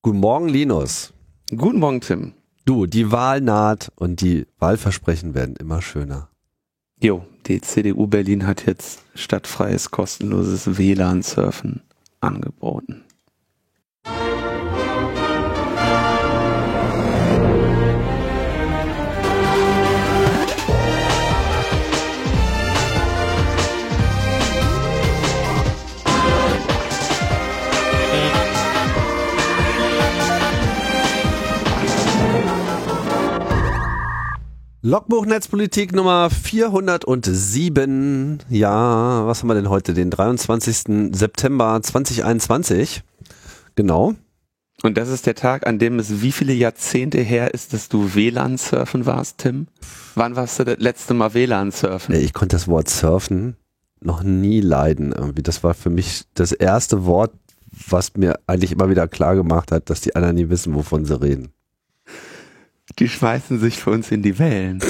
Guten Morgen, Linus. Guten Morgen, Tim. Du, die Wahl naht und die Wahlversprechen werden immer schöner. Jo, die CDU Berlin hat jetzt stadtfreies, kostenloses WLAN-Surfen angeboten. Logbuch Netzpolitik Nummer 407. Ja, was haben wir denn heute? Den 23. September 2021. Genau. Und das ist der Tag, an dem es wie viele Jahrzehnte her ist, dass du WLAN-Surfen warst, Tim? Wann warst du das letzte Mal WLAN-Surfen? Ich konnte das Wort surfen noch nie leiden. Irgendwie. Das war für mich das erste Wort, was mir eigentlich immer wieder klar gemacht hat, dass die anderen nie wissen, wovon sie reden. Die schmeißen sich für uns in die Wellen.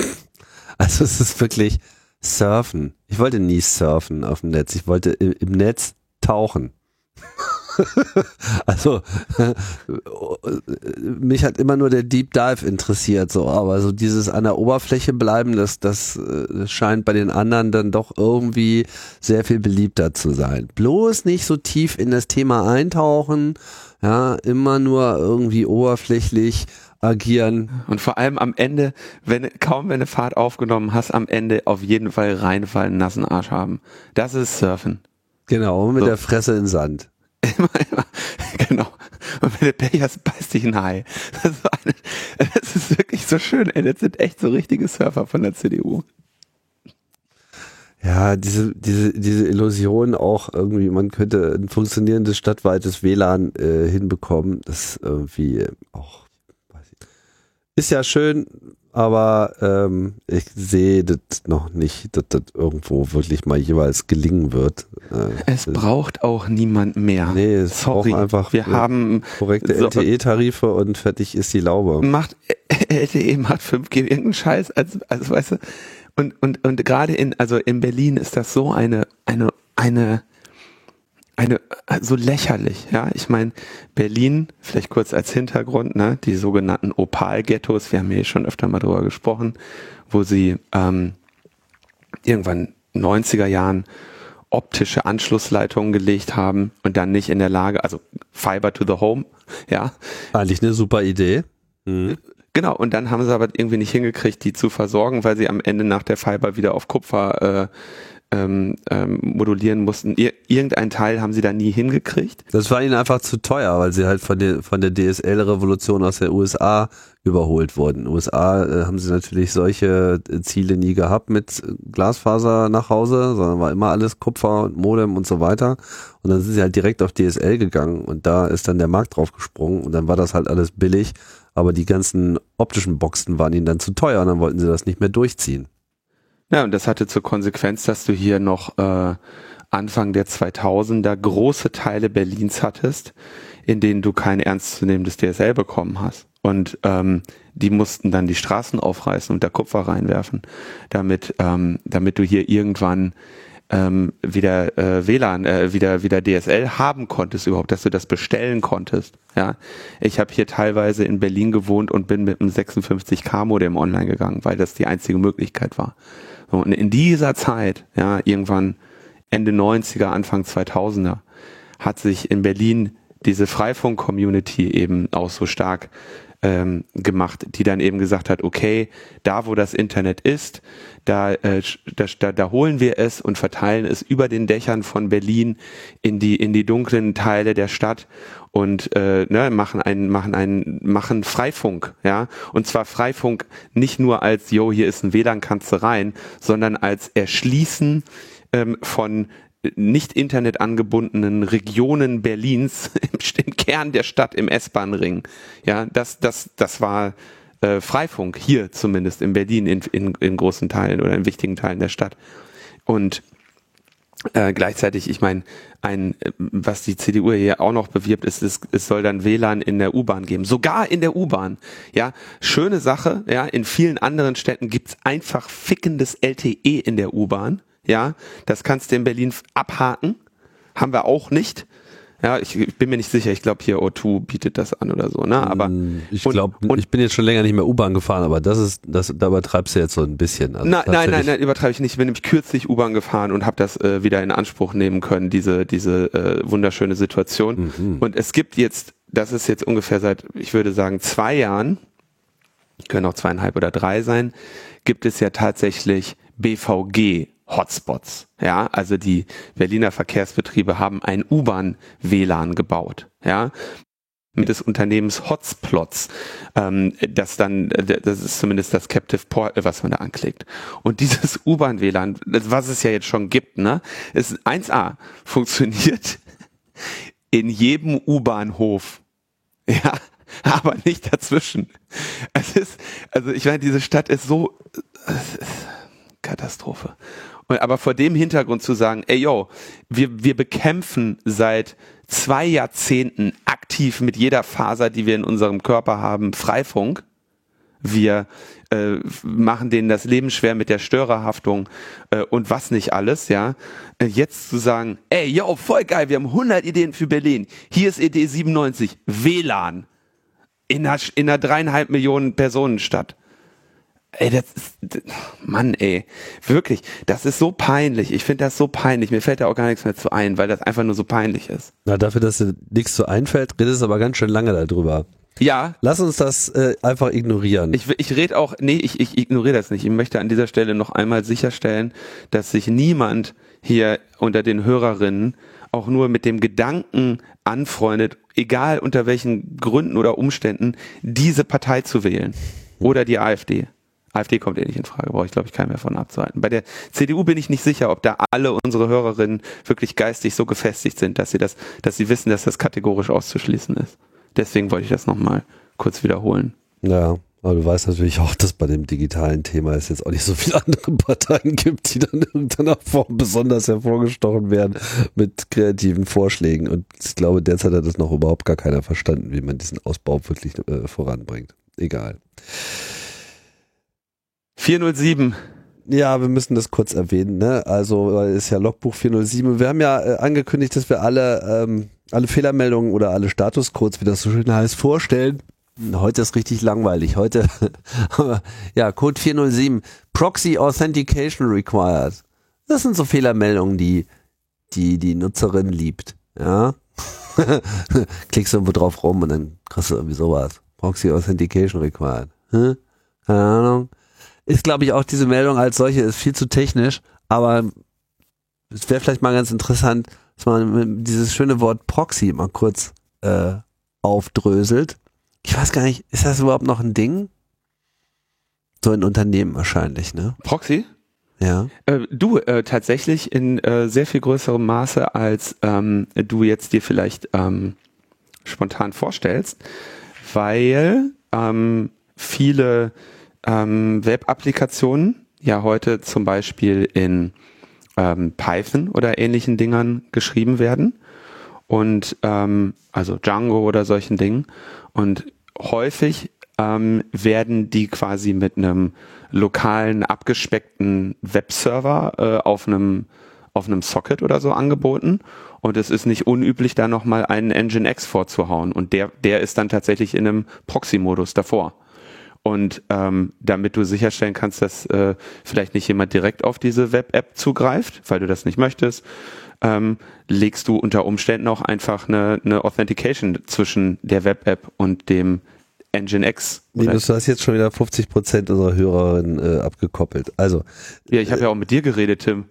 Also es ist wirklich surfen. Ich wollte nie surfen auf dem Netz. Ich wollte im Netz tauchen. also mich hat immer nur der Deep Dive interessiert, so, aber so dieses an der Oberfläche bleiben, das, das, das scheint bei den anderen dann doch irgendwie sehr viel beliebter zu sein. Bloß nicht so tief in das Thema eintauchen, ja, immer nur irgendwie oberflächlich agieren. Und vor allem am Ende, wenn kaum wenn du Fahrt aufgenommen hast, am Ende auf jeden Fall reinfallen, nassen Arsch haben. Das ist Surfen. Genau, mit so. der Fresse in Sand. Immer, immer, genau. Und wenn du Pech hast, beißt dich ein Hai. Das ist, eine, das ist wirklich so schön, ey. Das sind echt so richtige Surfer von der CDU. Ja, diese, diese, diese Illusion auch irgendwie, man könnte ein funktionierendes stadtweites WLAN äh, hinbekommen, das ist irgendwie auch ist ja schön, aber ähm, ich sehe das noch nicht, dass das irgendwo wirklich mal jeweils gelingen wird. Äh, es braucht auch niemand mehr. Nee, es Sorry, braucht einfach wir haben korrekte so, LTE-Tarife und fertig ist die Laube. Macht LTE macht 5G irgendeinen Scheiß, also, also weißt du, und, und, und gerade in, also in Berlin ist das so eine, eine, eine eine so lächerlich, ja. Ich meine, Berlin, vielleicht kurz als Hintergrund, ne, die sogenannten Opal-Ghettos, wir haben hier schon öfter mal drüber gesprochen, wo sie ähm, irgendwann 90er Jahren optische Anschlussleitungen gelegt haben und dann nicht in der Lage, also Fiber to the Home, ja. Eigentlich eine super Idee. Mhm. Genau, und dann haben sie aber irgendwie nicht hingekriegt, die zu versorgen, weil sie am Ende nach der Fiber wieder auf Kupfer äh, ähm, ähm, modulieren mussten. Ir irgendein Teil haben sie da nie hingekriegt. Das war ihnen einfach zu teuer, weil sie halt von der, von der DSL-Revolution aus der USA überholt wurden. USA äh, haben sie natürlich solche äh, Ziele nie gehabt mit Glasfaser nach Hause, sondern war immer alles Kupfer und Modem und so weiter. Und dann sind sie halt direkt auf DSL gegangen und da ist dann der Markt drauf gesprungen und dann war das halt alles billig, aber die ganzen optischen Boxen waren ihnen dann zu teuer und dann wollten sie das nicht mehr durchziehen. Ja, und das hatte zur Konsequenz, dass du hier noch äh, Anfang der 2000er große Teile Berlins hattest, in denen du kein ernstzunehmendes DSL bekommen hast. Und ähm, die mussten dann die Straßen aufreißen und da Kupfer reinwerfen, damit, ähm, damit du hier irgendwann ähm, wieder äh, WLAN, äh, wieder wieder DSL haben konntest überhaupt, dass du das bestellen konntest. Ja, ich habe hier teilweise in Berlin gewohnt und bin mit einem 56k Modem online gegangen, weil das die einzige Möglichkeit war. Und in dieser Zeit, ja, irgendwann Ende 90er, Anfang 2000er, hat sich in Berlin diese Freifunk-Community eben auch so stark ähm, gemacht, die dann eben gesagt hat, okay, da wo das Internet ist, da, äh, da, da, holen wir es und verteilen es über den Dächern von Berlin in die in die dunklen Teile der Stadt und äh, ne, machen einen machen einen machen Freifunk, ja. Und zwar Freifunk nicht nur als yo hier ist ein WLAN kannst du rein, sondern als Erschließen ähm, von nicht Internet angebundenen Regionen Berlins im Kern der Stadt im S-Bahn-Ring. Ja, das, das, das war äh, Freifunk hier zumindest in Berlin in, in, in großen Teilen oder in wichtigen Teilen der Stadt. Und äh, gleichzeitig, ich meine, ein, was die CDU hier auch noch bewirbt, ist, es, es soll dann WLAN in der U-Bahn geben. Sogar in der U-Bahn. Ja, schöne Sache. Ja, in vielen anderen Städten gibt's einfach fickendes LTE in der U-Bahn. Ja, das kannst du in Berlin abhaken. Haben wir auch nicht. Ja, ich, ich bin mir nicht sicher. Ich glaube hier O2 bietet das an oder so, ne? Aber Mm, ich glaube, ich bin jetzt schon länger nicht mehr U-Bahn gefahren, aber das ist, das, da übertreibst du jetzt so ein bisschen. Also Na, nein, nein, nein, übertreibe ich nicht. Ich bin nämlich kürzlich U-Bahn gefahren und habe das äh, wieder in Anspruch nehmen können, diese, diese äh, wunderschöne Situation. Mhm. Und es gibt jetzt, das ist jetzt ungefähr seit, ich würde sagen, zwei Jahren, können auch zweieinhalb oder drei sein, gibt es ja tatsächlich BVG. Hotspots, ja, also die Berliner Verkehrsbetriebe haben ein U-Bahn-WLAN gebaut, ja, mit des Unternehmens Hotsplots, ähm, das dann, äh, das ist zumindest das Captive Port, was man da anklickt. Und dieses U-Bahn-WLAN, was es ja jetzt schon gibt, ne, ist 1A, funktioniert in jedem U-Bahnhof. Ja, aber nicht dazwischen. Es ist, also ich meine, diese Stadt ist so, ist Katastrophe. Und, aber vor dem Hintergrund zu sagen, ey yo, wir, wir bekämpfen seit zwei Jahrzehnten aktiv mit jeder Faser, die wir in unserem Körper haben, Freifunk. Wir äh, machen denen das Leben schwer mit der Störerhaftung äh, und was nicht alles, ja. Äh, Jetzt zu sagen, ey, yo, voll geil, wir haben 100 Ideen für Berlin. Hier ist Idee 97, WLAN. In einer, in einer dreieinhalb Millionen Personen Stadt. Ey, das ist, d- Mann, ey, wirklich, das ist so peinlich. Ich finde das so peinlich. Mir fällt da auch gar nichts mehr zu ein, weil das einfach nur so peinlich ist. Na, dafür, dass dir nichts so einfällt, redest du aber ganz schön lange darüber. Ja, Lass uns das äh, einfach ignorieren. Ich, ich rede auch, nee, ich, ich ignoriere das nicht. Ich möchte an dieser Stelle noch einmal sicherstellen, dass sich niemand hier unter den Hörerinnen auch nur mit dem Gedanken anfreundet, egal unter welchen Gründen oder Umständen, diese Partei zu wählen. Oder die AfD. AfD kommt eh nicht in Frage, brauche ich glaube ich keinen mehr von abzuhalten. Bei der CDU bin ich nicht sicher, ob da alle unsere Hörerinnen wirklich geistig so gefestigt sind, dass sie das, dass sie wissen, dass das kategorisch auszuschließen ist. Deswegen wollte ich das nochmal kurz wiederholen. Ja, aber du weißt natürlich auch, dass bei dem digitalen Thema es jetzt auch nicht so viele andere Parteien gibt, die dann in irgendeiner Form besonders hervorgestochen werden mit kreativen Vorschlägen. Und ich glaube, derzeit hat das noch überhaupt gar keiner verstanden, wie man diesen Ausbau wirklich äh, voranbringt. Egal. 407. Ja, wir müssen das kurz erwähnen, ne? Also, es ist ja Logbuch 407. Wir haben ja äh, angekündigt, dass wir alle, ähm, alle Fehlermeldungen oder alle Statuscodes, wie das so schön heißt, vorstellen. Heute ist richtig langweilig. Heute, ja, Code 407, Proxy Authentication Required. Das sind so Fehlermeldungen, die die, die Nutzerin liebt. Ja. Klickst irgendwo drauf rum und dann kriegst du irgendwie sowas. Proxy Authentication Required. Hm? Keine Ahnung. Ist, glaube ich, auch diese Meldung als solche ist viel zu technisch, aber es wäre vielleicht mal ganz interessant, dass man dieses schöne Wort Proxy mal kurz äh, aufdröselt. Ich weiß gar nicht, ist das überhaupt noch ein Ding? So in Unternehmen wahrscheinlich, ne? Proxy? Ja. Äh, du, äh, tatsächlich in äh, sehr viel größerem Maße, als ähm, du jetzt dir vielleicht ähm, spontan vorstellst, weil ähm, viele ähm, Web-Applikationen ja heute zum Beispiel in ähm, Python oder ähnlichen Dingern geschrieben werden. Und ähm, also Django oder solchen Dingen. Und häufig ähm, werden die quasi mit einem lokalen abgespeckten Webserver äh, auf einem auf einem Socket oder so angeboten. Und es ist nicht unüblich da noch mal einen Nginx vorzuhauen. Und der der ist dann tatsächlich in einem Proxy-Modus davor und ähm, damit du sicherstellen kannst, dass äh, vielleicht nicht jemand direkt auf diese Web-App zugreift, weil du das nicht möchtest, ähm, legst du unter Umständen auch einfach eine, eine Authentication zwischen der Web-App und dem Nginx. Linus, du hast jetzt schon wieder 50 Prozent unserer Hörerinnen äh, abgekoppelt. Also, ja, ich habe ja auch mit dir geredet, Tim.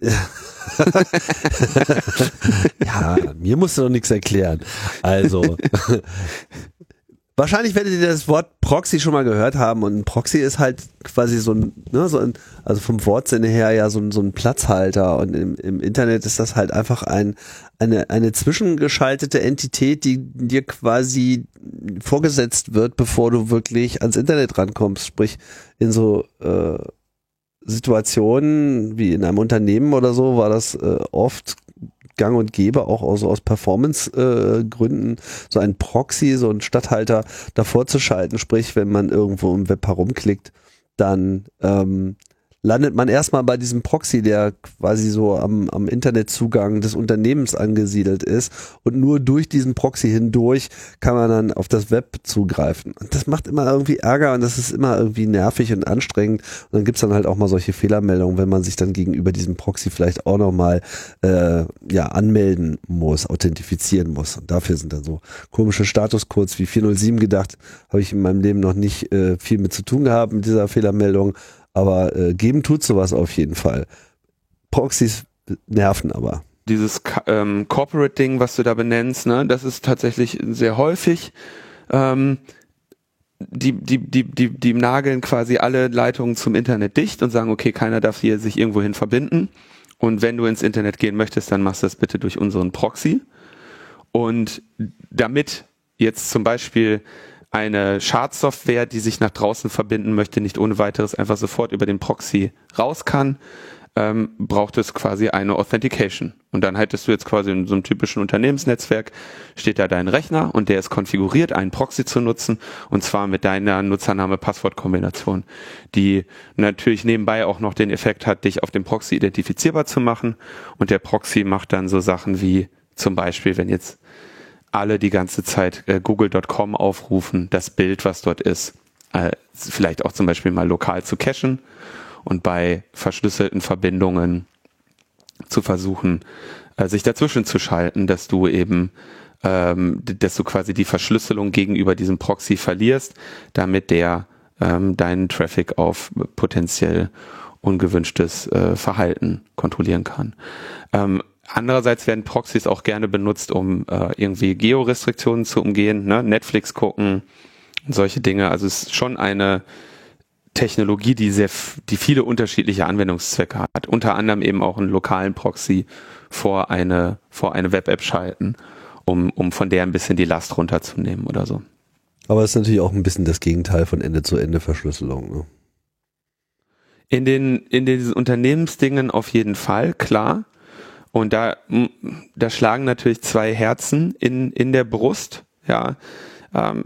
ja, mir musst du doch nichts erklären. Also, wahrscheinlich werdet ihr das Wort Proxy schon mal gehört haben und ein Proxy ist halt quasi so ein, ne, so ein also vom Wortsinne her ja so ein, so ein Platzhalter und im, im Internet ist das halt einfach ein, eine, eine zwischengeschaltete Entität, die dir quasi vorgesetzt wird, bevor du wirklich ans Internet rankommst, sprich in so äh, Situationen wie in einem Unternehmen oder so war das äh, oft gang und gäbe, auch aus, aus Performance-Gründen, so ein Proxy, so ein Stadthalter davor zu schalten. Sprich, wenn man irgendwo im Web herumklickt, dann ähm, landet man erstmal bei diesem Proxy, der quasi so am, am Internetzugang des Unternehmens angesiedelt ist und nur durch diesen Proxy hindurch kann man dann auf das Web zugreifen. Und das macht immer irgendwie Ärger und das ist immer irgendwie nervig und anstrengend. Und dann gibt's dann halt auch mal solche Fehlermeldungen, wenn man sich dann gegenüber diesem Proxy vielleicht auch nochmal äh, ja, anmelden muss, authentifizieren muss. Und dafür sind dann so komische Statuscodes wie 407 gedacht, habe ich in meinem Leben noch nicht äh, viel mit zu tun gehabt mit dieser Fehlermeldung. Aber äh, geben tut sowas auf jeden Fall. Proxys nerven aber. Dieses ähm, Corporate-Ding, was du da benennst, ne, das ist tatsächlich sehr häufig. Ähm, die, die, die, die, die nageln quasi alle Leitungen zum Internet dicht und sagen, okay, keiner darf hier sich irgendwohin verbinden. Und wenn du ins Internet gehen möchtest, dann machst du das bitte durch unseren Proxy. Und damit jetzt zum Beispiel eine Schadsoftware, die sich nach draußen verbinden möchte, nicht ohne weiteres einfach sofort über den Proxy raus kann, ähm, braucht es quasi eine Authentication. Und dann hättest du jetzt quasi in so einem typischen Unternehmensnetzwerk, steht da dein Rechner und der ist konfiguriert, einen Proxy zu nutzen, und zwar mit deiner Nutzername-Passwort-Kombination, die natürlich nebenbei auch noch den Effekt hat, dich auf dem Proxy identifizierbar zu machen. Und der Proxy macht dann so Sachen wie zum Beispiel, wenn jetzt alle die ganze Zeit äh, google.com aufrufen, das Bild, was dort ist, äh, vielleicht auch zum Beispiel mal lokal zu cachen und bei verschlüsselten Verbindungen zu versuchen, äh, sich dazwischen zu schalten, dass du eben ähm, dass du quasi die Verschlüsselung gegenüber diesem Proxy verlierst, damit der ähm, deinen Traffic auf potenziell ungewünschtes äh, Verhalten kontrollieren kann. Ähm, Andererseits werden Proxys auch gerne benutzt, um äh, irgendwie Georestriktionen zu umgehen, ne? Netflix gucken, solche Dinge. Also es ist schon eine Technologie, die sehr, die viele unterschiedliche Anwendungszwecke hat. Unter anderem eben auch einen lokalen Proxy vor eine, vor eine Web-App schalten, um, um von der ein bisschen die Last runterzunehmen oder so. Aber es ist natürlich auch ein bisschen das Gegenteil von Ende-zu-Ende-Verschlüsselung. Ne? In den, in den Unternehmensdingen auf jeden Fall, klar. Und da, da schlagen natürlich zwei Herzen in, in der Brust, ja. Ähm,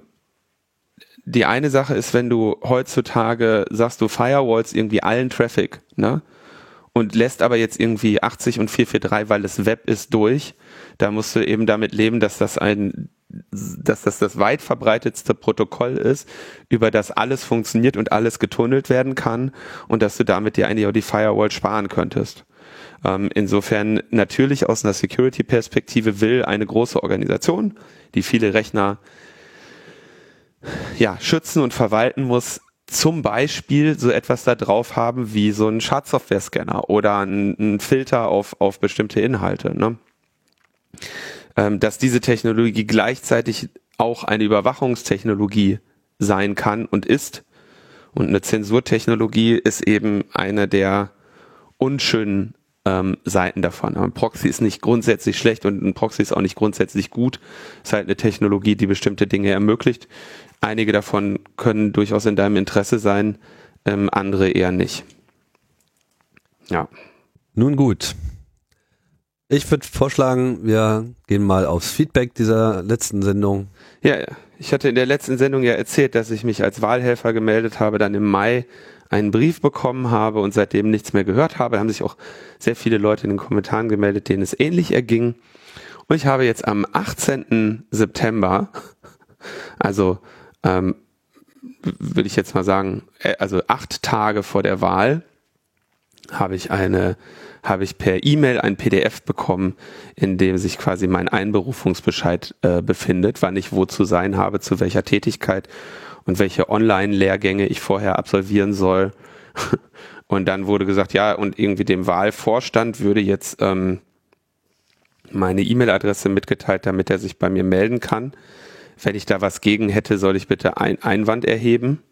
die eine Sache ist, wenn du heutzutage sagst, du Firewalls irgendwie allen Traffic, ne? Und lässt aber jetzt irgendwie 80 und 443, weil das Web ist durch, da musst du eben damit leben, dass das ein, dass das das weit verbreitetste Protokoll ist, über das alles funktioniert und alles getunnelt werden kann und dass du damit dir eigentlich auch die Firewall sparen könntest. Ähm, insofern natürlich aus einer Security-Perspektive will eine große Organisation, die viele Rechner ja, schützen und verwalten muss, zum Beispiel so etwas da drauf haben wie so ein Schadsoftware-Scanner oder ein, ein, Filter auf, auf bestimmte Inhalte. Ne? Ähm, dass diese Technologie gleichzeitig auch eine Überwachungstechnologie sein kann und ist. Und eine Zensurtechnologie ist eben eine der unschönen ähm, Seiten davon. Ein Proxy ist nicht grundsätzlich schlecht und ein Proxy ist auch nicht grundsätzlich gut. Es ist halt eine Technologie, die bestimmte Dinge ermöglicht. Einige davon können durchaus in deinem Interesse sein, ähm, andere eher nicht. Ja. Nun gut. Ich würde vorschlagen, wir gehen mal aufs Feedback dieser letzten Sendung. Ja, ich hatte in der letzten Sendung ja erzählt, dass ich mich als Wahlhelfer gemeldet habe, dann im Mai einen Brief bekommen habe und seitdem nichts mehr gehört habe. Da haben sich auch sehr viele Leute in den Kommentaren gemeldet, denen es ähnlich erging. Und ich habe jetzt am 18. September, also ähm, würde ich jetzt mal sagen, äh, also acht Tage vor der Wahl, habe ich eine, habe ich per E-Mail ein PDF bekommen, in dem sich quasi mein Einberufungsbescheid äh, befindet, wann ich wo zu sein habe, zu welcher Tätigkeit und welche Online-Lehrgänge ich vorher absolvieren soll. Und dann wurde gesagt, ja, und irgendwie dem Wahlvorstand würde jetzt ähm, meine E-Mail-Adresse mitgeteilt, damit er sich bei mir melden kann. Wenn ich da was gegen hätte, soll ich bitte ein Einwand erheben.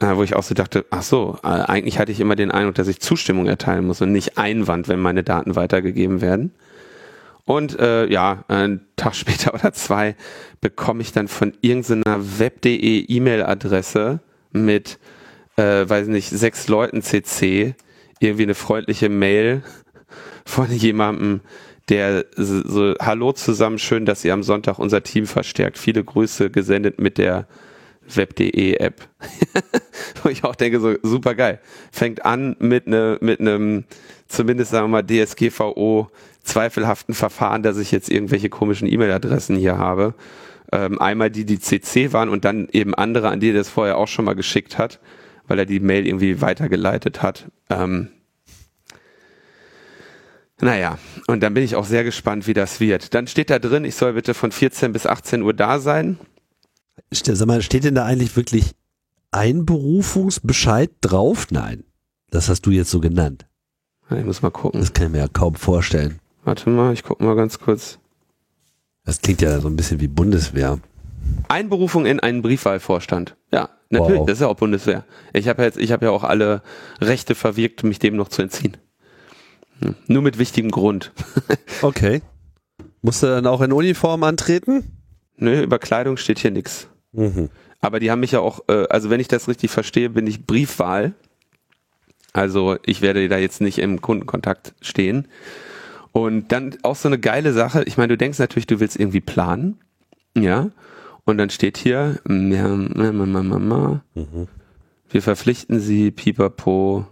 Äh, wo ich auch so dachte, ach so, äh, eigentlich hatte ich immer den Eindruck, dass ich Zustimmung erteilen muss und nicht Einwand, wenn meine Daten weitergegeben werden. Und äh, ja, einen Tag später oder zwei bekomme ich dann von irgendeiner web.de E-Mail-Adresse mit, äh, weiß nicht, sechs Leuten CC irgendwie eine freundliche Mail von jemandem, der so, hallo zusammen, schön, dass ihr am Sonntag unser Team verstärkt. Viele Grüße gesendet mit der Web.de App. Wo ich auch denke, so super geil. Fängt an mit ne, mit einem, zumindest sagen wir mal, DSGVO zweifelhaften Verfahren, dass ich jetzt irgendwelche komischen E-Mail-Adressen hier habe. Ähm, einmal die, die CC waren und dann eben andere, an die er das vorher auch schon mal geschickt hat, weil er die Mail irgendwie weitergeleitet hat. Ähm, naja, und dann bin ich auch sehr gespannt, wie das wird. Dann steht da drin, ich soll bitte von 14 bis 18 Uhr da sein. Sag mal, steht denn da eigentlich wirklich Einberufungsbescheid drauf? Nein. Das hast du jetzt so genannt. Ich muss mal gucken. Das kann ich mir ja kaum vorstellen. Warte mal, ich gucke mal ganz kurz. Das klingt ja so ein bisschen wie Bundeswehr. Einberufung in einen Briefwahlvorstand. Ja, natürlich, wow. das ist ja auch Bundeswehr. Ich habe jetzt, ich habe ja auch alle Rechte verwirkt, mich dem noch zu entziehen. Hm. Nur mit wichtigem Grund. okay. Musst du dann auch in Uniform antreten? Nö, über Kleidung steht hier nichts. Mhm. Aber die haben mich ja auch, äh, also wenn ich das richtig verstehe, bin ich Briefwahl. Also ich werde da jetzt nicht im Kundenkontakt stehen. Und dann auch so eine geile Sache. Ich meine, du denkst natürlich, du willst irgendwie planen. Ja. Und dann steht hier, ja, ma, ma, ma, ma. Mhm. wir verpflichten sie, pipapo,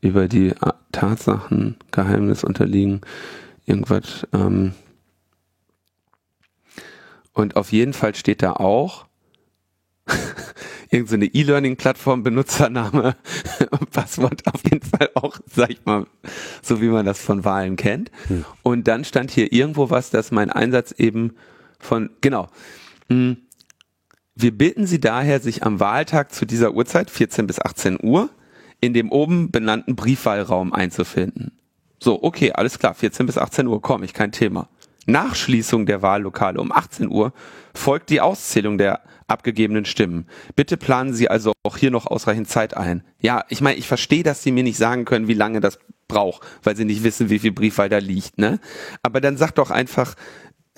über die Tatsachen, Geheimnis unterliegen, irgendwas. Ähm, und auf jeden Fall steht da auch irgendeine so E-Learning-Plattform, Benutzername und Passwort auf jeden Fall auch, sag ich mal, so wie man das von Wahlen kennt. Hm. Und dann stand hier irgendwo was, dass mein Einsatz eben von, genau, hm, wir bitten Sie daher, sich am Wahltag zu dieser Uhrzeit, 14 bis 18 Uhr, in dem oben benannten Briefwahlraum einzufinden. So, okay, alles klar, 14 bis 18 Uhr komme ich, kein Thema. Nach Schließung der Wahllokale um 18 Uhr folgt die Auszählung der abgegebenen Stimmen. Bitte planen Sie also auch hier noch ausreichend Zeit ein. Ja, ich meine, ich verstehe, dass Sie mir nicht sagen können, wie lange das braucht, weil Sie nicht wissen, wie viel Briefwahl da liegt, ne? Aber dann sag doch einfach,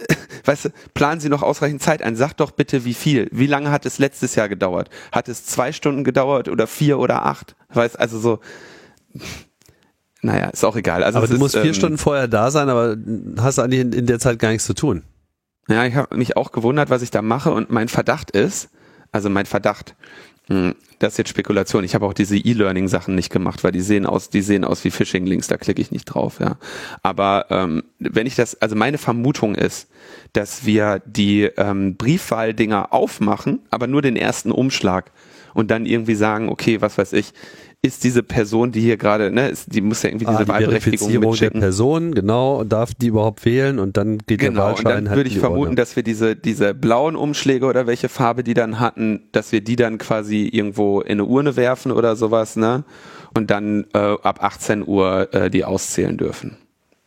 weißt du, planen Sie noch ausreichend Zeit ein. Sag doch bitte, wie viel. Wie lange hat es letztes Jahr gedauert? Hat es zwei Stunden gedauert oder vier oder acht? Weißt, also so, naja, ist auch egal. Also aber du ist, musst vier ähm, Stunden vorher da sein, aber hast eigentlich in, in der Zeit gar nichts zu tun. Ja, ich habe mich auch gewundert, was ich da mache und mein Verdacht ist, also mein Verdacht, hm, das ist jetzt Spekulation. Ich habe auch diese E-Learning-Sachen nicht gemacht, weil die sehen aus, die sehen aus wie Phishing-Links, da klicke ich nicht drauf, ja. Aber ähm, wenn ich das, also meine Vermutung ist, dass wir die ähm, Briefwahl-Dinger aufmachen, aber nur den ersten Umschlag und dann irgendwie sagen, okay, was weiß ich, ist diese Person, die hier gerade, ne, ist, die muss ja irgendwie ah, diese die Wahlberechtigung der Person, genau, darf die überhaupt wählen und dann geht genau, der Wahlschein und dann halt würde ich vermuten, Order. dass wir diese diese blauen Umschläge oder welche Farbe die dann hatten, dass wir die dann quasi irgendwo in eine Urne werfen oder sowas, ne? Und dann äh, ab 18 Uhr äh, die auszählen dürfen.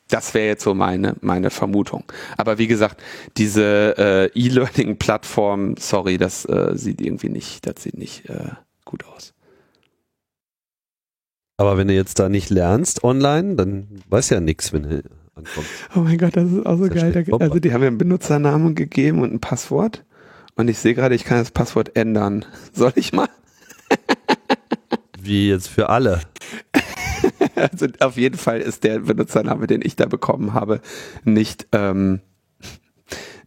Das wäre jetzt so meine, meine Vermutung. Aber wie gesagt, diese äh, E-Learning-Plattform, sorry, das äh, sieht irgendwie nicht, das sieht nicht äh, gut aus. Aber wenn du jetzt da nicht lernst online, dann weiß ja nichts, wenn du ankommst. Oh mein Gott, das ist auch so geil. Da, also die haben mir einen Benutzernamen gegeben und ein Passwort. Und ich sehe gerade, ich kann das Passwort ändern. Soll ich mal? Wie jetzt für alle. Also auf jeden Fall ist der Benutzername, den ich da bekommen habe, nicht, ähm,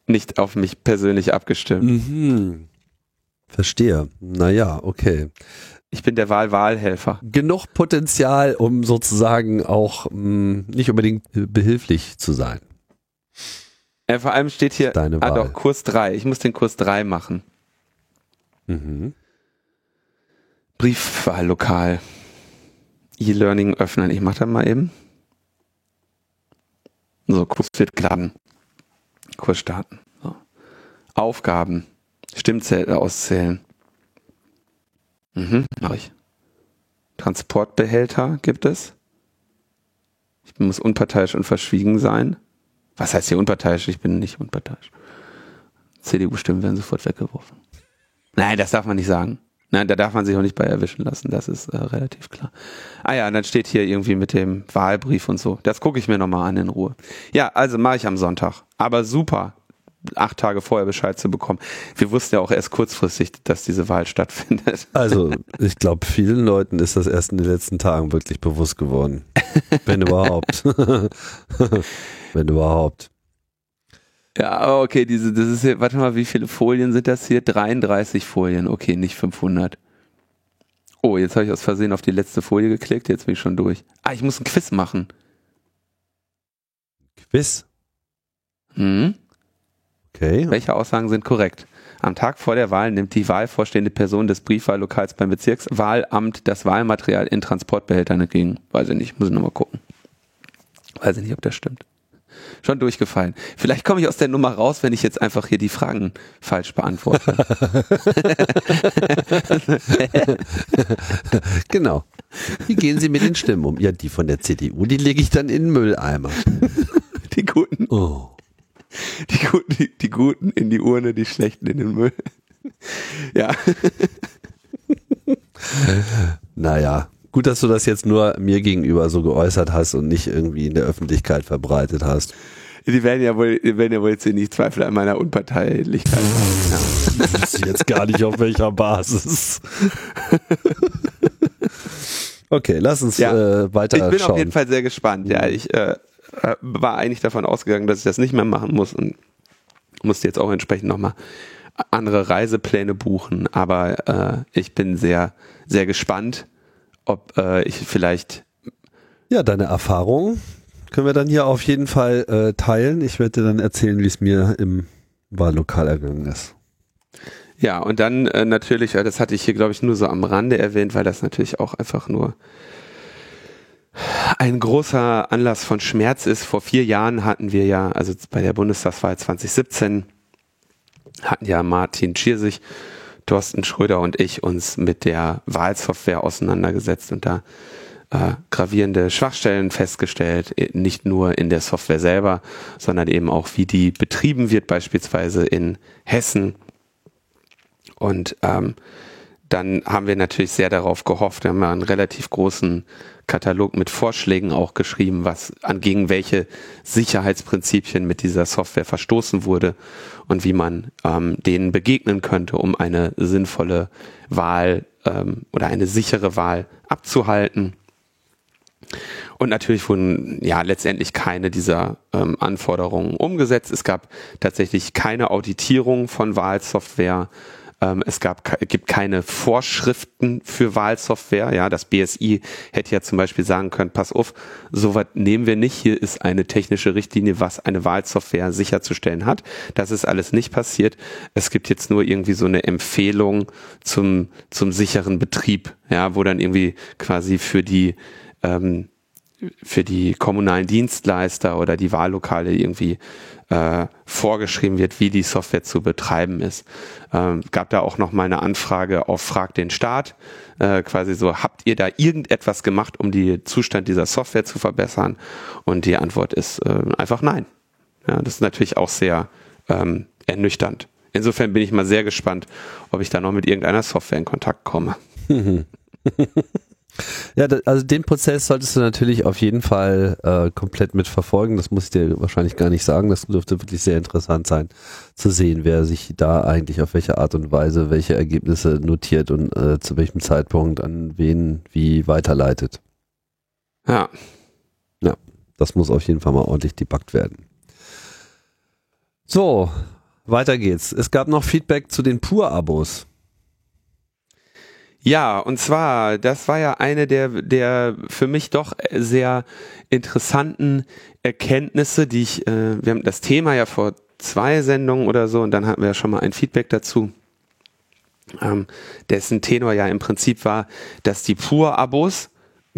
nicht auf mich persönlich abgestimmt. Mhm. Verstehe. Naja, okay. Ich bin der Wahlwahlhelfer. Genug Potenzial, um sozusagen auch mh, mm, nicht unbedingt behilflich zu sein. Ja, vor allem steht hier, Deine ah Wahl. doch, Kurs 3. Ich muss den Kurs 3 machen. Mhm. Briefwahllokal. E-Learning öffnen. Ich mache das mal eben. So, Kurs wird geladen. Kurs starten. So. Aufgaben. Stimmzettel auszählen. Mhm, mache ich. Transportbehälter gibt es. Ich muss unparteiisch und verschwiegen sein. Was heißt hier unparteiisch? Ich bin nicht unparteiisch. CDU-Stimmen werden sofort weggeworfen. Nein, das darf man nicht sagen. Nein, da darf man sich auch nicht bei erwischen lassen, das ist äh, relativ klar. Ah ja, und dann steht hier irgendwie mit dem Wahlbrief und so. Das gucke ich mir nochmal an in Ruhe. Ja, also mache ich am Sonntag. Aber super acht Tage vorher Bescheid zu bekommen. Wir wussten ja auch erst kurzfristig, dass diese Wahl stattfindet. Also, ich glaube, vielen Leuten ist das erst in den letzten Tagen wirklich bewusst geworden. Wenn überhaupt. Wenn überhaupt. Ja, okay, diese, das ist hier, warte mal, wie viele Folien sind das hier? 33 Folien, okay, nicht 500. Oh, jetzt habe ich aus Versehen auf die letzte Folie geklickt, jetzt bin ich schon durch. Ah, ich muss ein Quiz machen. Quiz? Hm? Okay. Welche Aussagen sind korrekt? Am Tag vor der Wahl nimmt die wahlvorstehende Person des Briefwahllokals beim Bezirkswahlamt das Wahlmaterial in Transportbehältern entgegen. Weiß ich nicht, muss ich nochmal gucken. Weiß ich nicht, ob das stimmt. Schon durchgefallen. Vielleicht komme ich aus der Nummer raus, wenn ich jetzt einfach hier die Fragen falsch beantworte. genau. Wie gehen Sie mit den Stimmen um? Ja, die von der CDU, die lege ich dann in den Mülleimer. Die guten. Oh. Die guten, die, die guten in die Urne, die schlechten in den Müll. Ja. Naja, gut, dass du das jetzt nur mir gegenüber so geäußert hast und nicht irgendwie in der Öffentlichkeit verbreitet hast. Die werden ja wohl, die werden ja wohl jetzt nicht Zweifel an meiner Unparteilichkeit. Ja. Ich weiß jetzt gar nicht auf welcher Basis. Okay, lass uns Ja. äh, weiter Ich bin schauen. auf jeden Fall sehr gespannt. Ja, ich äh, äh, war eigentlich davon ausgegangen, dass ich das nicht mehr machen muss und musste jetzt auch entsprechend nochmal andere Reisepläne buchen. Aber äh, ich bin sehr, sehr gespannt, ob äh, ich vielleicht Ja, deine Erfahrung können wir dann hier auf jeden Fall äh, teilen. Ich werde dir dann erzählen, wie es mir im Wahllokal ergangen ist. Ja, und dann äh, natürlich, äh, das hatte ich hier, glaube ich, nur so am Rande erwähnt, weil das natürlich auch einfach nur ein großer Anlass von Schmerz ist. Vor vier Jahren hatten wir ja, also bei der Bundestagswahl 2017, hatten ja Martin Schirsich, Thorsten Schröder und ich uns mit der Wahlsoftware auseinandergesetzt und da äh, gravierende Schwachstellen festgestellt, eh, nicht nur in der Software selber, sondern eben auch, wie die betrieben wird, beispielsweise in Hessen. Und ähm, dann haben wir natürlich sehr darauf gehofft. Wir haben einen relativ großen Katalog mit Vorschlägen auch geschrieben, was an gegen welche Sicherheitsprinzipien mit dieser Software verstoßen wurde und wie man ähm, denen begegnen könnte, um eine sinnvolle Wahl ähm, oder eine sichere Wahl abzuhalten. Und natürlich wurden ja letztendlich keine dieser ähm, Anforderungen umgesetzt. Es gab tatsächlich keine Auditierung von Wahlsoftware. Ähm, es gab, gibt keine Vorschriften für Wahlsoftware. Ja, das BSI hätte ja zum Beispiel sagen können, pass auf, sowas nehmen wir nicht. Hier ist eine technische Richtlinie, was eine Wahlsoftware sicherzustellen hat. Das ist alles nicht passiert. Es gibt jetzt nur irgendwie so eine Empfehlung zum, zum sicheren Betrieb. Ja, wo dann irgendwie quasi für die, ähm, für die kommunalen Dienstleister oder die Wahllokale irgendwie äh, vorgeschrieben wird, wie die Software zu betreiben ist. Ähm, gab da auch noch mal eine Anfrage auf Frag den Staat, äh, quasi so, habt ihr da irgendetwas gemacht, um den Zustand dieser Software zu verbessern? Und die Antwort ist äh, einfach nein. Ja, das ist natürlich auch sehr ähm, ernüchternd. Insofern bin ich mal sehr gespannt, ob ich da noch mit irgendeiner Software in Kontakt komme. Ja, da, also den Prozess solltest du natürlich auf jeden Fall äh, komplett mitverfolgen. Das muss ich dir wahrscheinlich gar nicht sagen. Das dürfte wirklich sehr interessant sein zu sehen, wer sich da eigentlich auf welche Art und Weise welche Ergebnisse notiert und äh, zu welchem Zeitpunkt an wen wie weiterleitet. Ja, Das muss auf jeden Fall mal ordentlich debuggt werden. So, weiter geht's. Es gab noch Feedback zu den Pur-Abos. Ja, und zwar, das war ja eine der, der für mich doch sehr interessanten Erkenntnisse, die ich, äh, wir haben das Thema ja vor zwei Sendungen oder so und dann hatten wir ja schon mal ein Feedback dazu, ähm, dessen Tenor ja im Prinzip war, dass die Pur-Abos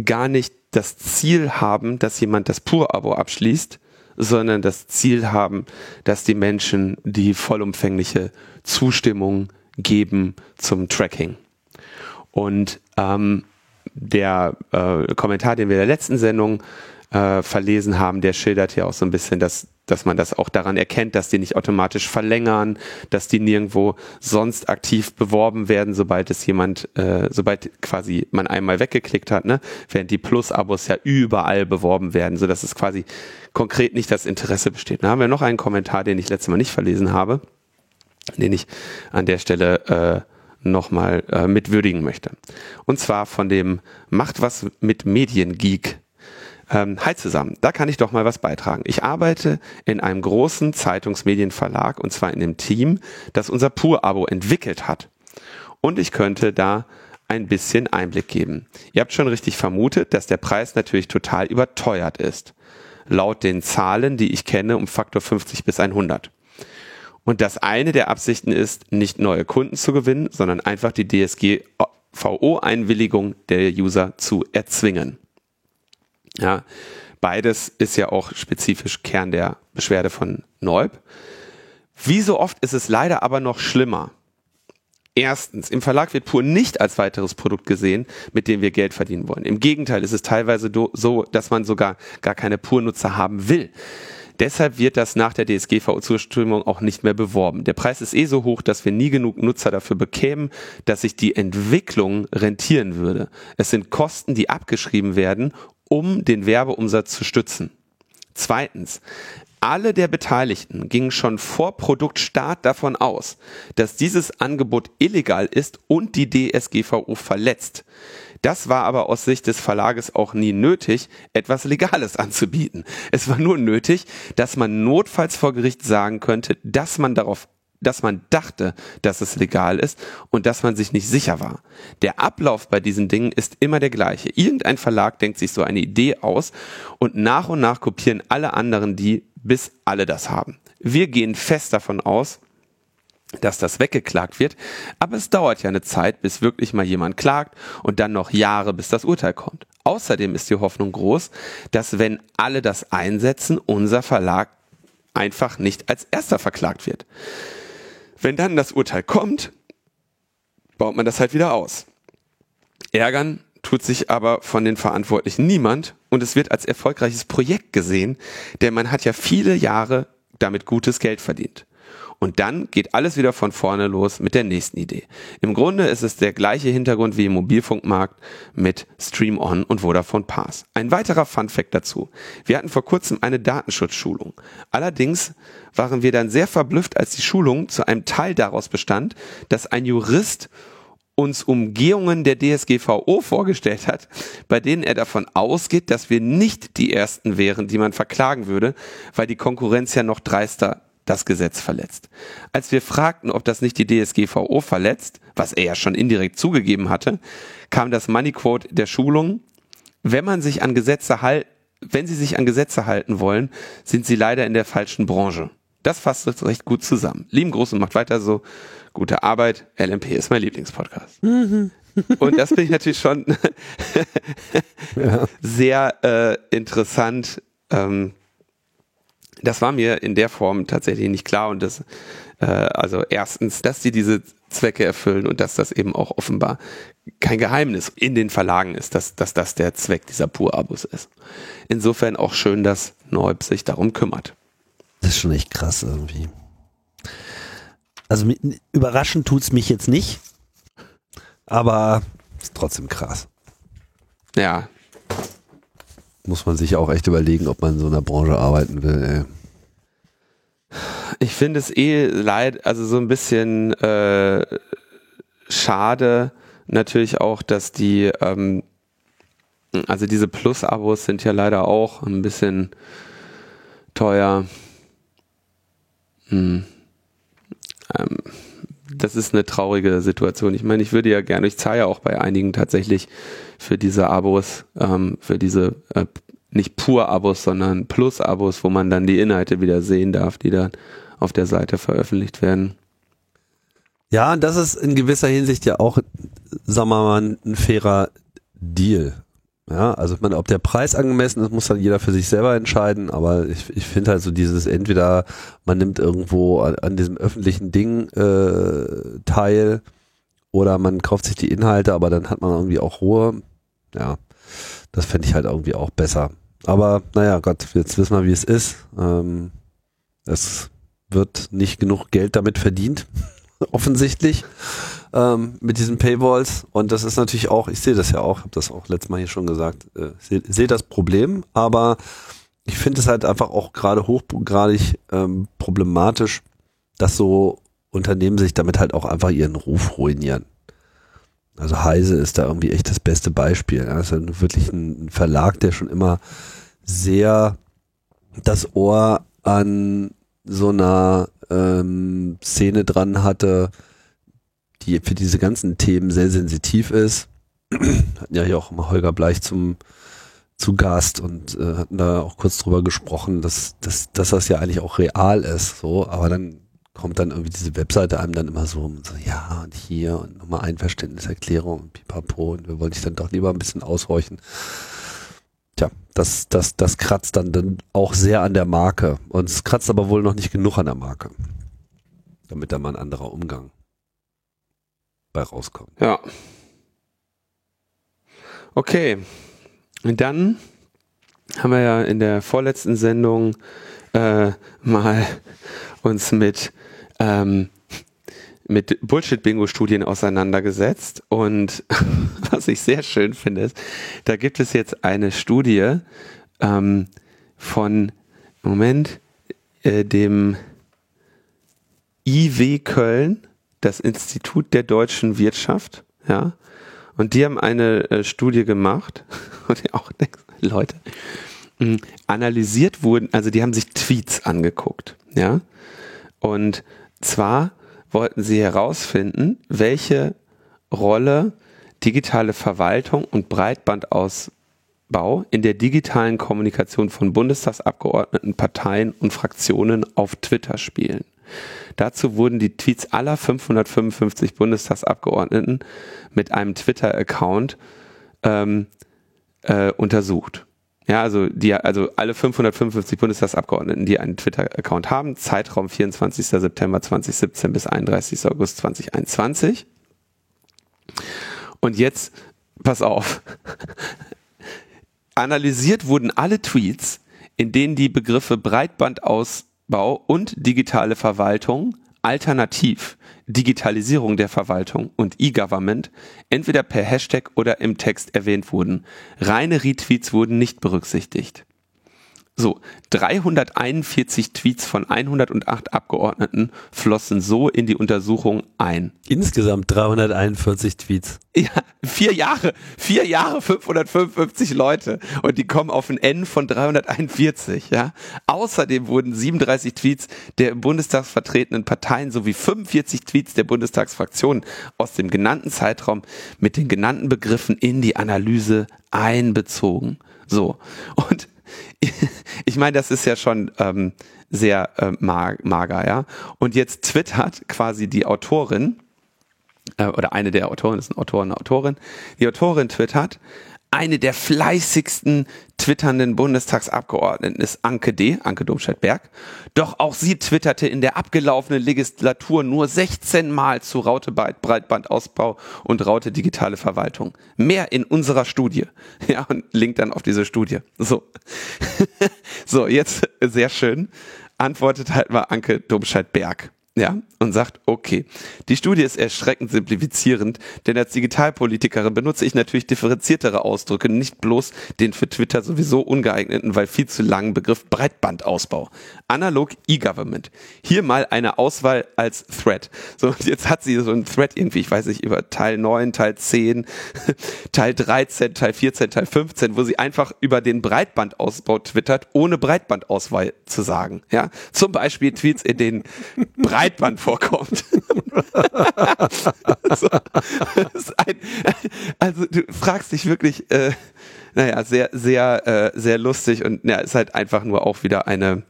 gar nicht das Ziel haben, dass jemand das Pur-Abo abschließt, sondern das Ziel haben, dass die Menschen die vollumfängliche Zustimmung geben zum Tracking. Und ähm, der äh, Kommentar, den wir in der letzten Sendung äh, verlesen haben, der schildert ja auch so ein bisschen, dass, dass man das auch daran erkennt, dass die nicht automatisch verlängern, dass die nirgendwo sonst aktiv beworben werden, sobald es jemand, äh, sobald quasi man einmal weggeklickt hat, ne? während die Plus-Abos ja überall beworben werden, so dass es quasi konkret nicht das Interesse besteht. Da haben wir noch einen Kommentar, den ich letztes Mal nicht verlesen habe, den ich an der Stelle äh, nochmal äh, mit würdigen möchte. Und zwar von dem Macht was mit Mediengeek. Ähm, hi zusammen, da kann ich doch mal was beitragen. Ich arbeite in einem großen Zeitungsmedienverlag und zwar in dem Team, das unser Pur-Abo entwickelt hat. Und ich könnte da ein bisschen Einblick geben. Ihr habt schon richtig vermutet, dass der Preis natürlich total überteuert ist. Laut den Zahlen, die ich kenne, um Faktor 50 bis 100. Und das eine der Absichten ist, nicht neue Kunden zu gewinnen, sondern einfach die DSGVO-Einwilligung der User zu erzwingen. Ja, beides ist ja auch spezifisch Kern der Beschwerde von Neub. Wie so oft ist es leider aber noch schlimmer. Erstens, im Verlag wird Pur nicht als weiteres Produkt gesehen, mit dem wir Geld verdienen wollen. Im Gegenteil, ist es teilweise so, dass man sogar gar keine Pur-Nutzer haben will. Deshalb wird das nach der DSGVO-Zustimmung auch nicht mehr beworben. Der Preis ist eh so hoch, dass wir nie genug Nutzer dafür bekämen, dass sich die Entwicklung rentieren würde. Es sind Kosten, die abgeschrieben werden, um den Werbeumsatz zu stützen. Zweitens, alle der Beteiligten gingen schon vor Produktstart davon aus, dass dieses Angebot illegal ist und die DSGVO verletzt. Das war aber aus Sicht des Verlages auch nie nötig, etwas Legales anzubieten. Es war nur nötig, dass man notfalls vor Gericht sagen könnte, dass man darauf dass man dachte, dass es legal ist und dass man sich nicht sicher war. Der Ablauf bei diesen Dingen ist immer der gleiche. Irgendein Verlag denkt sich so eine Idee aus und nach und nach kopieren alle anderen die, bis alle das haben. Wir gehen fest davon aus, dass das weggeklagt wird, aber es dauert ja eine Zeit, bis wirklich mal jemand klagt und dann noch Jahre, bis das Urteil kommt. Außerdem ist die Hoffnung groß, dass wenn alle das einsetzen, unser Verlag einfach nicht als erster verklagt wird. Wenn dann das Urteil kommt, baut man das halt wieder aus. Ärgern tut sich aber von den Verantwortlichen niemand und es wird als erfolgreiches Projekt gesehen, denn man hat ja viele Jahre damit gutes Geld verdient. Und dann geht alles wieder von vorne los mit der nächsten Idee. Im Grunde ist es der gleiche Hintergrund wie im Mobilfunkmarkt mit Stream On und Vodafone Pass. Ein weiterer Fun Fact dazu. Wir hatten vor kurzem eine Datenschutzschulung. Allerdings waren wir dann sehr verblüfft, als die Schulung zu einem Teil daraus bestand, dass ein Jurist uns Umgehungen der DSGVO vorgestellt hat, bei denen er davon ausgeht, dass wir nicht die Ersten wären, die man verklagen würde, weil die Konkurrenz ja noch dreister das Gesetz verletzt. Als wir fragten, ob das nicht die DSGVO verletzt, was er ja schon indirekt zugegeben hatte, kam das Moneyquote der Schulung, wenn man sich an Gesetze halt, wenn Sie sich an Gesetze halten wollen, sind Sie leider in der falschen Branche. Das fasst es recht gut zusammen. Lieben Groß und macht weiter so. Gute Arbeit. LMP ist mein Lieblingspodcast. Mhm. Und das finde ich natürlich schon ja. sehr äh, interessant, ähm, das war mir in der Form tatsächlich nicht klar und das, äh, also erstens, dass sie diese Zwecke erfüllen und dass das eben auch offenbar kein Geheimnis in den Verlagen ist, dass, dass das der Zweck dieser Pur-Abos ist. Insofern auch schön, dass Neub sich darum kümmert. Das ist schon echt krass irgendwie. Also überraschend tut's mich jetzt nicht, aber ist trotzdem krass. Ja, muss man sich auch echt überlegen, ob man in so einer Branche arbeiten will. Ey. Ich finde es eh leid, also so ein bisschen äh, schade natürlich auch, dass die, ähm, also diese Plus-Abos sind ja leider auch ein bisschen teuer. Hm. Ähm, das ist eine traurige Situation. Ich meine, ich würde ja gerne, ich zahle ja auch bei einigen tatsächlich für diese Abos, ähm, für diese äh, nicht pur Abos, sondern Plus-Abos, wo man dann die Inhalte wieder sehen darf, die dann auf der Seite veröffentlicht werden. Ja, das ist in gewisser Hinsicht ja auch, sagen wir mal, ein fairer Deal. Ja, also ich meine, ob der Preis angemessen ist, muss dann jeder für sich selber entscheiden, aber ich, ich finde halt so dieses entweder man nimmt irgendwo an, an diesem öffentlichen Ding äh, teil oder man kauft sich die Inhalte, aber dann hat man irgendwie auch Ruhe. Ja, das fände ich halt irgendwie auch besser. Aber naja, Gott, jetzt wissen wir, wie es ist. Ähm, es wird nicht genug Geld damit verdient, offensichtlich, ähm, mit diesen Paywalls. Und das ist natürlich auch, ich sehe das ja auch, habe das auch letztes Mal hier schon gesagt, äh, sehe seh das Problem, aber ich finde es halt einfach auch gerade hochgradig ähm, problematisch, dass so Unternehmen sich damit halt auch einfach ihren Ruf ruinieren. Also Heise ist da irgendwie echt das beste Beispiel. Also wirklich ein Verlag, der schon immer sehr das Ohr an so einer ähm, Szene dran hatte, die für diese ganzen Themen sehr sensitiv ist. Hatten ja hier auch immer Holger Bleich zum zu Gast und äh, hatten da auch kurz drüber gesprochen, dass, dass, dass das ja eigentlich auch real ist, so, aber dann kommt dann irgendwie diese Webseite einem dann immer so, so ja und hier und nochmal Einverständniserklärung und pipapo und wir wollen dich dann doch lieber ein bisschen aushorchen. Tja, das, das, das kratzt dann, dann auch sehr an der Marke und es kratzt aber wohl noch nicht genug an der Marke, damit da mal ein anderer Umgang bei rauskommt. Ja. Okay. Und dann haben wir ja in der vorletzten Sendung äh, mal uns mit ähm, mit Bullshit-Bingo-Studien auseinandergesetzt. Und was ich sehr schön finde, ist, da gibt es jetzt eine Studie ähm, von, Moment, äh, dem IW Köln, das Institut der deutschen Wirtschaft, ja, und die haben eine äh, Studie gemacht. Und auch Leute, mh, analysiert wurden, also die haben sich Tweets angeguckt, ja, und zwar wollten sie herausfinden, welche Rolle digitale Verwaltung und Breitbandausbau in der digitalen Kommunikation von Bundestagsabgeordneten, Parteien und Fraktionen auf Twitter spielen. Dazu wurden die Tweets aller 555 Bundestagsabgeordneten mit einem Twitter-Account ähm, äh, untersucht. Ja, also die, also alle 555 Bundestagsabgeordneten, die einen Twitter-Account haben, Zeitraum 24. September 2017 bis 31. August 2021. Und jetzt, pass auf, analysiert wurden alle Tweets, in denen die Begriffe Breitbandausbau und digitale Verwaltung alternativ Digitalisierung der Verwaltung und E-Government entweder per Hashtag oder im Text erwähnt wurden. Reine Retweets wurden nicht berücksichtigt. So, 341 Tweets von 108 Abgeordneten flossen so in die Untersuchung ein. Insgesamt 341 Tweets. Ja, vier Jahre, vier Jahre, 555 Leute und die kommen auf ein N von 341, ja. Außerdem wurden 37 Tweets der im Bundestag vertretenen Parteien sowie 45 Tweets der Bundestagsfraktionen aus dem genannten Zeitraum mit den genannten Begriffen in die Analyse einbezogen. So. Und ich meine, das ist ja schon ähm, sehr äh, mager, ja. Und jetzt twittert quasi die Autorin, äh, oder eine der Autoren, das Autor, eine Autorin, die Autorin twittert, eine der fleißigsten twitternden Bundestagsabgeordneten ist Anke D., Anke Domscheit-Berg. Doch auch sie twitterte in der abgelaufenen Legislatur nur 16 Mal zu Raute Breitbandausbau und Raute digitale Verwaltung. Mehr in unserer Studie. Ja, und linkt dann auf diese Studie. So. so, jetzt sehr schön. Antwortet halt mal Anke Domscheit-Berg ja, und sagt, okay, die Studie ist erschreckend simplifizierend, denn als Digitalpolitikerin benutze ich natürlich differenziertere Ausdrücke, nicht bloß den für Twitter sowieso ungeeigneten, weil viel zu langen Begriff Breitbandausbau. Analog E-Government. Hier mal eine Auswahl als Thread. So, und jetzt hat sie so ein Thread irgendwie, ich weiß nicht, über Teil 9, Teil 10, Teil 13, Teil 14, Teil 15, wo sie einfach über den Breitbandausbau twittert, ohne Breitbandauswahl zu sagen. Ja, zum Beispiel Tweets, in denen Breit Breitband vorkommt. also, ein, also, du fragst dich wirklich, äh, naja, sehr, sehr, äh, sehr lustig und ja, ist halt einfach nur auch wieder eine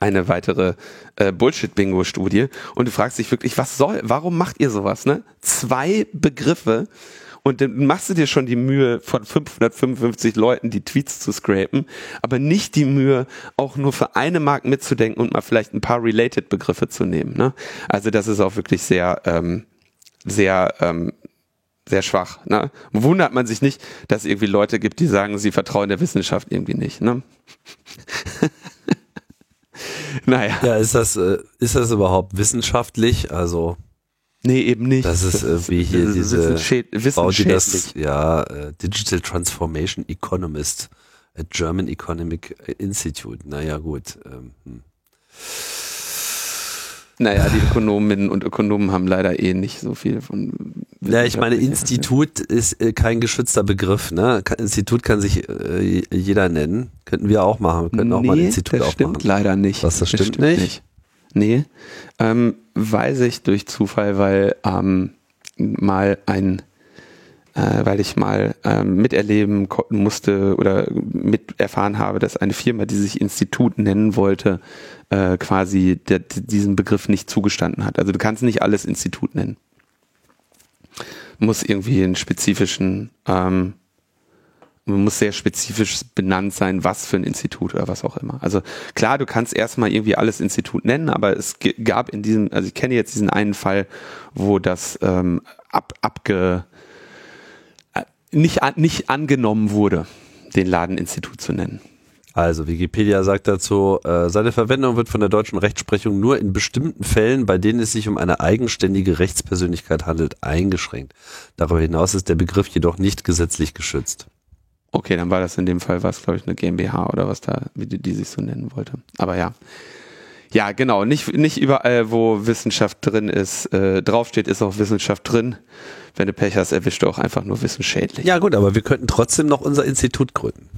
eine weitere äh, Bullshit-Bingo-Studie und du fragst dich wirklich, was soll, warum macht ihr sowas, ne? Zwei Begriffe und dann machst du dir schon die Mühe, von 555 Leuten die Tweets zu scrapen, aber nicht die Mühe, auch nur für eine Mark mitzudenken und mal vielleicht ein paar Related-Begriffe zu nehmen. Ne? Also das ist auch wirklich sehr, ähm, sehr, ähm, sehr schwach. Ne? Wundert man sich nicht, dass es irgendwie Leute gibt, die sagen, sie vertrauen der Wissenschaft irgendwie nicht. Ne? naja. Ja, ist das, äh, ist das überhaupt wissenschaftlich? Also Nee, eben nicht. Das ist äh, wie hier das diese Frau, die das, ja, äh, Digital Transformation Economist at German Economic Institute. Naja, gut. Ähm, hm. Naja, die Ökonominnen und Ökonomen haben leider eh nicht so viel von Ja, ich meine, Institut ist äh, kein geschützter Begriff. Ne? Institut kann sich äh, jeder nennen. Könnten wir auch machen. Wir könnten nee, auch mal ein Institut das aufmachen. stimmt leider nicht. Was, das stimmt nicht? Nee, ähm, weiß ich durch Zufall, weil ähm, mal ein äh, weil ich mal ähm, miterleben musste oder mit erfahren habe, dass eine Firma, die sich Institut nennen wollte, äh, quasi der, diesen Begriff nicht zugestanden hat. Also du kannst nicht alles Institut nennen. Muss irgendwie einen spezifischen, ähm, muss sehr spezifisch benannt sein, was für ein Institut oder was auch immer. Also klar, du kannst erstmal irgendwie alles Institut nennen, aber es gab in diesem, also ich kenne jetzt diesen einen Fall, wo das ähm, ab, abge, nicht, nicht angenommen wurde, den Laden Institut zu nennen. Also Wikipedia sagt dazu, äh, seine Verwendung wird von der deutschen Rechtsprechung nur in bestimmten Fällen, bei denen es sich um eine eigenständige Rechtspersönlichkeit handelt, eingeschränkt. Darüber hinaus ist der Begriff jedoch nicht gesetzlich geschützt. Okay, dann war das in dem Fall was, glaube ich, eine GmbH oder was da, wie die, die sich so nennen wollte. Aber ja. Ja, genau. Nicht, nicht überall, wo Wissenschaft drin ist, äh, draufsteht, ist auch Wissenschaft drin. Wenn du Pech hast, erwischt du auch einfach nur wissensschädlich. Ja gut, aber wir könnten trotzdem noch unser Institut gründen.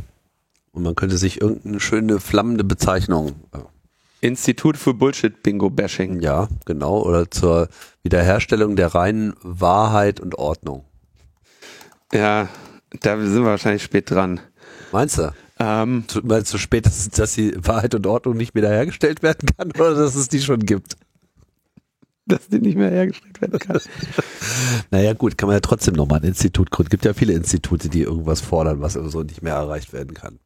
Und man könnte sich irgendeine schöne flammende Bezeichnung, äh, Institut für Bullshit-Bingo-Bashing. ja, genau, oder zur Wiederherstellung der reinen Wahrheit und Ordnung. Ja, da sind wir wahrscheinlich spät dran. Meinst du? Ähm, Zu- Weil es zu spät ist, dass die Wahrheit und Ordnung nicht wiederhergestellt werden kann oder dass es die schon gibt? dass die nicht mehr hergestellt werden kann. Naja gut, kann man ja trotzdem nochmal ein Institut gründen. gibt ja viele Institute, die irgendwas fordern, was so nicht mehr erreicht werden kann.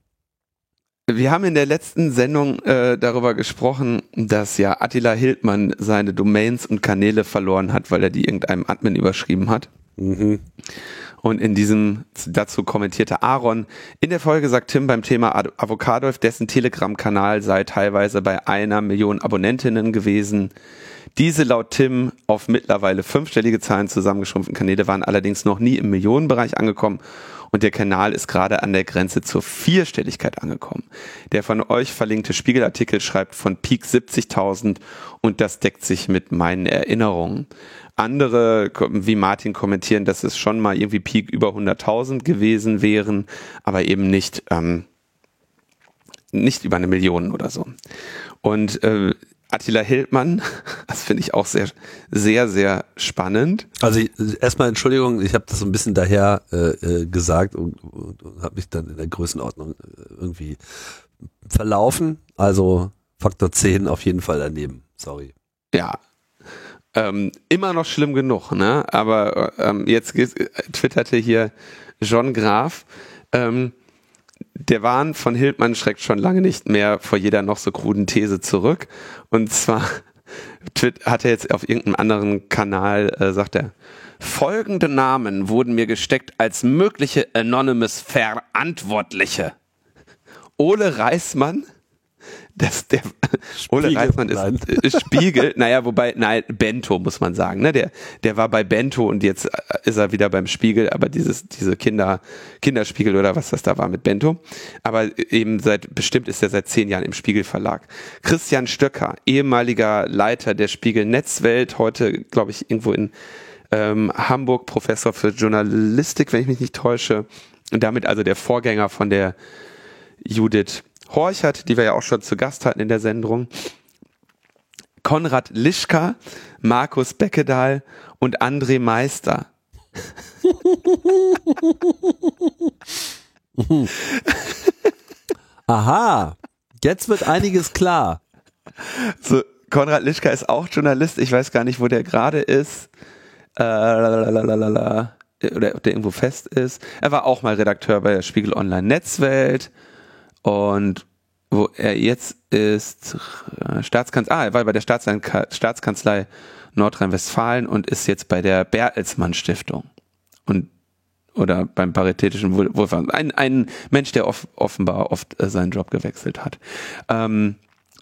Wir haben in der letzten Sendung äh, darüber gesprochen, dass ja Attila Hildmann seine Domains und Kanäle verloren hat, weil er die irgendeinem Admin überschrieben hat. Mhm. Und in diesem dazu kommentierte Aaron, in der Folge sagt Tim beim Thema Ad- Avocadolf, dessen Telegram-Kanal sei teilweise bei einer Million Abonnentinnen gewesen. Diese laut Tim auf mittlerweile fünfstellige Zahlen zusammengeschrumpften Kanäle waren allerdings noch nie im Millionenbereich angekommen und der Kanal ist gerade an der Grenze zur Vierstelligkeit angekommen. Der von euch verlinkte Spiegelartikel schreibt von Peak 70.000 und das deckt sich mit meinen Erinnerungen. Andere, wie Martin, kommentieren, dass es schon mal irgendwie Peak über 100.000 gewesen wären, aber eben nicht, ähm, nicht über eine Million oder so. Und äh, Attila Hildmann, das finde ich auch sehr, sehr, sehr spannend. Also ich- erstmal Entschuldigung, ich habe das so ein bisschen daher äh, äh, gesagt und, und, und habe mich dann in der Größenordnung äh, irgendwie verlaufen. Also Faktor 10 auf jeden Fall daneben. Sorry. Ja. Ähm, immer noch schlimm genug, ne? Aber ähm, jetzt geht- twitterte hier John Graf, ähm, der Wahn von Hildmann schreckt schon lange nicht mehr vor jeder noch so kruden These zurück. Und zwar hat er jetzt auf irgendeinem anderen Kanal, äh, sagt er, folgende Namen wurden mir gesteckt als mögliche Anonymous Verantwortliche. Ole Reismann, das, der, Ole Spiegel, Reismann ist, ist Spiegel, naja, wobei, nein, Bento muss man sagen, ne, der, der war bei Bento und jetzt äh, ist er wieder beim Spiegel, aber dieses, diese Kinder, Kinderspiegel oder was das da war mit Bento, aber eben seit, bestimmt ist er seit zehn Jahren im Spiegel Verlag. Christian Stöcker, ehemaliger Leiter der Spiegel Netzwelt, heute, glaube ich, irgendwo in ähm, Hamburg Professor für Journalistik, wenn ich mich nicht täusche, und damit also der Vorgänger von der Judith Horchert, die wir ja auch schon zu Gast hatten in der Sendung. Konrad Lischka, Markus Beckedahl und André Meister. Aha, jetzt wird einiges klar. So, Konrad Lischka ist auch Journalist. Ich weiß gar nicht, wo der gerade ist. Äh, lalalala. oder ob der irgendwo fest ist. Er war auch mal Redakteur bei der Spiegel Online Netzwelt. Und wo er jetzt ist, äh, Staatskanzlei, ah, er war bei der Staatskanzlei, Nordrhein-Westfalen und ist jetzt bei der Bertelsmann Stiftung. Und oder beim paritätischen Wohl- Wohlfahren. Ein, ein Mensch, der off, offenbar oft äh, seinen Job gewechselt hat. Ähm,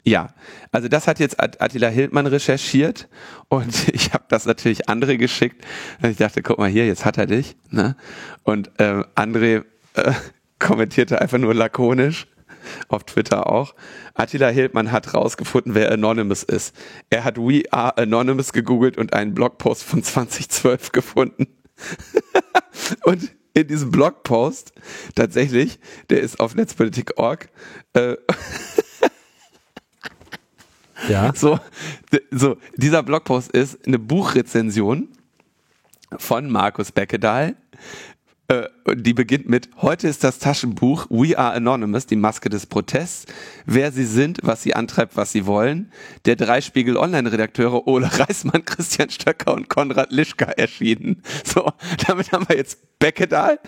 ja, also das hat jetzt At- Attila Hildmann recherchiert und ich habe das natürlich André geschickt. Ich dachte, guck mal hier, jetzt hat er dich. Ne? Und ähm, André äh, kommentierte einfach nur lakonisch, auf Twitter auch. Attila Hildmann hat rausgefunden, wer Anonymous ist. Er hat We Are Anonymous gegoogelt und einen Blogpost von 2012 gefunden. Und in diesem Blogpost, tatsächlich, der ist auf netzpolitik.org, äh, Ja. so, so, dieser Blogpost ist eine Buchrezension von Markus Beckedahl. Äh, die beginnt mit, heute ist das Taschenbuch We Are Anonymous, die Maske des Protests, wer sie sind, was sie antreibt, was sie wollen, der Dreispiegel Online-Redakteure Ole Reismann, Christian Stöcker und Konrad Lischka erschienen. So, damit haben wir jetzt Beckedahl,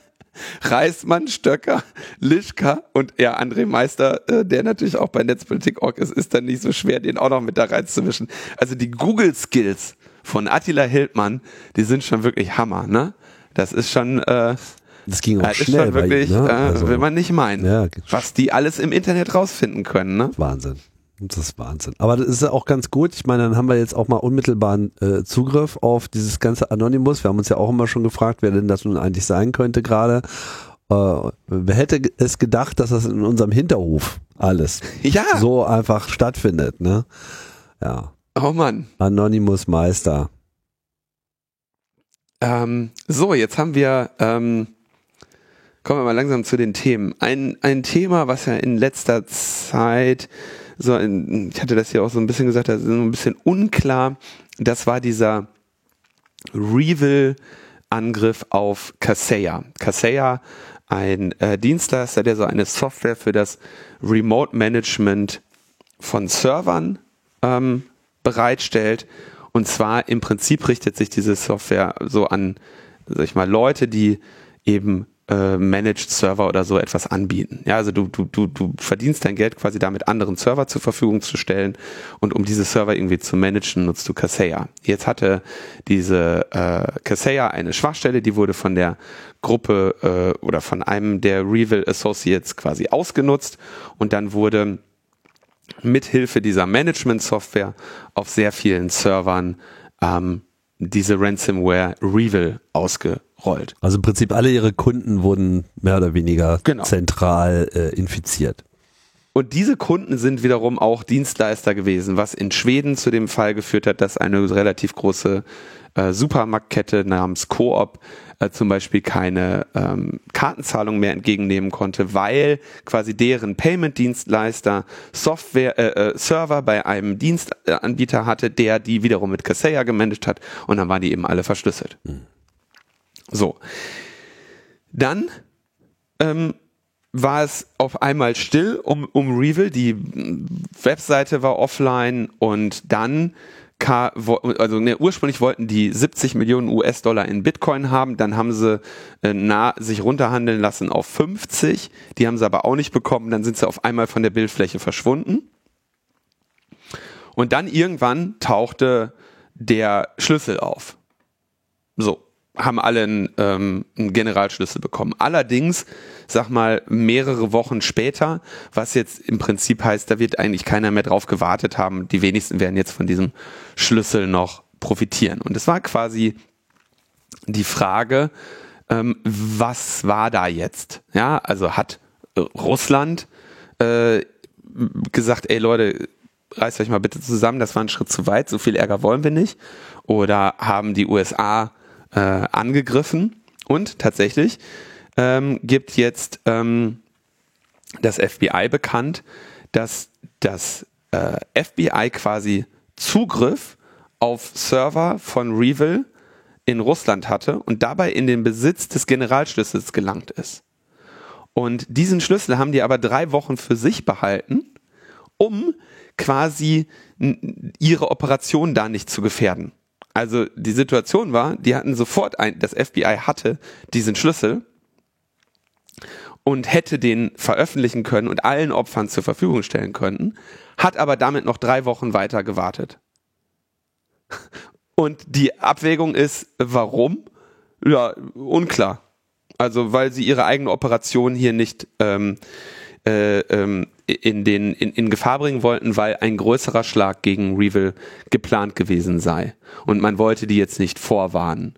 Reismann, Stöcker, Lischka und ja, André Meister, äh, der natürlich auch bei Netzpolitik.org ist, ist dann nicht so schwer, den auch noch mit da reinzumischen. Also die Google-Skills von Attila Hildmann, die sind schon wirklich Hammer, ne? Das ist schon, äh, Das ging auch das ist schnell schon bei wirklich, ihm, ne? äh, Also, will man nicht meinen, Ja, was die alles im Internet rausfinden können, ne? Wahnsinn. Das ist Wahnsinn. Aber das ist auch ganz gut. Ich meine, dann haben wir jetzt auch mal unmittelbaren äh, Zugriff auf dieses ganze Anonymous. Wir haben uns ja auch immer schon gefragt, wer denn das nun eigentlich sein könnte gerade. Äh, wer hätte es gedacht, dass das in unserem Hinterhof alles Ja, so einfach stattfindet, ne? Ja. oh Mann. Anonymous Meister. Ähm, so, jetzt haben wir, ähm, kommen wir mal langsam zu den Themen. Ein, ein Thema, was ja in letzter Zeit, so, in, ich hatte das hier auch so ein bisschen gesagt, das ist so ein bisschen unklar, das war dieser Revil-Angriff auf Kaseya. Kaseya, ein äh, Dienstleister, der so eine Software für das Remote Management von Servern ähm, bereitstellt. Und zwar im Prinzip richtet sich diese Software so an, sag ich mal, Leute, die eben äh, Managed Server oder so etwas anbieten. Ja, also du, du, du, du verdienst dein Geld quasi damit, anderen Server zur Verfügung zu stellen. Und um diese Server irgendwie zu managen, nutzt du Kaseya. Jetzt hatte diese äh, Kaseya eine Schwachstelle, die wurde von der Gruppe äh, oder von einem der Revil Associates quasi ausgenutzt. Und dann wurde mithilfe dieser Management-Software auf sehr vielen Servern ähm, diese Ransomware Revil ausgerollt. Also im Prinzip alle ihre Kunden wurden mehr oder weniger Genau. zentral äh, infiziert. Und diese Kunden sind wiederum auch Dienstleister gewesen, was in Schweden zu dem Fall geführt hat, dass eine relativ große äh, Supermarktkette namens Coop äh, zum Beispiel keine ähm, Kartenzahlung mehr entgegennehmen konnte, weil quasi deren Payment-Dienstleister Software, äh, äh, Server bei einem Dienstanbieter hatte, der die wiederum mit Kaseya gemanagt hat und dann waren die eben alle verschlüsselt. So. Dann ähm, war es auf einmal still um, um Revil. Die Webseite war offline und dann wo- also ne, ursprünglich wollten die 70 Millionen US-Dollar in Bitcoin haben, dann haben sie äh, nah, sich runterhandeln lassen auf 50, die haben sie aber auch nicht bekommen, dann sind sie auf einmal von der Bildfläche verschwunden. Und dann irgendwann tauchte der Schlüssel auf. So, haben alle einen, ähm, einen Generalschlüssel bekommen. Allerdings, sag mal, mehrere Wochen später, was jetzt im Prinzip heißt, da wird eigentlich keiner mehr drauf gewartet haben. Die wenigsten werden jetzt von diesem Schlüssel noch profitieren. Und es war quasi die Frage, ähm, was war da jetzt? Ja, also hat äh, Russland äh, gesagt, ey Leute, reißt euch mal bitte zusammen, das war ein Schritt zu weit, so viel Ärger wollen wir nicht. Oder haben die USA äh, angegriffen und tatsächlich ähm, gibt jetzt ähm, das FBI bekannt, dass das äh, FBI quasi Zugriff auf Server von Revil in Russland hatte und dabei in den Besitz des Generalschlüssels gelangt ist. Und diesen Schlüssel haben die aber drei Wochen für sich behalten, um quasi ihre Operation da nicht zu gefährden. Also die Situation war, die hatten sofort ein, das FBI hatte diesen Schlüssel und hätte den veröffentlichen können und allen Opfern zur Verfügung stellen können, hat aber damit noch drei Wochen weiter gewartet. Und die Abwägung ist, warum? Ja, unklar. Also weil sie ihre eigene Operation hier nicht ähm, äh, ähm, in, den, in, in Gefahr bringen wollten, weil ein größerer Schlag gegen Revil geplant gewesen sei. Und man wollte die jetzt nicht vorwarnen.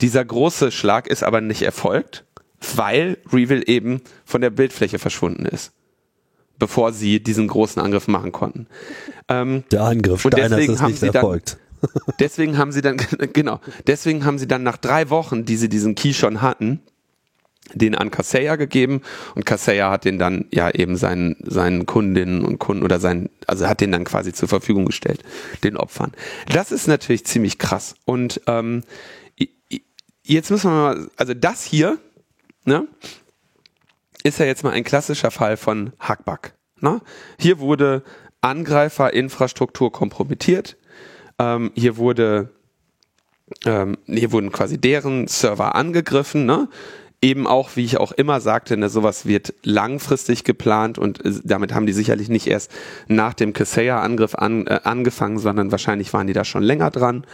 Dieser große Schlag ist aber nicht erfolgt, weil Revil eben von der Bildfläche verschwunden ist, bevor sie diesen großen Angriff machen konnten. Ähm, Der Angriff Und Steiners deswegen ist haben nicht sie dann- erfolgt. deswegen haben sie dann, genau, deswegen haben sie dann nach drei Wochen, die sie diesen Key schon hatten, den an Kaseya gegeben und Kaseya hat den dann ja eben seinen, seinen Kundinnen und Kunden oder seinen, also hat den dann quasi zur Verfügung gestellt, den Opfern. Das ist natürlich ziemlich krass. Und ähm, jetzt müssen wir mal, also das hier, ne, ist ja jetzt mal ein klassischer Fall von Hackback. Ne? Hier wurde Angreiferinfrastruktur kompromittiert. Ähm, hier wurde ähm, hier wurden quasi deren Server angegriffen, ne? Eben auch, wie ich auch immer sagte, ne, sowas wird langfristig geplant und äh, damit haben die sicherlich nicht erst nach dem Kaseya-Angriff an, äh, angefangen, sondern wahrscheinlich waren die da schon länger dran.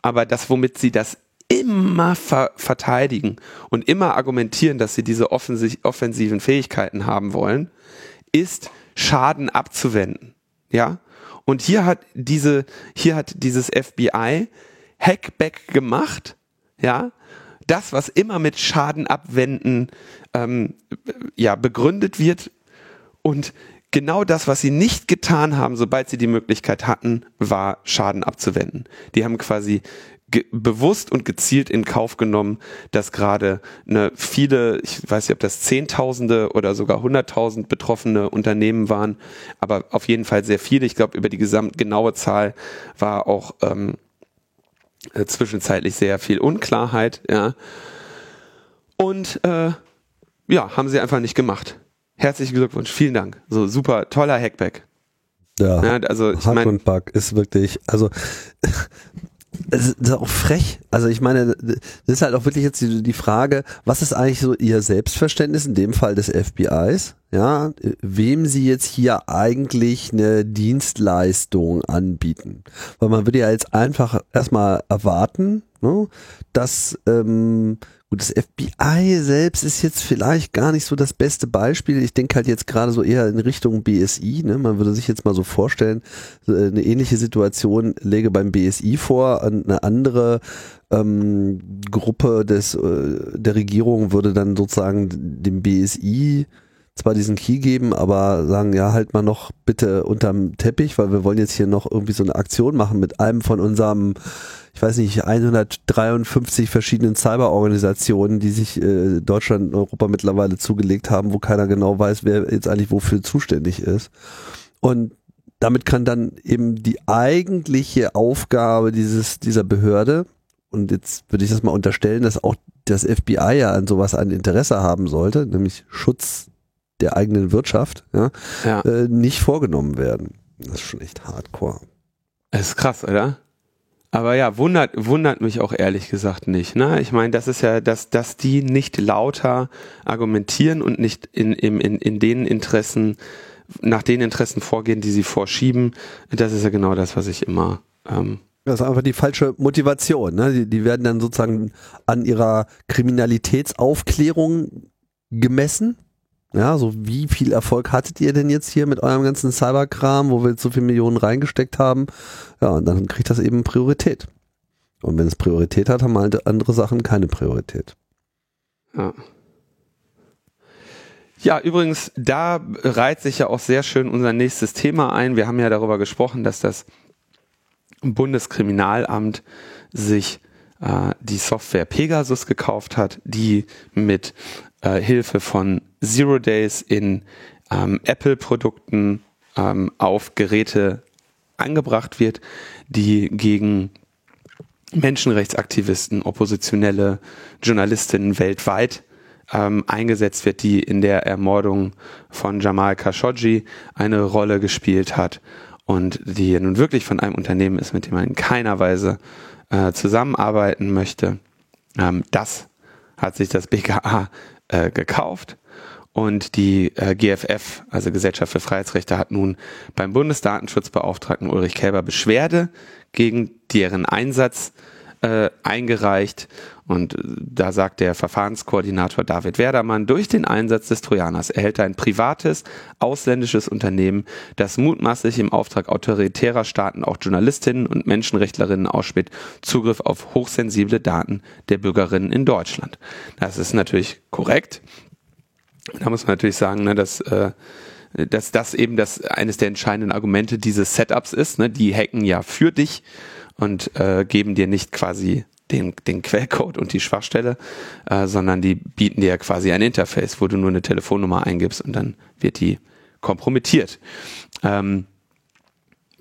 Aber das, womit sie das immer ver verteidigen und immer argumentieren, dass sie diese offensiven Fähigkeiten haben wollen, ist Schaden abzuwenden. Ja? Und hier hat diese, hier hat dieses FBI Hackback gemacht, ja, das, was immer mit Schaden abwenden ähm, ja, begründet wird und genau das, was sie nicht getan haben, sobald sie die Möglichkeit hatten, war Schaden abzuwenden. Die haben quasi bewusst und gezielt in Kauf genommen, dass gerade eine viele, ich weiß nicht, ob das Zehntausende oder sogar Hunderttausend betroffene Unternehmen waren, aber auf jeden Fall sehr viele. Ich glaube, über die gesamt genaue Zahl war auch ähm, äh, zwischenzeitlich sehr viel Unklarheit. Ja. Und äh, ja, haben sie einfach nicht gemacht. Herzlichen Glückwunsch, vielen Dank. So super, toller Hackback. Ja, ja also ich meine, Bug ist wirklich, also es ist auch frech. Also ich meine, das ist halt auch wirklich jetzt die, die, Frage, was ist eigentlich so ihr Selbstverständnis in dem Fall des FBIs? Ja, wem sie jetzt hier eigentlich eine Dienstleistung anbieten? Weil man würde ja jetzt einfach erstmal erwarten, ne, dass ähm, das FBI selbst ist jetzt vielleicht gar nicht so das beste Beispiel. Ich denke halt jetzt gerade so eher in Richtung BSI. Ne? Man würde sich jetzt mal so vorstellen, eine ähnliche Situation läge beim BSI vor. Eine andere ähm, Gruppe des, äh, der Regierung würde dann sozusagen dem BSI zwar diesen Key geben, aber sagen, ja, halt mal noch bitte unterm Teppich, weil wir wollen jetzt hier noch irgendwie so eine Aktion machen mit einem von unserem ich weiß nicht, 153 verschiedenen Cyberorganisationen, die sich äh, Deutschland und Europa mittlerweile zugelegt haben, wo keiner genau weiß, wer jetzt eigentlich wofür zuständig ist. Und damit kann dann eben die eigentliche Aufgabe dieses, dieser Behörde, und jetzt würde ich das mal unterstellen, dass auch das FBI ja an sowas ein Interesse haben sollte, nämlich Schutz der eigenen Wirtschaft, ja, ja. Äh, nicht vorgenommen werden. Das ist schon echt hardcore. Das ist krass, oder? Aber ja, wundert, wundert mich auch ehrlich gesagt nicht. Ne? Ich meine, das ist ja, dass, dass die nicht lauter argumentieren und nicht in, in, in, in den Interessen, nach den Interessen vorgehen, die sie vorschieben. Das ist ja genau das, was ich immer. Ähm, das ist einfach die falsche Motivation. Ne? Die, die werden dann sozusagen an ihrer Kriminalitätsaufklärung gemessen ja, so wie viel Erfolg hattet ihr denn jetzt hier mit eurem ganzen Cyberkram, wo wir jetzt so viele Millionen reingesteckt haben? Ja, und dann kriegt das eben Priorität. Und wenn es Priorität hat, haben halt andere Sachen keine Priorität. Ja. Ja, übrigens, da reiht sich ja auch sehr schön unser nächstes Thema ein. Wir haben ja darüber gesprochen, dass das Bundeskriminalamt sich äh, die Software Pegasus gekauft hat, die mit äh, Hilfe von Zero Days in ähm, Apple-Produkten ähm, auf Geräte angebracht wird, die gegen Menschenrechtsaktivisten, Oppositionelle, Journalistinnen weltweit ähm, eingesetzt wird, die in der Ermordung von Jamal Khashoggi eine Rolle gespielt hat und die nun wirklich von einem Unternehmen ist, mit dem man in keiner Weise äh, zusammenarbeiten möchte. Ähm, das hat sich das BKA äh, gekauft. Und die äh, GFF, also Gesellschaft für Freiheitsrechte, hat nun beim Bundesdatenschutzbeauftragten Ulrich Kälber Beschwerde gegen deren Einsatz äh, eingereicht. Und äh, da sagt der Verfahrenskoordinator David Werdermann, durch den Einsatz des Trojaners erhält ein privates, ausländisches Unternehmen, das mutmaßlich im Auftrag autoritärer Staaten auch Journalistinnen und Menschenrechtlerinnen ausspäht, Zugriff auf hochsensible Daten der Bürgerinnen in Deutschland. Das ist natürlich korrekt. Da muss man natürlich sagen, ne, dass äh, dass das eben das eines der entscheidenden Argumente dieses Setups ist. Ne? Die hacken ja für dich und äh, geben dir nicht quasi den, den Quellcode und die Schwachstelle, äh, sondern die bieten dir quasi ein Interface, wo du nur eine Telefonnummer eingibst und dann wird die kompromittiert. Ähm,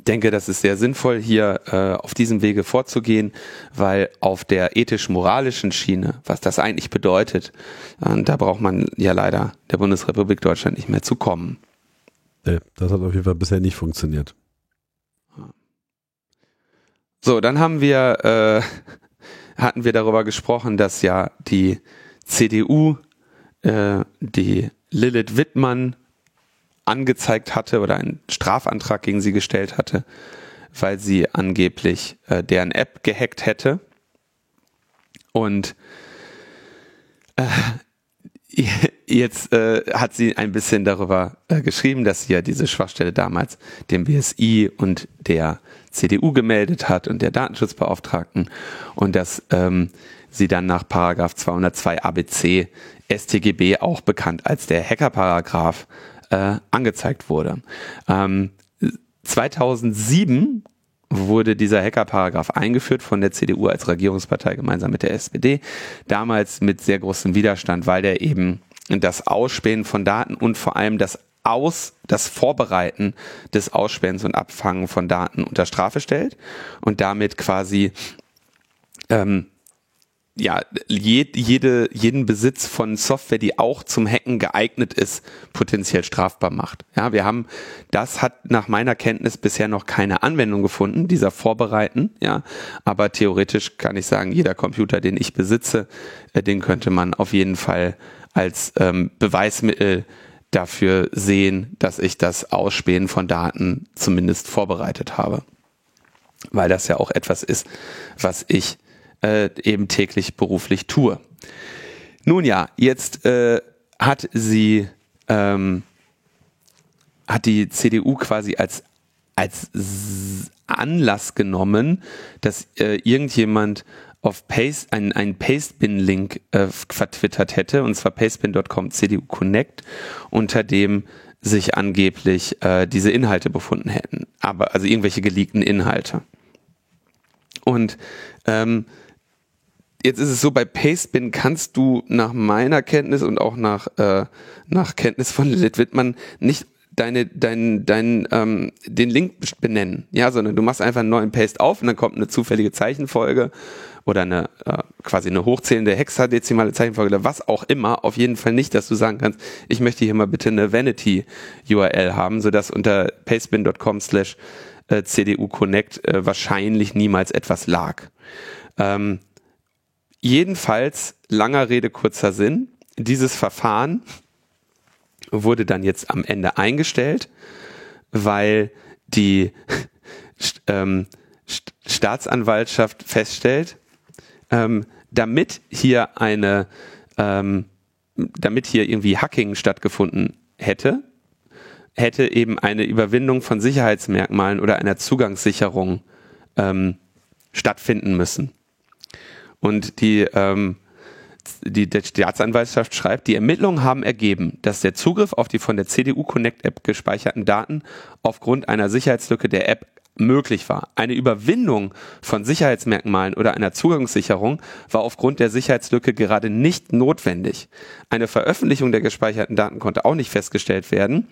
denke, das ist sehr sinnvoll, hier äh, auf diesem Wege vorzugehen, weil auf der ethisch-moralischen Schiene, was das eigentlich bedeutet, äh, da braucht man ja leider der Bundesrepublik Deutschland nicht mehr zu kommen. Nee, das hat auf jeden Fall bisher nicht funktioniert. So, dann haben wir, äh, hatten wir darüber gesprochen, dass ja die CDU äh, die Lilith Wittmann angezeigt hatte oder einen Strafantrag gegen sie gestellt hatte, weil sie angeblich äh, deren App gehackt hätte. Und äh, jetzt äh, hat sie ein bisschen darüber äh, geschrieben, dass sie ja diese Schwachstelle damals dem BSI und der CDU gemeldet hat und der Datenschutzbeauftragten und dass ähm, sie dann nach Paragraph 202 ABC StGB auch bekannt als der Hackerparagraph äh, angezeigt wurde. Ähm, 2007 wurde dieser Hackerparagraph eingeführt von der CDU als Regierungspartei gemeinsam mit der SPD. Damals mit sehr großem Widerstand, weil der eben das Ausspähen von Daten und vor allem das aus, das Vorbereiten des Ausspähens und Abfangen von Daten unter Strafe stellt und damit quasi ähm, ja, jed, jede, jeden Besitz von Software, die auch zum Hacken geeignet ist, potenziell strafbar macht. Ja, wir haben, das hat nach meiner Kenntnis bisher noch keine Anwendung gefunden, dieser Vorbereiten, ja. Aber theoretisch kann ich sagen, jeder Computer, den ich besitze, äh, den könnte man auf jeden Fall als ähm, Beweismittel dafür sehen, dass ich das Ausspähen von Daten zumindest vorbereitet habe. Weil das ja auch etwas ist, was ich äh, eben täglich beruflich tue. Nun ja, jetzt äh, hat sie, ähm, hat die CDU quasi als, als Anlass genommen, dass äh, irgendjemand auf Paste, einen, einen Pastebin-Link äh, vertwittert hätte, und zwar pastebin.com CDU Connect, unter dem sich angeblich äh, diese Inhalte befunden hätten. Aber also irgendwelche geleakten Inhalte. Und ähm, Jetzt ist es so, bei Pastebin kannst du nach meiner Kenntnis und auch nach, äh, nach Kenntnis von Lilith Wittmann nicht deine, dein, dein, ähm, den Link benennen, ja, sondern du machst einfach einen neuen Paste auf und dann kommt eine zufällige Zeichenfolge oder eine äh, quasi eine hochzählende hexadezimale Zeichenfolge oder was auch immer. Auf jeden Fall nicht, dass du sagen kannst, ich möchte hier mal bitte eine Vanity-URL haben, sodass unter pastebin.com slash äh, CDU Connect äh, wahrscheinlich niemals etwas lag. Ähm, Jedenfalls, langer Rede, kurzer Sinn, dieses Verfahren wurde dann jetzt am Ende eingestellt, weil die ähm, Staatsanwaltschaft feststellt, ähm, damit hier eine, ähm, damit hier irgendwie Hacking stattgefunden hätte, hätte eben eine Überwindung von Sicherheitsmerkmalen oder einer Zugangssicherung ähm, stattfinden müssen. Und die, ähm, die, die Staatsanwaltschaft schreibt, die Ermittlungen haben ergeben, dass der Zugriff auf die von der CDU Connect App gespeicherten Daten aufgrund einer Sicherheitslücke der App möglich war. Eine Überwindung von Sicherheitsmerkmalen oder einer Zugangssicherung war aufgrund der Sicherheitslücke gerade nicht notwendig. Eine Veröffentlichung der gespeicherten Daten konnte auch nicht festgestellt werden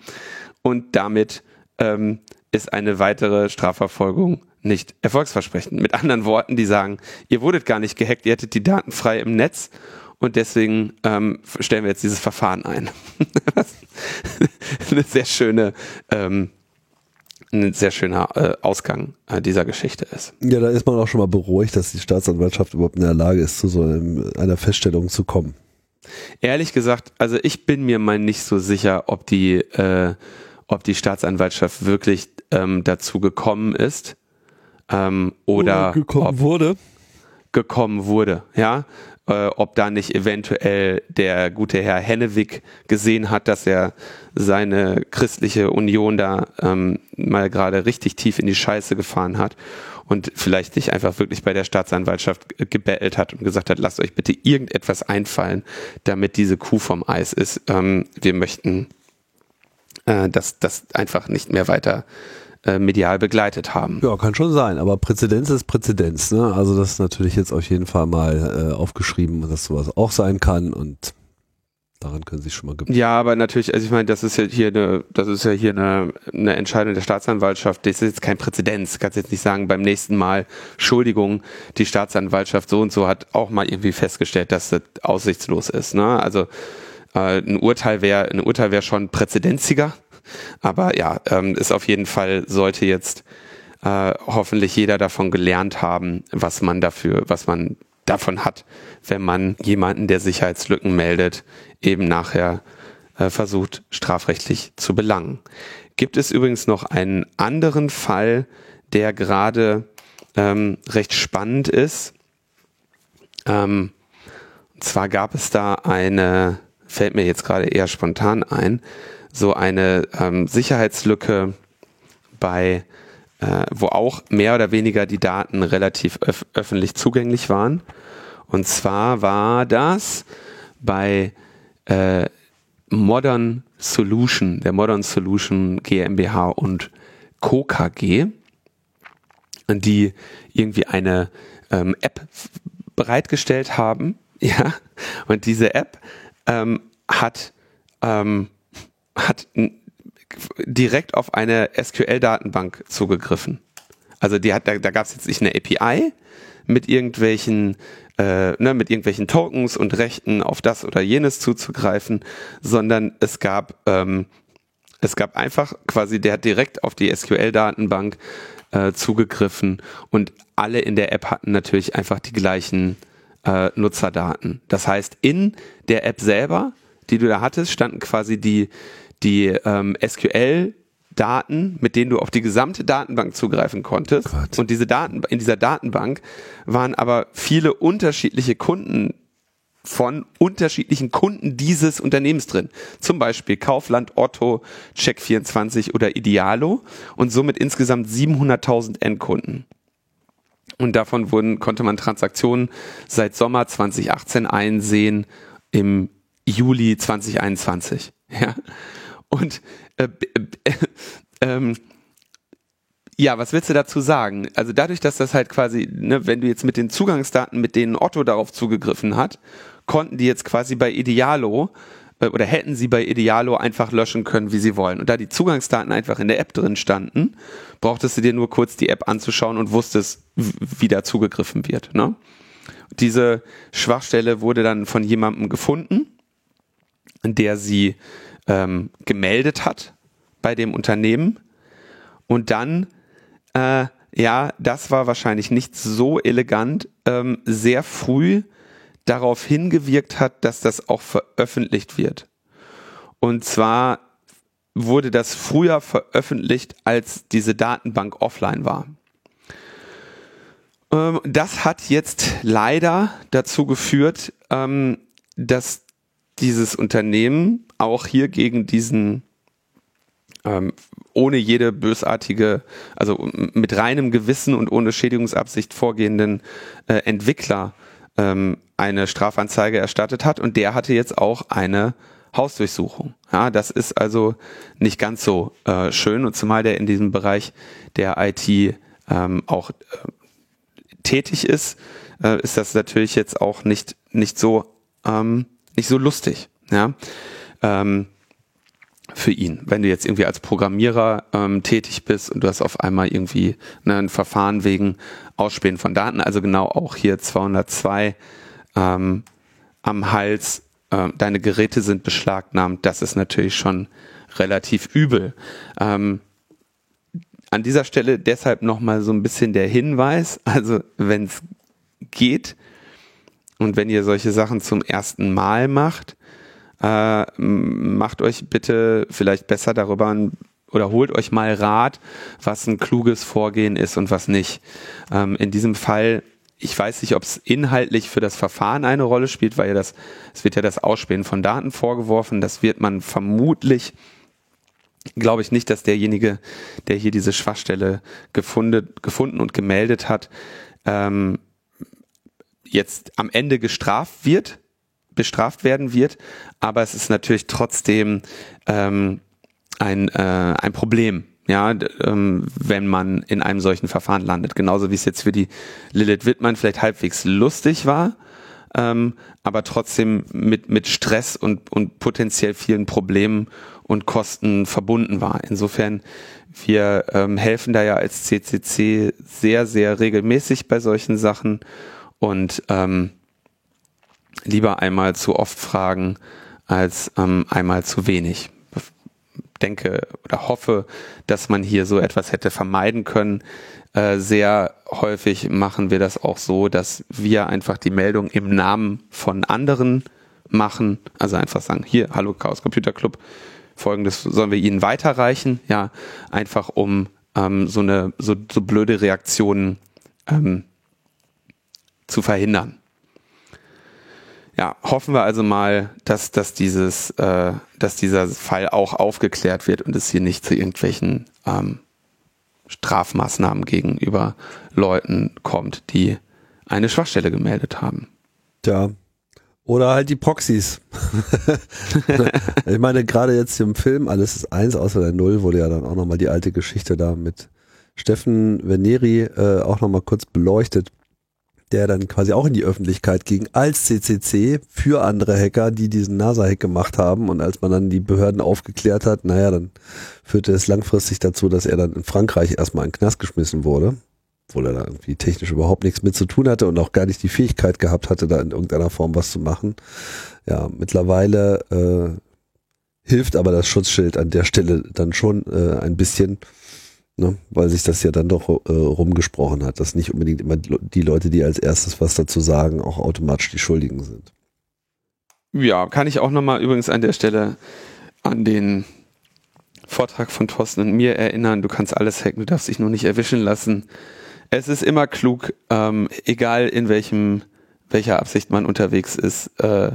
und damit ähm, ist eine weitere Strafverfolgung nicht erfolgsversprechend. Mit anderen Worten, die sagen, ihr wurdet gar nicht gehackt, ihr hättet die Daten frei im Netz und deswegen ähm, stellen wir jetzt dieses Verfahren ein. eine sehr schöne, ähm, ein sehr schöner äh, Ausgang äh, dieser Geschichte ist. Ja, da ist man auch schon mal beruhigt, dass die Staatsanwaltschaft überhaupt in der Lage ist, zu so einem, einer Feststellung zu kommen. Ehrlich gesagt, also ich bin mir mal nicht so sicher, ob die, äh, ob die Staatsanwaltschaft wirklich ähm, dazu gekommen ist ähm, oder, oder gekommen wurde. Gekommen wurde, ja. Äh, ob da nicht eventuell der gute Herr Hennewig gesehen hat, dass er seine christliche Union da ähm, mal gerade richtig tief in die Scheiße gefahren hat und vielleicht nicht einfach wirklich bei der Staatsanwaltschaft gebettelt hat und gesagt hat, lasst euch bitte irgendetwas einfallen, damit diese Kuh vom Eis ist. Ähm, wir möchten äh, das, das einfach nicht mehr weiter äh, medial begleitet haben. Ja, kann schon sein, aber Präzedenz ist Präzedenz. Ne? Also das ist natürlich jetzt auf jeden Fall mal äh, aufgeschrieben, dass sowas auch sein kann und daran können Sie sich schon mal gewöhnen. Ja, aber natürlich, also ich meine, das ist ja hier eine, das ist ja hier eine, eine Entscheidung der Staatsanwaltschaft. Das ist jetzt kein Präzedenz. Kannst jetzt nicht sagen, beim nächsten Mal, Entschuldigung, die Staatsanwaltschaft so und so hat auch mal irgendwie festgestellt, dass das aussichtslos ist. Ne? Also äh, ein Urteil wäre, ein Urteil wäre schon präzedenziger. Aber ja, ähm, ist auf jeden Fall, sollte jetzt äh, hoffentlich jeder davon gelernt haben, was man dafür, was man davon hat, wenn man jemanden, der Sicherheitslücken meldet, eben nachher äh, versucht, strafrechtlich zu belangen. Gibt es übrigens noch einen anderen Fall, der gerade ähm, recht spannend ist. Ähm, und zwar gab es da eine, fällt mir jetzt gerade eher spontan ein, so eine ähm, Sicherheitslücke bei, äh, wo auch mehr oder weniger die Daten relativ öf öffentlich zugänglich waren. Und zwar war das bei äh, Modern Solution, der Modern Solution GmbH und Co. KG, die irgendwie eine ähm, App bereitgestellt haben. Ja, und diese App ähm, hat, ähm, hat direkt auf eine SQL-Datenbank zugegriffen. Also die hat, da, da gab es jetzt nicht eine API mit irgendwelchen äh, ne, mit irgendwelchen Tokens und Rechten auf das oder jenes zuzugreifen, sondern es gab ähm, es gab einfach quasi, der hat direkt auf die SQL-Datenbank äh, zugegriffen und alle in der App hatten natürlich einfach die gleichen äh, Nutzerdaten. Das heißt, in der App selber, die du da hattest, standen quasi die, die ähm, SQL Daten, mit denen du auf die gesamte Datenbank zugreifen konntest. Gott. Und diese Daten, in dieser Datenbank waren aber viele unterschiedliche Kunden von unterschiedlichen Kunden dieses Unternehmens drin. Zum Beispiel Kaufland, Otto, Check24 oder Idealo und somit insgesamt 700.000 Endkunden. Und davon wurden, konnte man Transaktionen seit Sommer 2018 einsehen im Juli 2021. Ja. Und äh, äh, ähm, ja, was willst du dazu sagen? Also dadurch, dass das halt quasi, ne, wenn du jetzt mit den Zugangsdaten, mit denen Otto darauf zugegriffen hat, konnten die jetzt quasi bei Idealo äh, oder hätten sie bei Idealo einfach löschen können, wie sie wollen. Und da die Zugangsdaten einfach in der App drin standen, brauchtest du dir nur kurz die App anzuschauen und wusstest, wie da zugegriffen wird. Ne? Diese Schwachstelle wurde dann von jemandem gefunden, der sie ähm, gemeldet hat bei dem Unternehmen und dann, äh, ja, das war wahrscheinlich nicht so elegant, ähm, sehr früh darauf hingewirkt hat, dass das auch veröffentlicht wird. Und zwar wurde das früher veröffentlicht, als diese Datenbank offline war. Ähm, das hat jetzt leider dazu geführt, ähm, dass dieses Unternehmen auch hier gegen diesen ähm, ohne jede bösartige, also mit reinem Gewissen und ohne Schädigungsabsicht vorgehenden äh, Entwickler ähm, eine Strafanzeige erstattet hat und der hatte jetzt auch eine Hausdurchsuchung. Ja, das ist also nicht ganz so äh, schön und zumal der in diesem Bereich der IT ähm, auch äh, tätig ist, äh, ist das natürlich jetzt auch nicht nicht so ähm, nicht so lustig. Ja. Ähm, für ihn. Wenn du jetzt irgendwie als Programmierer ähm, tätig bist und du hast auf einmal irgendwie ne, ein Verfahren wegen Ausspähen von Daten, also genau auch hier 202 ähm, am Hals, äh, deine Geräte sind beschlagnahmt, das ist natürlich schon relativ übel. Ähm, an dieser Stelle deshalb nochmal so ein bisschen der Hinweis, also wenn es geht und wenn ihr solche Sachen zum ersten Mal macht, äh, macht euch bitte vielleicht besser darüber ein, oder holt euch mal Rat, was ein kluges Vorgehen ist und was nicht. Ähm, in diesem Fall, ich weiß nicht, ob es inhaltlich für das Verfahren eine Rolle spielt, weil ja das, es wird ja das Ausspähen von Daten vorgeworfen. Das wird man vermutlich glaube ich nicht, dass derjenige, der hier diese Schwachstelle gefunden, gefunden und gemeldet hat, ähm, jetzt am Ende gestraft wird bestraft werden wird, aber es ist natürlich trotzdem ähm, ein, äh, ein Problem. ja, ähm, wenn man in einem solchen Verfahren landet. Genauso wie es jetzt für die Lilith Wittmann vielleicht halbwegs lustig war, ähm, aber trotzdem mit, mit Stress und, und potenziell vielen Problemen und Kosten verbunden war. Insofern, wir ähm, helfen da ja als CCC sehr, sehr regelmäßig bei solchen Sachen und ähm, lieber einmal zu oft fragen als ähm, einmal zu wenig denke oder hoffe, dass man hier so etwas hätte vermeiden können. Äh, sehr häufig machen wir das auch so, dass wir einfach die Meldung im Namen von anderen machen. Also einfach sagen, hier, hallo Chaos Computer Club, folgendes sollen wir Ihnen weiterreichen, ja, einfach um ähm, so eine so, so blöde Reaktionen ähm, zu verhindern ja, hoffen wir also mal, dass, dass dieses, äh, dass dieser Fall auch aufgeklärt wird und es hier nicht zu irgendwelchen ähm, Strafmaßnahmen gegenüber Leuten kommt, die eine Schwachstelle gemeldet haben. Ja. Oder halt die Proxys. ich meine, gerade jetzt im Film, alles ist eins außer der Null, wurde ja dann auch nochmal die alte Geschichte da mit Steffen Veneri äh, auch nochmal kurz beleuchtet der dann quasi auch in die Öffentlichkeit ging als CCC für andere Hacker, die diesen NASA-Hack gemacht haben. Und als man dann die Behörden aufgeklärt hat, naja, dann führte es langfristig dazu, dass er dann in Frankreich erstmal in den Knast geschmissen wurde, obwohl er da irgendwie technisch überhaupt nichts mit zu tun hatte und auch gar nicht die Fähigkeit gehabt hatte, da in irgendeiner Form was zu machen. Ja, mittlerweile äh, hilft aber das Schutzschild an der Stelle dann schon äh, ein bisschen, Ne? Weil sich das ja dann doch äh, rumgesprochen hat, dass nicht unbedingt immer die Leute, die als erstes was dazu sagen, auch automatisch die Schuldigen sind. Ja, kann ich auch nochmal übrigens an der Stelle an den Vortrag von Thorsten und mir erinnern. Du kannst alles hacken, du darfst dich nur nicht erwischen lassen. Es ist immer klug, ähm, egal in welchem, welcher Absicht man unterwegs ist, äh,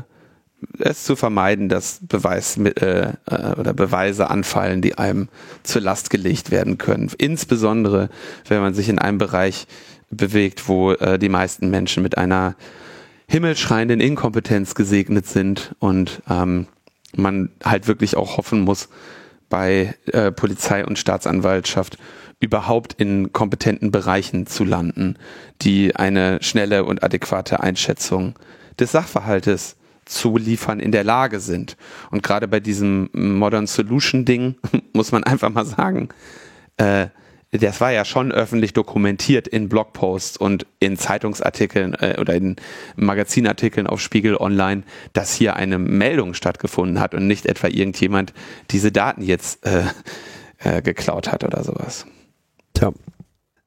es zu vermeiden, dass Beweis, äh, äh, oder Beweise anfallen, die einem zur Last gelegt werden können. Insbesondere, wenn man sich in einem Bereich bewegt, wo äh, die meisten Menschen mit einer himmelschreienden Inkompetenz gesegnet sind und ähm, man halt wirklich auch hoffen muss, bei äh, Polizei und Staatsanwaltschaft überhaupt in kompetenten Bereichen zu landen, die eine schnelle und adäquate Einschätzung des Sachverhaltes zu liefern in der Lage sind. Und gerade bei diesem Modern Solution Ding muss man einfach mal sagen, äh, das war ja schon öffentlich dokumentiert in Blogposts und in Zeitungsartikeln äh, oder in Magazinartikeln auf Spiegel Online, dass hier eine Meldung stattgefunden hat und nicht etwa irgendjemand diese Daten jetzt äh, äh, geklaut hat oder sowas. Tja,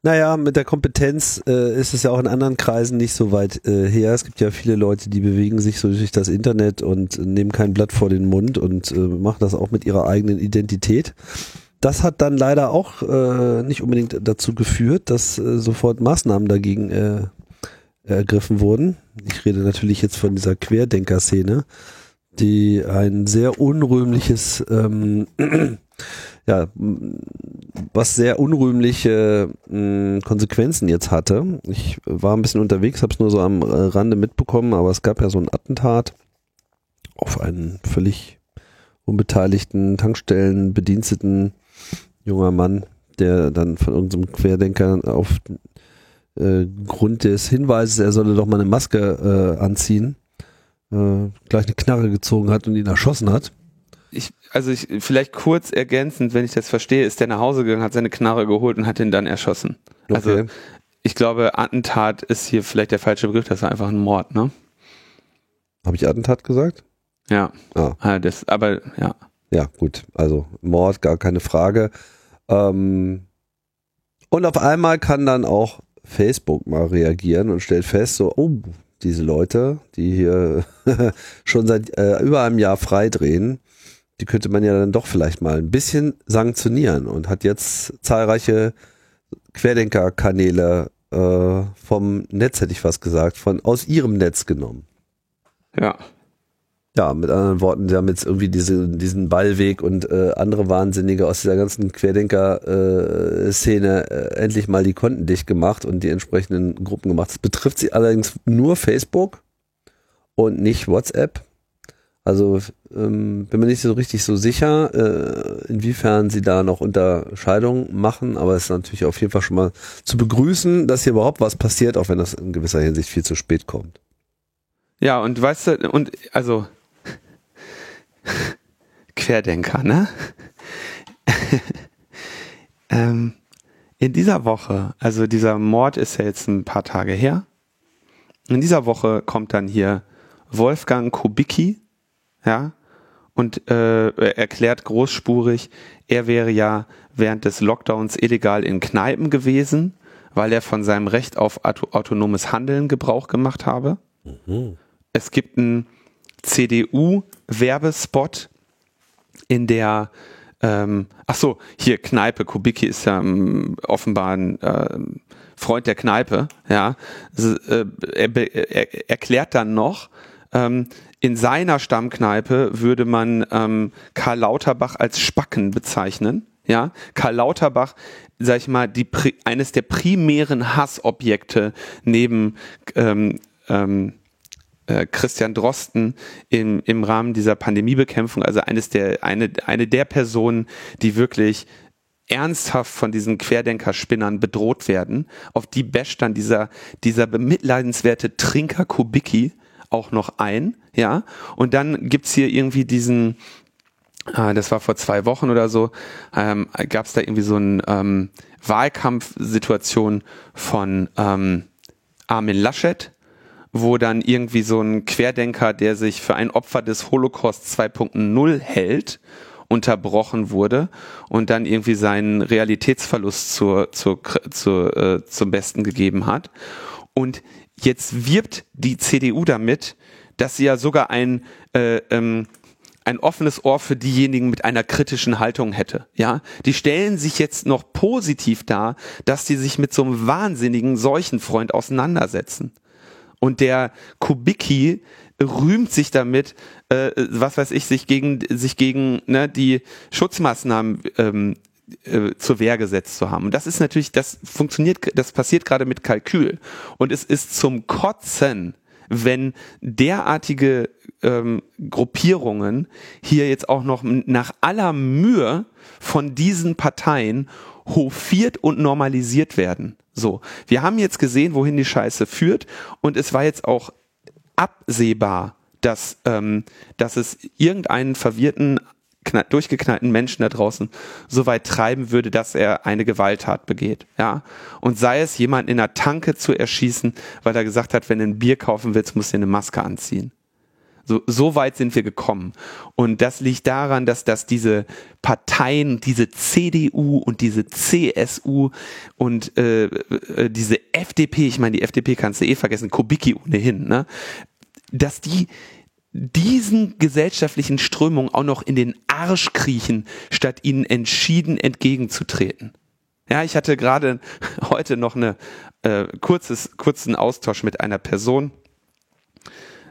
naja, mit der Kompetenz äh, ist es ja auch in anderen Kreisen nicht so weit äh, her. Es gibt ja viele Leute, die bewegen sich so durch das Internet und nehmen kein Blatt vor den Mund und äh, machen das auch mit ihrer eigenen Identität. Das hat dann leider auch äh, nicht unbedingt dazu geführt, dass äh, sofort Maßnahmen dagegen äh, ergriffen wurden. Ich rede natürlich jetzt von dieser Querdenker-Szene, die ein sehr unrühmliches ähm, ja, was sehr unrühmliche mh, Konsequenzen jetzt hatte. Ich war ein bisschen unterwegs, habe es nur so am Rande mitbekommen, aber es gab ja so ein Attentat auf einen völlig unbeteiligten Tankstellenbediensteten junger Mann, der dann von irgendeinem Querdenker auf äh, Grund des Hinweises, er solle doch mal eine Maske äh, anziehen, äh, gleich eine Knarre gezogen hat und ihn erschossen hat ich, also ich, vielleicht kurz ergänzend, wenn ich das verstehe, ist der nach Hause gegangen, hat seine Knarre geholt und hat ihn dann erschossen. Also okay. Also ich glaube, Attentat ist hier vielleicht der falsche Begriff, das war einfach ein Mord, ne? Habe ich Attentat gesagt? Ja. Ah. ah. Das, aber ja. Ja, gut. Also Mord, gar keine Frage. Ähm, und auf einmal kann dann auch Facebook mal reagieren und stellt fest, so, oh, diese Leute, die hier schon seit äh, über einem Jahr freidrehen, die könnte man ja dann doch vielleicht mal ein bisschen sanktionieren und hat jetzt zahlreiche Querdenker-Kanäle äh, vom Netz, hätte ich fast gesagt, von aus ihrem Netz genommen. Ja. Ja, mit anderen Worten, sie haben jetzt irgendwie diese, diesen Ballweg und äh, andere Wahnsinnige aus dieser ganzen Querdenker-Szene äh, endlich mal die Konten dicht gemacht und die entsprechenden Gruppen gemacht. Das betrifft sie allerdings nur Facebook und nicht WhatsApp. Also ähm, bin mir nicht so richtig so sicher, äh, inwiefern sie da noch Unterscheidungen machen, aber es ist natürlich auf jeden Fall schon mal zu begrüßen, dass hier überhaupt was passiert, auch wenn das in gewisser Hinsicht viel zu spät kommt. Ja, und weißt du, und also Querdenker, ne? ähm, in dieser Woche, also dieser Mord ist ja jetzt ein paar Tage her. In dieser Woche kommt dann hier Wolfgang Kubicki, ja, und äh, erklärt großspurig, er wäre ja während des Lockdowns illegal in Kneipen gewesen, weil er von seinem Recht auf autonomes Handeln Gebrauch gemacht habe. Mhm. Es gibt einen CDU-Werbespot, in der ähm, ach so, hier Kneipe, Kubicki ist ja ähm, offenbar ein äh, Freund der Kneipe, ja. Also, äh, er, er, erklärt dann noch, ähm, in seiner Stammkneipe würde man ähm, Karl Lauterbach als Spacken bezeichnen. Ja, Karl Lauterbach, sag ich mal, die, eines der primären Hassobjekte neben ähm, ähm, äh, Christian Drosten im, im Rahmen dieser Pandemiebekämpfung, also eines der, eine, eine der Personen, die wirklich ernsthaft von diesen Querdenker-Spinnern bedroht werden. Auf die basht dann dieser, dieser bemitleidenswerte Trinker Kubicki, auch noch ein, ja. Und dann gibt's hier irgendwie diesen, äh, das war vor zwei Wochen oder so, ähm, gab es da irgendwie so eine ähm, Wahlkampfsituation von ähm, Armin Laschet, wo dann irgendwie so ein Querdenker, der sich für ein Opfer des Holocaust 2.0 hält, unterbrochen wurde und dann irgendwie seinen Realitätsverlust zur, zur, zur, äh, zum Besten gegeben hat. Und Jetzt wirbt die CDU damit, dass sie ja sogar ein, äh, ähm, ein offenes Ohr für diejenigen mit einer kritischen Haltung hätte. Ja, die stellen sich jetzt noch positiv dar, dass die sich mit so einem wahnsinnigen Seuchenfreund auseinandersetzen. Und der Kubicki rühmt sich damit, äh, was weiß ich, sich gegen sich gegen ne, die Schutzmaßnahmen ähm, äh, zur Wehr gesetzt zu haben. Und das ist natürlich, das funktioniert, das passiert gerade mit Kalkül. Und es ist zum Kotzen, wenn derartige ähm, Gruppierungen hier jetzt auch noch nach aller Mühe von diesen Parteien hofiert und normalisiert werden. So, wir haben jetzt gesehen, wohin die Scheiße führt und es war jetzt auch absehbar, dass, ähm, dass es irgendeinen verwirrten durchgeknallten Menschen da draußen so weit treiben würde, dass er eine Gewalttat begeht. Ja. Und sei es jemand in einer Tanke zu erschießen, weil er gesagt hat, wenn du ein Bier kaufen willst, musst du eine Maske anziehen. So, so weit sind wir gekommen. Und das liegt daran, dass, dass diese Parteien, diese CDU und diese CSU und äh, äh, diese FDP, ich meine, die FDP kannst du eh vergessen, Kubicki ohnehin, ne? dass die diesen gesellschaftlichen Strömungen auch noch in den Arsch kriechen, statt ihnen entschieden entgegenzutreten. Ja, ich hatte gerade heute noch eine äh, kurzes, kurzen Austausch mit einer Person,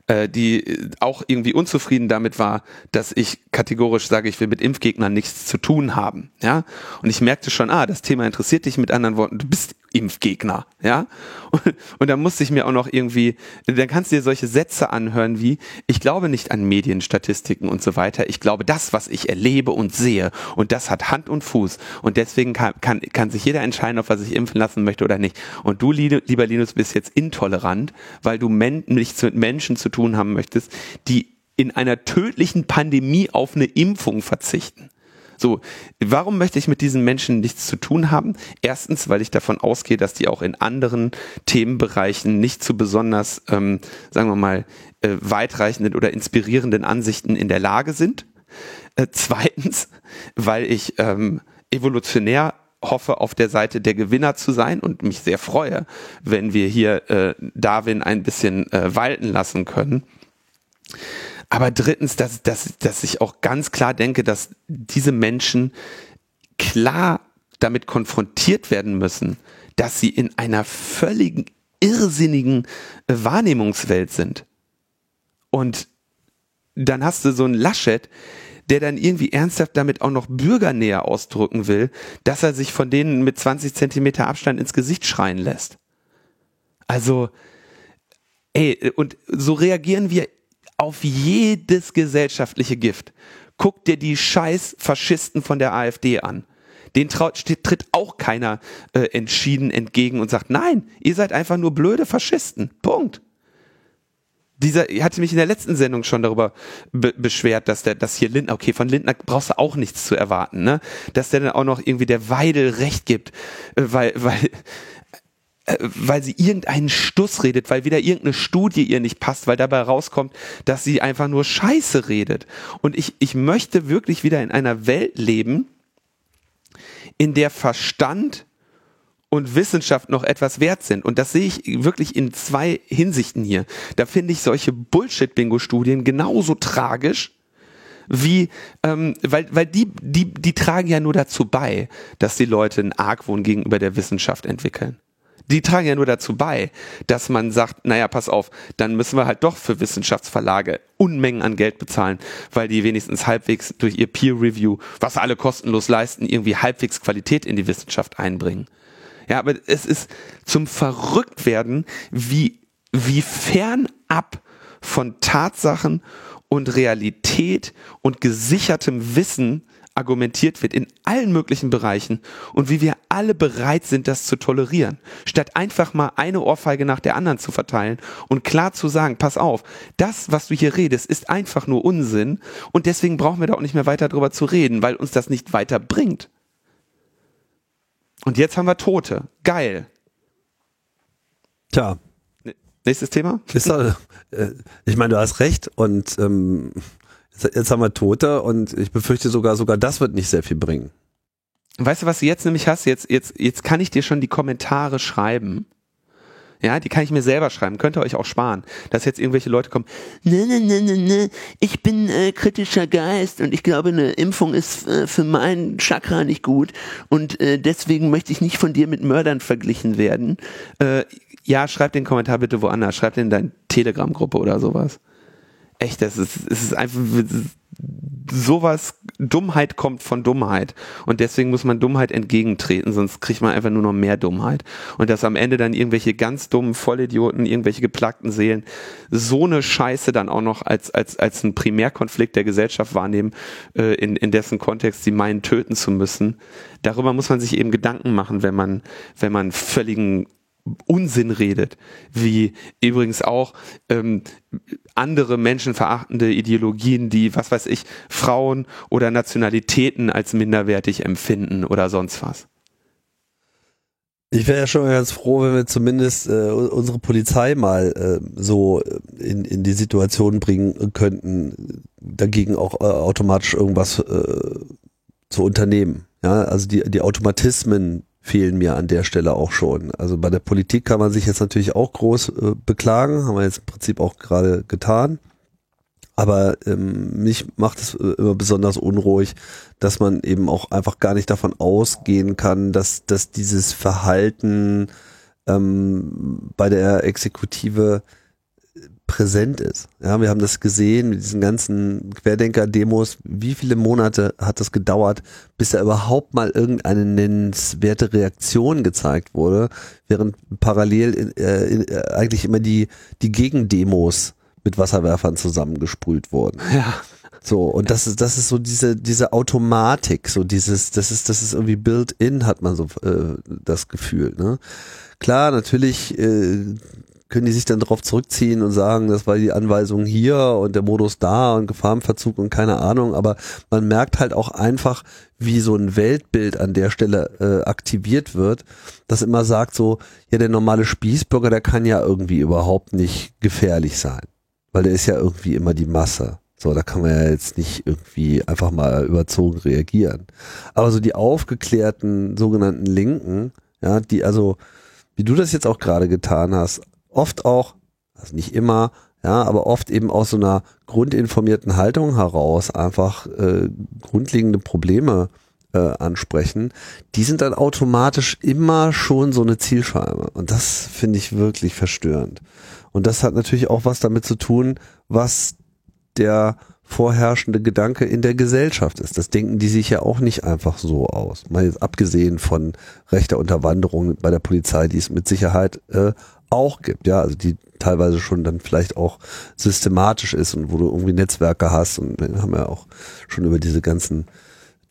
äh, die auch irgendwie unzufrieden damit war, dass ich kategorisch sage, ich will mit Impfgegnern nichts zu tun haben. Ja, und ich merkte schon, ah, das Thema interessiert dich. Mit anderen Worten, du bist Impfgegner, ja. Und, und dann musste ich mir auch noch irgendwie, dann kannst du dir solche Sätze anhören wie, ich glaube nicht an Medienstatistiken und so weiter. Ich glaube das, was ich erlebe und sehe. Und das hat Hand und Fuß. Und deswegen kann, kann, kann sich jeder entscheiden, ob er sich impfen lassen möchte oder nicht. Und du, lieber Linus, bist jetzt intolerant, weil du men nichts mit Menschen zu tun haben möchtest, die in einer tödlichen Pandemie auf eine Impfung verzichten. So, warum möchte ich mit diesen Menschen nichts zu tun haben? Erstens, weil ich davon ausgehe, dass die auch in anderen Themenbereichen nicht zu besonders, ähm, sagen wir mal, äh, weitreichenden oder inspirierenden Ansichten in der Lage sind. Äh, zweitens, weil ich ähm, evolutionär hoffe, auf der Seite der Gewinner zu sein und mich sehr freue, wenn wir hier äh, Darwin ein bisschen äh, walten lassen können. Aber drittens, dass, dass, dass ich auch ganz klar denke, dass diese Menschen klar damit konfrontiert werden müssen, dass sie in einer völligen irrsinnigen Wahrnehmungswelt sind. Und dann hast du so einen Laschet, der dann irgendwie ernsthaft damit auch noch Bürgernähe ausdrücken will, dass er sich von denen mit 20 Zentimeter Abstand ins Gesicht schreien lässt. Also, ey, und so reagieren wir auf jedes gesellschaftliche Gift. Guck dir die scheiß Faschisten von der AfD an. Den tritt auch keiner äh, entschieden entgegen und sagt, nein, ihr seid einfach nur blöde Faschisten. Punkt dieser, ich hatte mich in der letzten Sendung schon darüber be beschwert, dass der, dass hier Lindner, okay, von Lindner brauchst du auch nichts zu erwarten, ne? Dass der dann auch noch irgendwie der Weidel recht gibt, äh, weil, weil, weil sie irgendeinen Stuss redet, weil wieder irgendeine Studie ihr nicht passt, weil dabei rauskommt, dass sie einfach nur Scheiße redet. Und ich, ich möchte wirklich wieder in einer Welt leben, in der Verstand und Wissenschaft noch etwas wert sind. Und das sehe ich wirklich in zwei Hinsichten hier. Da finde ich solche Bullshit-Bingo-Studien genauso tragisch, wie, ähm, weil, weil die, die, die tragen ja nur dazu bei, dass die Leute einen Argwohn gegenüber der Wissenschaft entwickeln. Die tragen ja nur dazu bei, dass man sagt, naja, pass auf, dann müssen wir halt doch für Wissenschaftsverlage Unmengen an Geld bezahlen, weil die wenigstens halbwegs durch ihr Peer Review, was alle kostenlos leisten, irgendwie halbwegs Qualität in die Wissenschaft einbringen. Ja, aber es ist zum Verrücktwerden, wie, wie fernab von Tatsachen und Realität und gesichertem Wissen argumentiert wird in allen möglichen Bereichen und wie wir alle bereit sind, das zu tolerieren, statt einfach mal eine Ohrfeige nach der anderen zu verteilen und klar zu sagen, pass auf, das, was du hier redest, ist einfach nur Unsinn und deswegen brauchen wir da auch nicht mehr weiter drüber zu reden, weil uns das nicht weiterbringt. Und jetzt haben wir Tote. Geil. Tja. Nächstes Thema? Ist äh, ich meine, du hast recht und ähm, jetzt, haben wir Tote und ich befürchte sogar, sogar das wird nicht sehr viel bringen. Weißt du, was du jetzt nämlich hast? Jetzt, jetzt, jetzt kann ich dir schon die Kommentare schreiben ja, die kann ich mir selber schreiben, könnt ihr euch auch sparen, dass jetzt irgendwelche Leute kommen, ne, ne, ne, ne, ne, ich bin äh, kritischer Geist und ich glaube, eine Impfung ist äh, für meinen Chakra nicht gut und äh, deswegen möchte ich nicht von dir mit Mördern verglichen werden. Äh, ja, schreib den Kommentar bitte woanders, schreib den in deine Telegram-Gruppe oder sowas. Echt, das ist, es ist einfach, sowas, Dummheit kommt von Dummheit. Und deswegen muss man Dummheit entgegentreten, sonst kriegt man einfach nur noch mehr Dummheit. Und dass am Ende dann irgendwelche ganz dummen Vollidioten, irgendwelche geplagten Seelen so eine Scheiße dann auch noch als, als, als einen Primärkonflikt der Gesellschaft wahrnehmen, äh, in, in dessen Kontext sie meinen, töten zu müssen. Darüber muss man sich eben Gedanken machen, wenn man, wenn man völligen Unsinn redet, wie übrigens auch ähm, andere menschenverachtende Ideologien, die, was weiß ich, Frauen oder Nationalitäten als minderwertig empfinden oder sonst was. Ich wäre ja schon ganz froh, wenn wir zumindest äh, unsere Polizei mal äh, so in, in die Situation bringen könnten, dagegen auch äh, automatisch irgendwas äh, zu unternehmen. Ja, also die, die Automatismen, fehlen mir an der Stelle auch schon. Also bei der Politik kann man sich jetzt natürlich auch groß äh, beklagen, haben wir jetzt im Prinzip auch gerade getan. Aber ähm, mich macht es äh, immer besonders unruhig, dass man eben auch einfach gar nicht davon ausgehen kann, dass, dass dieses Verhalten ähm, bei der Exekutive präsent ist. Ja, wir haben das gesehen mit diesen ganzen Querdenker-Demos. Wie viele Monate hat das gedauert, bis da überhaupt mal irgendeine nennenswerte Reaktion gezeigt wurde, während parallel in, äh, in, äh, eigentlich immer die, die Gegendemos mit Wasserwerfern zusammengesprüht wurden. Ja. So, und das ist, das ist so diese, diese Automatik, so dieses, das ist, das ist irgendwie built-in, hat man so äh, das Gefühl. Ne? Klar, natürlich äh, können die sich dann darauf zurückziehen und sagen, das war die Anweisung hier und der Modus da und Gefahrenverzug und keine Ahnung, aber man merkt halt auch einfach, wie so ein Weltbild an der Stelle äh, aktiviert wird, das immer sagt so, ja, der normale Spießbürger, der kann ja irgendwie überhaupt nicht gefährlich sein, weil der ist ja irgendwie immer die Masse. So, da kann man ja jetzt nicht irgendwie einfach mal überzogen reagieren. Aber so die aufgeklärten sogenannten Linken, ja, die also, wie du das jetzt auch gerade getan hast, oft auch, also nicht immer, ja, aber oft eben aus so einer grundinformierten Haltung heraus einfach äh, grundlegende Probleme äh, ansprechen, die sind dann automatisch immer schon so eine Zielscheibe. Und das finde ich wirklich verstörend. Und das hat natürlich auch was damit zu tun, was der vorherrschende Gedanke in der Gesellschaft ist. Das denken die sich ja auch nicht einfach so aus. Mal jetzt abgesehen von rechter Unterwanderung bei der Polizei, die es mit Sicherheit äh, auch gibt. Ja, also die teilweise schon dann vielleicht auch systematisch ist und wo du irgendwie Netzwerke hast und wir haben ja auch schon über diese ganzen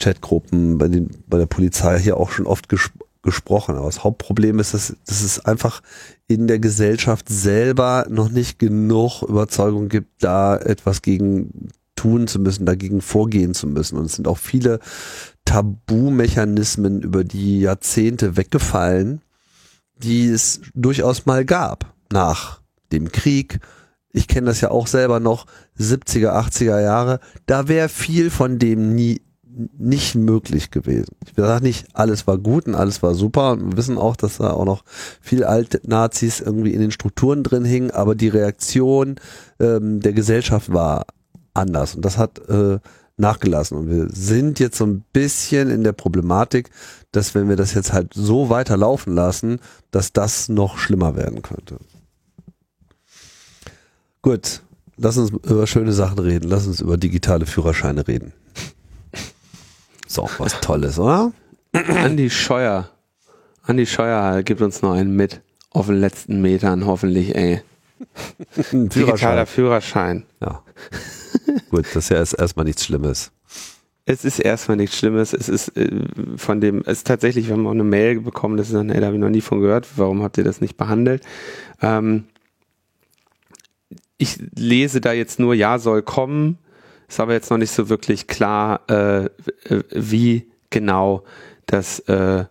Chatgruppen bei, den, bei der Polizei hier auch schon oft ges gesprochen. Aber das Hauptproblem ist, dass, dass es einfach in der Gesellschaft selber noch nicht genug Überzeugung gibt, da etwas gegen tun zu müssen, dagegen vorgehen zu müssen. Und es sind auch viele Tabumechanismen über die Jahrzehnte weggefallen, die es durchaus mal gab nach dem Krieg. Ich kenne das ja auch selber noch, 70er, 80er Jahre. Da wäre viel von dem nie nicht möglich gewesen. Ich sage nicht, alles war gut und alles war super und wir wissen auch, dass da auch noch viel alte Nazis irgendwie in den Strukturen drin hingen, aber die Reaktion ähm, der Gesellschaft war anders und das hat äh, nachgelassen und wir sind jetzt so ein bisschen in der Problematik, dass wenn wir das jetzt halt so weiter laufen lassen, dass das noch schlimmer werden könnte. Gut, lass uns über schöne Sachen reden, lass uns über digitale Führerscheine reden. Ist auch was Tolles, oder? Andi Scheuer. Andi Scheuer gibt uns noch einen mit. Auf den letzten Metern hoffentlich, ey. Führerschein. Digitaler Führerschein. Ja. Gut, das ist ja erstmal nichts Schlimmes. Es ist erstmal nichts Schlimmes. Es ist äh, von dem, es ist tatsächlich, wir haben auch eine Mail bekommen, das ist dann, ey, da habe ich noch nie von gehört. Warum habt ihr das nicht behandelt? Ähm, ich lese da jetzt nur, ja, soll kommen. Ist aber jetzt noch nicht so wirklich klar, äh, wie genau das äh,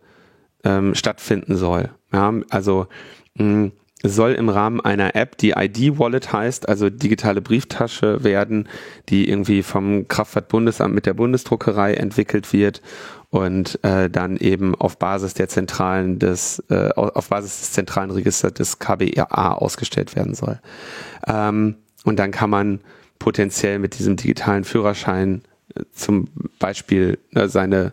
ähm, stattfinden soll. Ja, also mh, soll im Rahmen einer App, die ID-Wallet heißt, also digitale Brieftasche werden, die irgendwie vom Kraftfahrtbundesamt mit der Bundesdruckerei entwickelt wird und äh, dann eben auf Basis der zentralen des äh, auf Basis des zentralen Registers des KBA ausgestellt werden soll. Ähm, und dann kann man potenziell mit diesem digitalen Führerschein äh, zum Beispiel äh, seine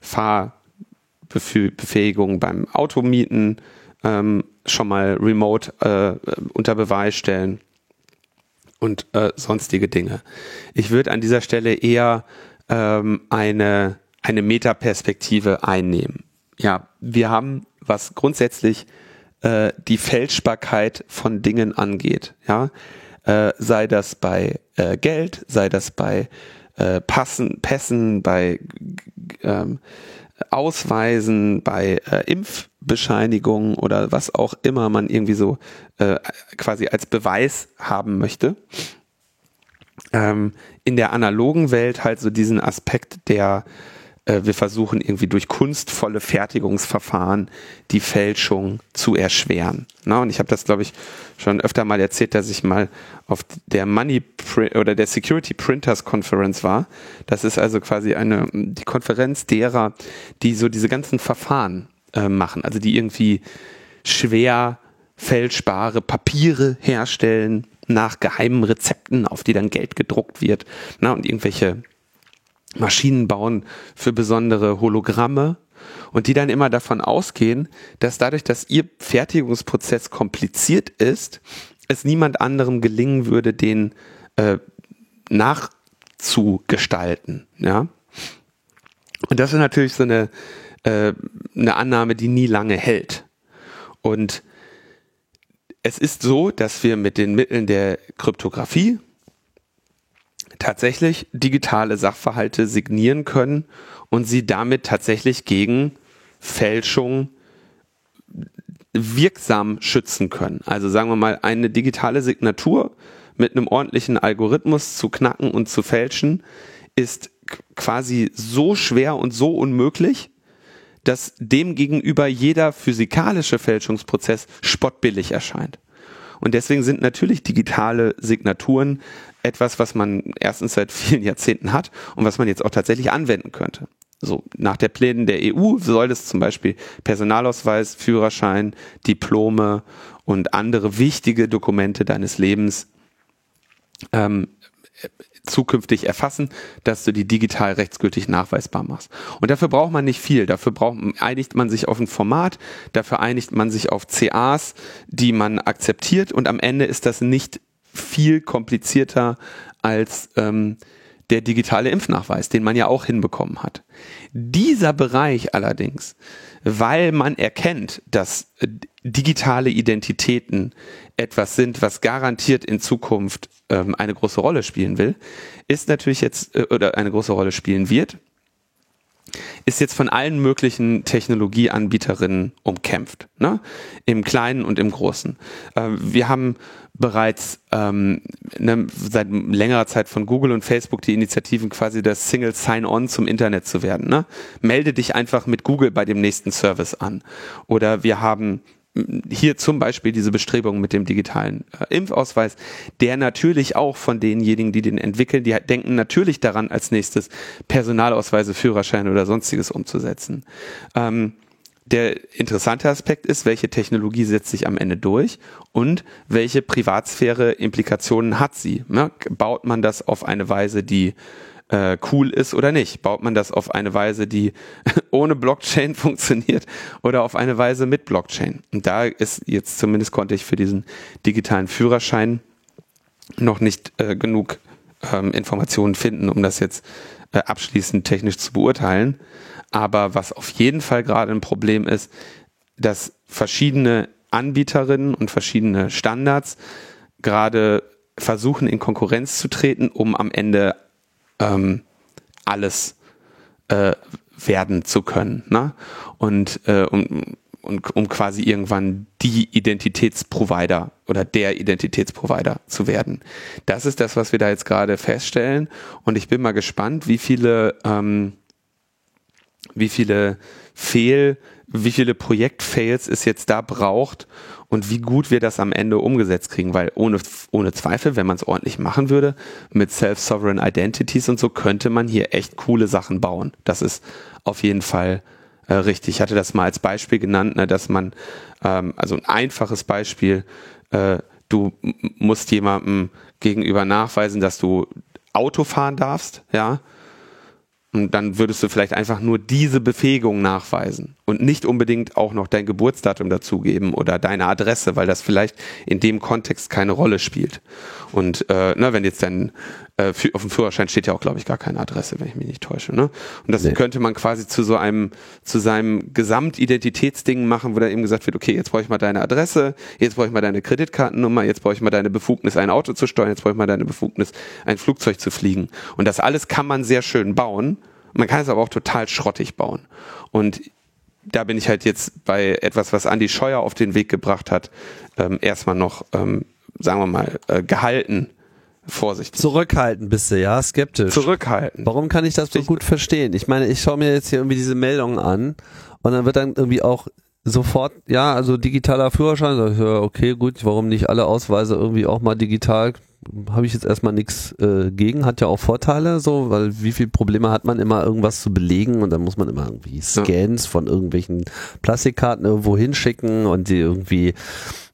Fahrbefähigung beim Automieten ähm, schon mal remote äh, unter Beweis stellen und äh, sonstige Dinge. Ich würde an dieser Stelle eher ähm, eine, eine Metaperspektive einnehmen. Ja, wir haben, was grundsätzlich äh, die Fälschbarkeit von Dingen angeht, ja, äh, sei das bei äh, Geld, sei das bei äh, Passen, Pässen, bei ähm, Ausweisen, bei äh, Impfbescheinigungen oder was auch immer man irgendwie so äh, quasi als Beweis haben möchte. Ähm, in der analogen Welt halt so diesen Aspekt der äh, wir versuchen irgendwie durch kunstvolle Fertigungsverfahren die Fälschung zu erschweren. Na, und ich habe das, glaube ich, schon öfter mal erzählt, dass ich mal auf der Money oder der Security Printers Conference war. Das ist also quasi eine die Konferenz derer, die so diese ganzen Verfahren äh, machen, also die irgendwie schwer fälschbare Papiere herstellen nach geheimen Rezepten, auf die dann Geld gedruckt wird, na, und irgendwelche Maschinen bauen für besondere Hologramme und die dann immer davon ausgehen, dass dadurch, dass ihr Fertigungsprozess kompliziert ist, es niemand anderem gelingen würde, den äh, nachzugestalten. Ja? Und das ist natürlich so eine, äh, eine Annahme, die nie lange hält. Und es ist so, dass wir mit den Mitteln der Kryptographie, tatsächlich digitale Sachverhalte signieren können und sie damit tatsächlich gegen Fälschung wirksam schützen können. Also sagen wir mal, eine digitale Signatur mit einem ordentlichen Algorithmus zu knacken und zu fälschen, ist quasi so schwer und so unmöglich, dass demgegenüber jeder physikalische Fälschungsprozess spottbillig erscheint. Und deswegen sind natürlich digitale Signaturen etwas, was man erstens seit vielen Jahrzehnten hat und was man jetzt auch tatsächlich anwenden könnte. So, nach der Plänen der EU soll es zum Beispiel Personalausweis, Führerschein, Diplome und andere wichtige Dokumente deines Lebens ähm, zukünftig erfassen, dass du die digital rechtsgültig nachweisbar machst. Und dafür braucht man nicht viel. Dafür braucht, einigt man sich auf ein Format, dafür einigt man sich auf CAs, die man akzeptiert und am Ende ist das nicht viel komplizierter als ähm, der digitale Impfnachweis, den man ja auch hinbekommen hat. Dieser Bereich allerdings, weil man erkennt, dass äh, digitale Identitäten etwas sind, was garantiert in Zukunft ähm, eine große Rolle spielen will, ist natürlich jetzt äh, oder eine große Rolle spielen wird, ist jetzt von allen möglichen Technologieanbieterinnen umkämpft, ne? im Kleinen und im Großen. Äh, wir haben bereits ähm, ne, seit längerer Zeit von Google und Facebook die Initiativen quasi das Single Sign-On zum Internet zu werden. Ne? Melde dich einfach mit Google bei dem nächsten Service an. Oder wir haben hier zum Beispiel diese Bestrebungen mit dem digitalen äh, Impfausweis, der natürlich auch von denjenigen, die den entwickeln, die denken natürlich daran, als nächstes Personalausweise, Führerscheine oder sonstiges umzusetzen. Ähm, der interessante Aspekt ist, welche Technologie setzt sich am Ende durch und welche Privatsphäre-Implikationen hat sie. Ne? Baut man das auf eine Weise, die äh, cool ist oder nicht. Baut man das auf eine Weise, die ohne Blockchain funktioniert oder auf eine Weise mit Blockchain? Und da ist jetzt zumindest konnte ich für diesen digitalen Führerschein noch nicht äh, genug ähm, Informationen finden, um das jetzt äh, abschließend technisch zu beurteilen. Aber was auf jeden Fall gerade ein Problem ist, dass verschiedene Anbieterinnen und verschiedene Standards gerade versuchen in Konkurrenz zu treten, um am Ende ähm, alles äh, werden zu können. Ne? Und, äh, um, und um quasi irgendwann die Identitätsprovider oder der Identitätsprovider zu werden. Das ist das, was wir da jetzt gerade feststellen. Und ich bin mal gespannt, wie viele, ähm, wie viele Fehl, wie viele Projektfails es jetzt da braucht, und wie gut wir das am Ende umgesetzt kriegen, weil ohne, ohne Zweifel, wenn man es ordentlich machen würde, mit Self-Sovereign Identities und so, könnte man hier echt coole Sachen bauen. Das ist auf jeden Fall äh, richtig. Ich hatte das mal als Beispiel genannt, ne, dass man, ähm, also ein einfaches Beispiel, äh, du musst jemandem gegenüber nachweisen, dass du Auto fahren darfst, ja, und dann würdest du vielleicht einfach nur diese Befähigung nachweisen und nicht unbedingt auch noch dein Geburtsdatum dazugeben oder deine Adresse, weil das vielleicht in dem Kontext keine Rolle spielt. Und äh, na, wenn jetzt dann äh, auf dem Führerschein steht ja auch, glaube ich, gar keine Adresse, wenn ich mich nicht täusche. Ne? Und das nee. könnte man quasi zu so einem, zu seinem Gesamtidentitätsding machen, wo dann eben gesagt wird, okay, jetzt brauche ich mal deine Adresse, jetzt brauche ich mal deine Kreditkartennummer, jetzt brauche ich mal deine Befugnis, ein Auto zu steuern, jetzt brauche ich mal deine Befugnis, ein Flugzeug zu fliegen. Und das alles kann man sehr schön bauen man kann es aber auch total schrottig bauen. Und da bin ich halt jetzt bei etwas, was Andy Scheuer auf den Weg gebracht hat, ähm, erstmal noch, ähm, sagen wir mal, äh, gehalten. Vorsichtig. Zurückhalten bist du, ja, skeptisch. Zurückhalten. Warum kann ich das so gut verstehen? Ich meine, ich schaue mir jetzt hier irgendwie diese Meldungen an und dann wird dann irgendwie auch sofort, ja, also digitaler Führerschein, okay, gut, warum nicht alle Ausweise irgendwie auch mal digital? Habe ich jetzt erstmal nichts äh, gegen, hat ja auch Vorteile, so, weil wie viele Probleme hat man immer irgendwas zu belegen und dann muss man immer irgendwie Scans ja. von irgendwelchen Plastikkarten irgendwo hinschicken und die irgendwie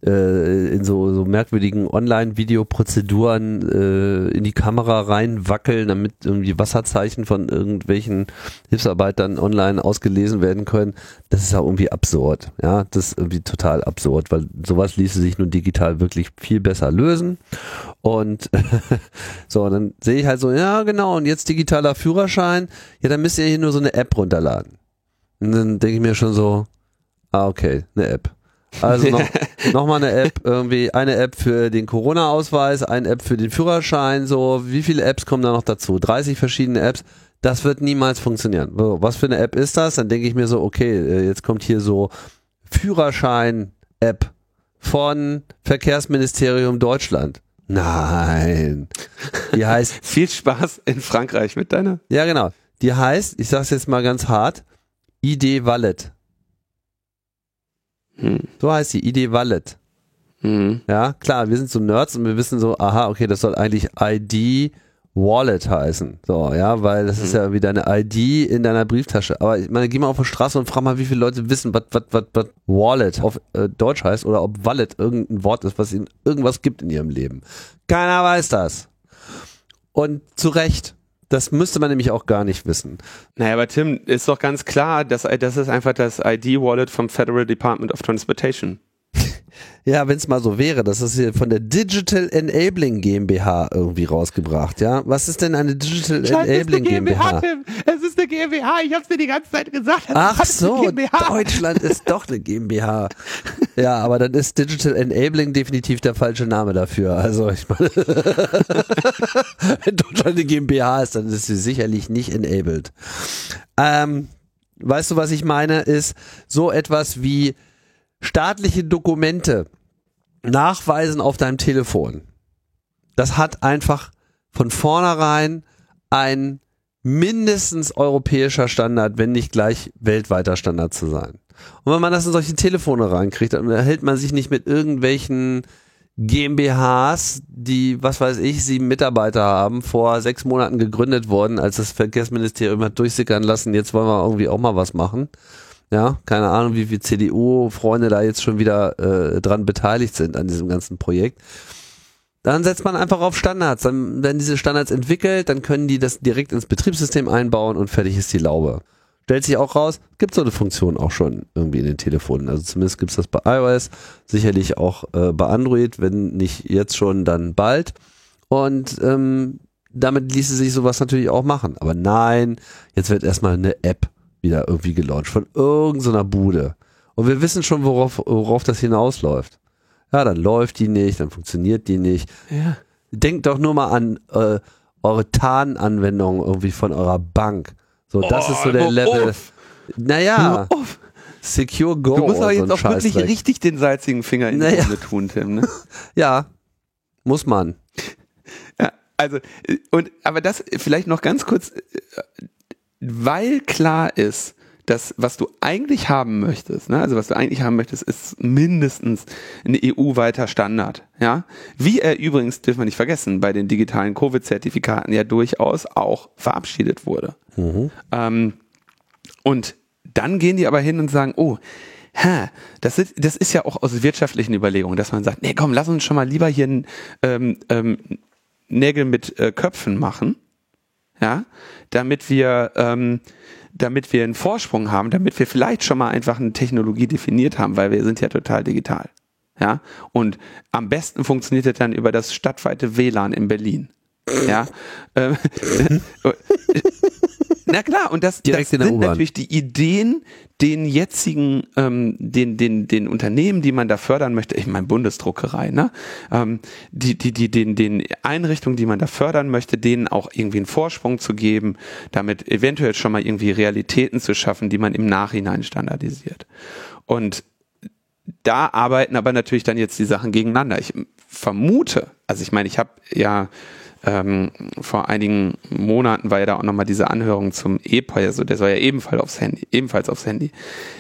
äh, in so, so merkwürdigen Online-Videoprozeduren äh, in die Kamera reinwackeln, damit irgendwie Wasserzeichen von irgendwelchen Hilfsarbeitern online ausgelesen werden können. Das ist ja irgendwie absurd. Ja, das ist irgendwie total absurd, weil sowas ließe sich nun digital wirklich viel besser lösen. Und so, dann sehe ich halt so, ja genau, und jetzt digitaler Führerschein, ja, dann müsst ihr hier nur so eine App runterladen. Und dann denke ich mir schon so, ah, okay, eine App. Also noch, noch mal eine App, irgendwie eine App für den Corona-Ausweis, eine App für den Führerschein, so wie viele Apps kommen da noch dazu? 30 verschiedene Apps. Das wird niemals funktionieren. Was für eine App ist das? Dann denke ich mir so, okay, äh, jetzt kommt hier so Führerschein-App von Verkehrsministerium Deutschland. Nein. Die heißt. Viel Spaß in Frankreich mit deiner. Ja, genau. Die heißt, ich sag's jetzt mal ganz hart, ID Wallet. Hm. So heißt die ID Wallet. Hm. Ja, klar, wir sind so Nerds und wir wissen so, aha, okay, das soll eigentlich ID Wallet heißen. So, ja, weil das mhm. ist ja wie deine ID in deiner Brieftasche. Aber ich meine, geh mal auf die Straße und frag mal, wie viele Leute wissen, was, was, was, was Wallet auf äh, Deutsch heißt oder ob Wallet irgendein Wort ist, was ihnen irgendwas gibt in ihrem Leben. Keiner weiß das. Und zu Recht. Das müsste man nämlich auch gar nicht wissen. Naja, aber Tim, ist doch ganz klar, dass das ist einfach das ID-Wallet vom Federal Department of Transportation. Ja, wenn es mal so wäre, das ist hier von der Digital Enabling GmbH irgendwie rausgebracht, ja. Was ist denn eine Digital Scheiße, Enabling ist eine GmbH? Tim. Es ist eine GmbH, ich hab's dir die ganze Zeit gesagt. Es Ach so, GmbH. Deutschland ist doch eine GmbH. Ja, aber dann ist Digital Enabling definitiv der falsche Name dafür. Also ich meine, wenn Deutschland eine GmbH ist, dann ist sie sicherlich nicht enabled. Ähm, weißt du, was ich meine? Ist so etwas wie staatliche Dokumente nachweisen auf deinem Telefon. Das hat einfach von vornherein ein mindestens europäischer Standard, wenn nicht gleich weltweiter Standard zu sein. Und wenn man das in solche Telefone reinkriegt, dann erhält man sich nicht mit irgendwelchen GmbHs, die, was weiß ich, sieben Mitarbeiter haben, vor sechs Monaten gegründet worden, als das Verkehrsministerium hat durchsickern lassen, jetzt wollen wir irgendwie auch mal was machen. Ja, keine Ahnung, wie viele CDU-Freunde da jetzt schon wieder äh, dran beteiligt sind an diesem ganzen Projekt. Dann setzt man einfach auf Standards. Dann werden diese Standards entwickelt, dann können die das direkt ins Betriebssystem einbauen und fertig ist die Laube. Stellt sich auch raus, gibt so eine Funktion auch schon irgendwie in den Telefonen. Also zumindest gibt's das bei iOS, sicherlich auch äh, bei Android, wenn nicht jetzt schon, dann bald. Und ähm, damit ließe sich sowas natürlich auch machen. Aber nein, jetzt wird erstmal eine App wieder irgendwie gelauncht von irgendeiner Bude. Und wir wissen schon, worauf, worauf das hinausläuft. Ja, dann läuft die nicht, dann funktioniert die nicht. Ja. Denkt doch nur mal an äh, eure Tarnanwendung irgendwie von eurer Bank. So, das Oh, ist so der hör Level. auf. Naja, auf. Secure Go. Du musst aber jetzt so auch wirklich richtig den salzigen Finger in die Naja. Wunde tun, Tim. Ne? Ja, muss man. Ja, also, äh, und, aber das vielleicht noch ganz kurz, äh, weil klar ist, dass was du eigentlich haben möchtest, ne, also was du eigentlich haben möchtest, ist mindestens ein EU-weiter Standard, ja. Wie er übrigens, dürfen wir nicht vergessen, bei den digitalen Covid-Zertifikaten ja durchaus auch verabschiedet wurde. Ähm, und dann gehen die aber hin und sagen, oh, hä, das ist, das ist ja auch aus wirtschaftlichen Überlegungen, dass man sagt, nee, komm, lass uns schon mal lieber hier ähm, ähm, Nägel mit äh, Köpfen machen, ja, damit wir, ähm, damit wir einen Vorsprung haben, damit wir vielleicht schon mal einfach eine Technologie definiert haben, weil wir sind ja total digital, ja, und am besten funktioniert das dann über das stadtweite WLAN in Berlin, ja, ähm, na klar, und das, das sind natürlich die Ideen, den jetzigen, ähm, den, den, den Unternehmen, die man da fördern möchte, ich meine Bundesdruckerei, ne? Ähm, die, die, die, den, den Einrichtungen, die man da fördern möchte, denen auch irgendwie einen Vorsprung zu geben, damit eventuell schon mal irgendwie Realitäten zu schaffen, die man im Nachhinein standardisiert. Und da arbeiten aber natürlich dann jetzt die Sachen gegeneinander. Ich vermute, also ich meine, ich habe ja ähm, vor einigen Monaten war ja da auch nochmal diese Anhörung zum EPA, also der soll ja ebenfalls aufs Handy, ebenfalls aufs Handy.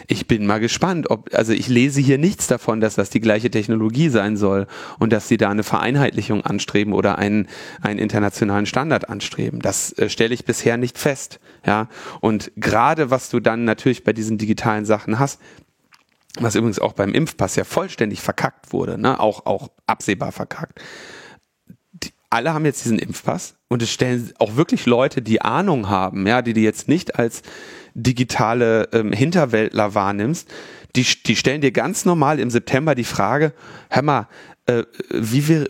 Ich bin mal gespannt, ob, also ich lese hier nichts davon, dass das die gleiche Technologie sein soll und dass sie da eine Vereinheitlichung anstreben oder einen, einen internationalen Standard anstreben. Das äh, stelle ich bisher nicht fest. Ja, und gerade was du dann natürlich bei diesen digitalen Sachen hast, was übrigens auch beim Impfpass ja vollständig verkackt wurde, ne? auch, auch absehbar verkackt. Die, alle haben jetzt diesen Impfpass und es stellen auch wirklich Leute, die Ahnung haben, ja, die du jetzt nicht als digitale ähm, Hinterwäldler wahrnimmst, die, die stellen dir ganz normal im September die Frage, hör mal, äh, wie wir,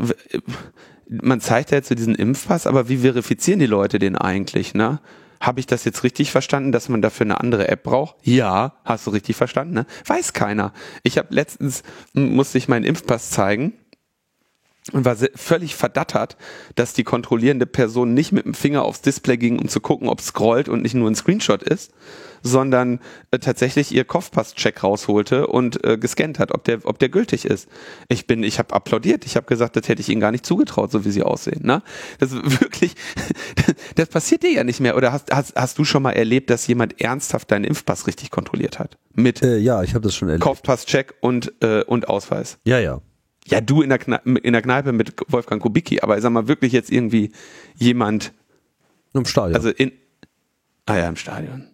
man zeigt ja jetzt so diesen Impfpass, aber wie verifizieren die Leute den eigentlich, ne? Habe ich das jetzt richtig verstanden, dass man dafür eine andere App braucht? Ja, hast du richtig verstanden, ne? Weiß keiner. Ich habe letztens, musste ich meinen Impfpass zeigen und war völlig verdattert, dass die kontrollierende Person nicht mit dem Finger aufs Display ging, um zu gucken, ob es scrollt und nicht nur ein Screenshot ist, sondern äh, tatsächlich ihr Kopfpass-Check rausholte und äh, gescannt hat, ob der, ob der gültig ist. Ich bin, ich habe applaudiert, ich habe gesagt, das hätte ich ihnen gar nicht zugetraut, so wie sie aussehen. Ne? Das ist wirklich, das passiert dir ja nicht mehr. Oder hast, hast, hast du schon mal erlebt, dass jemand ernsthaft deinen Impfpass richtig kontrolliert hat? Mit Äh, ja, ich habe das schon erlebt. Kopfpass-Check und, äh, und Ausweis. Ja, ja. Ja, du in der, Kneipe, in der Kneipe mit Wolfgang Kubicki, aber ich sag mal wirklich jetzt irgendwie jemand, Im Stadion. also in, ah ja, im Stadion.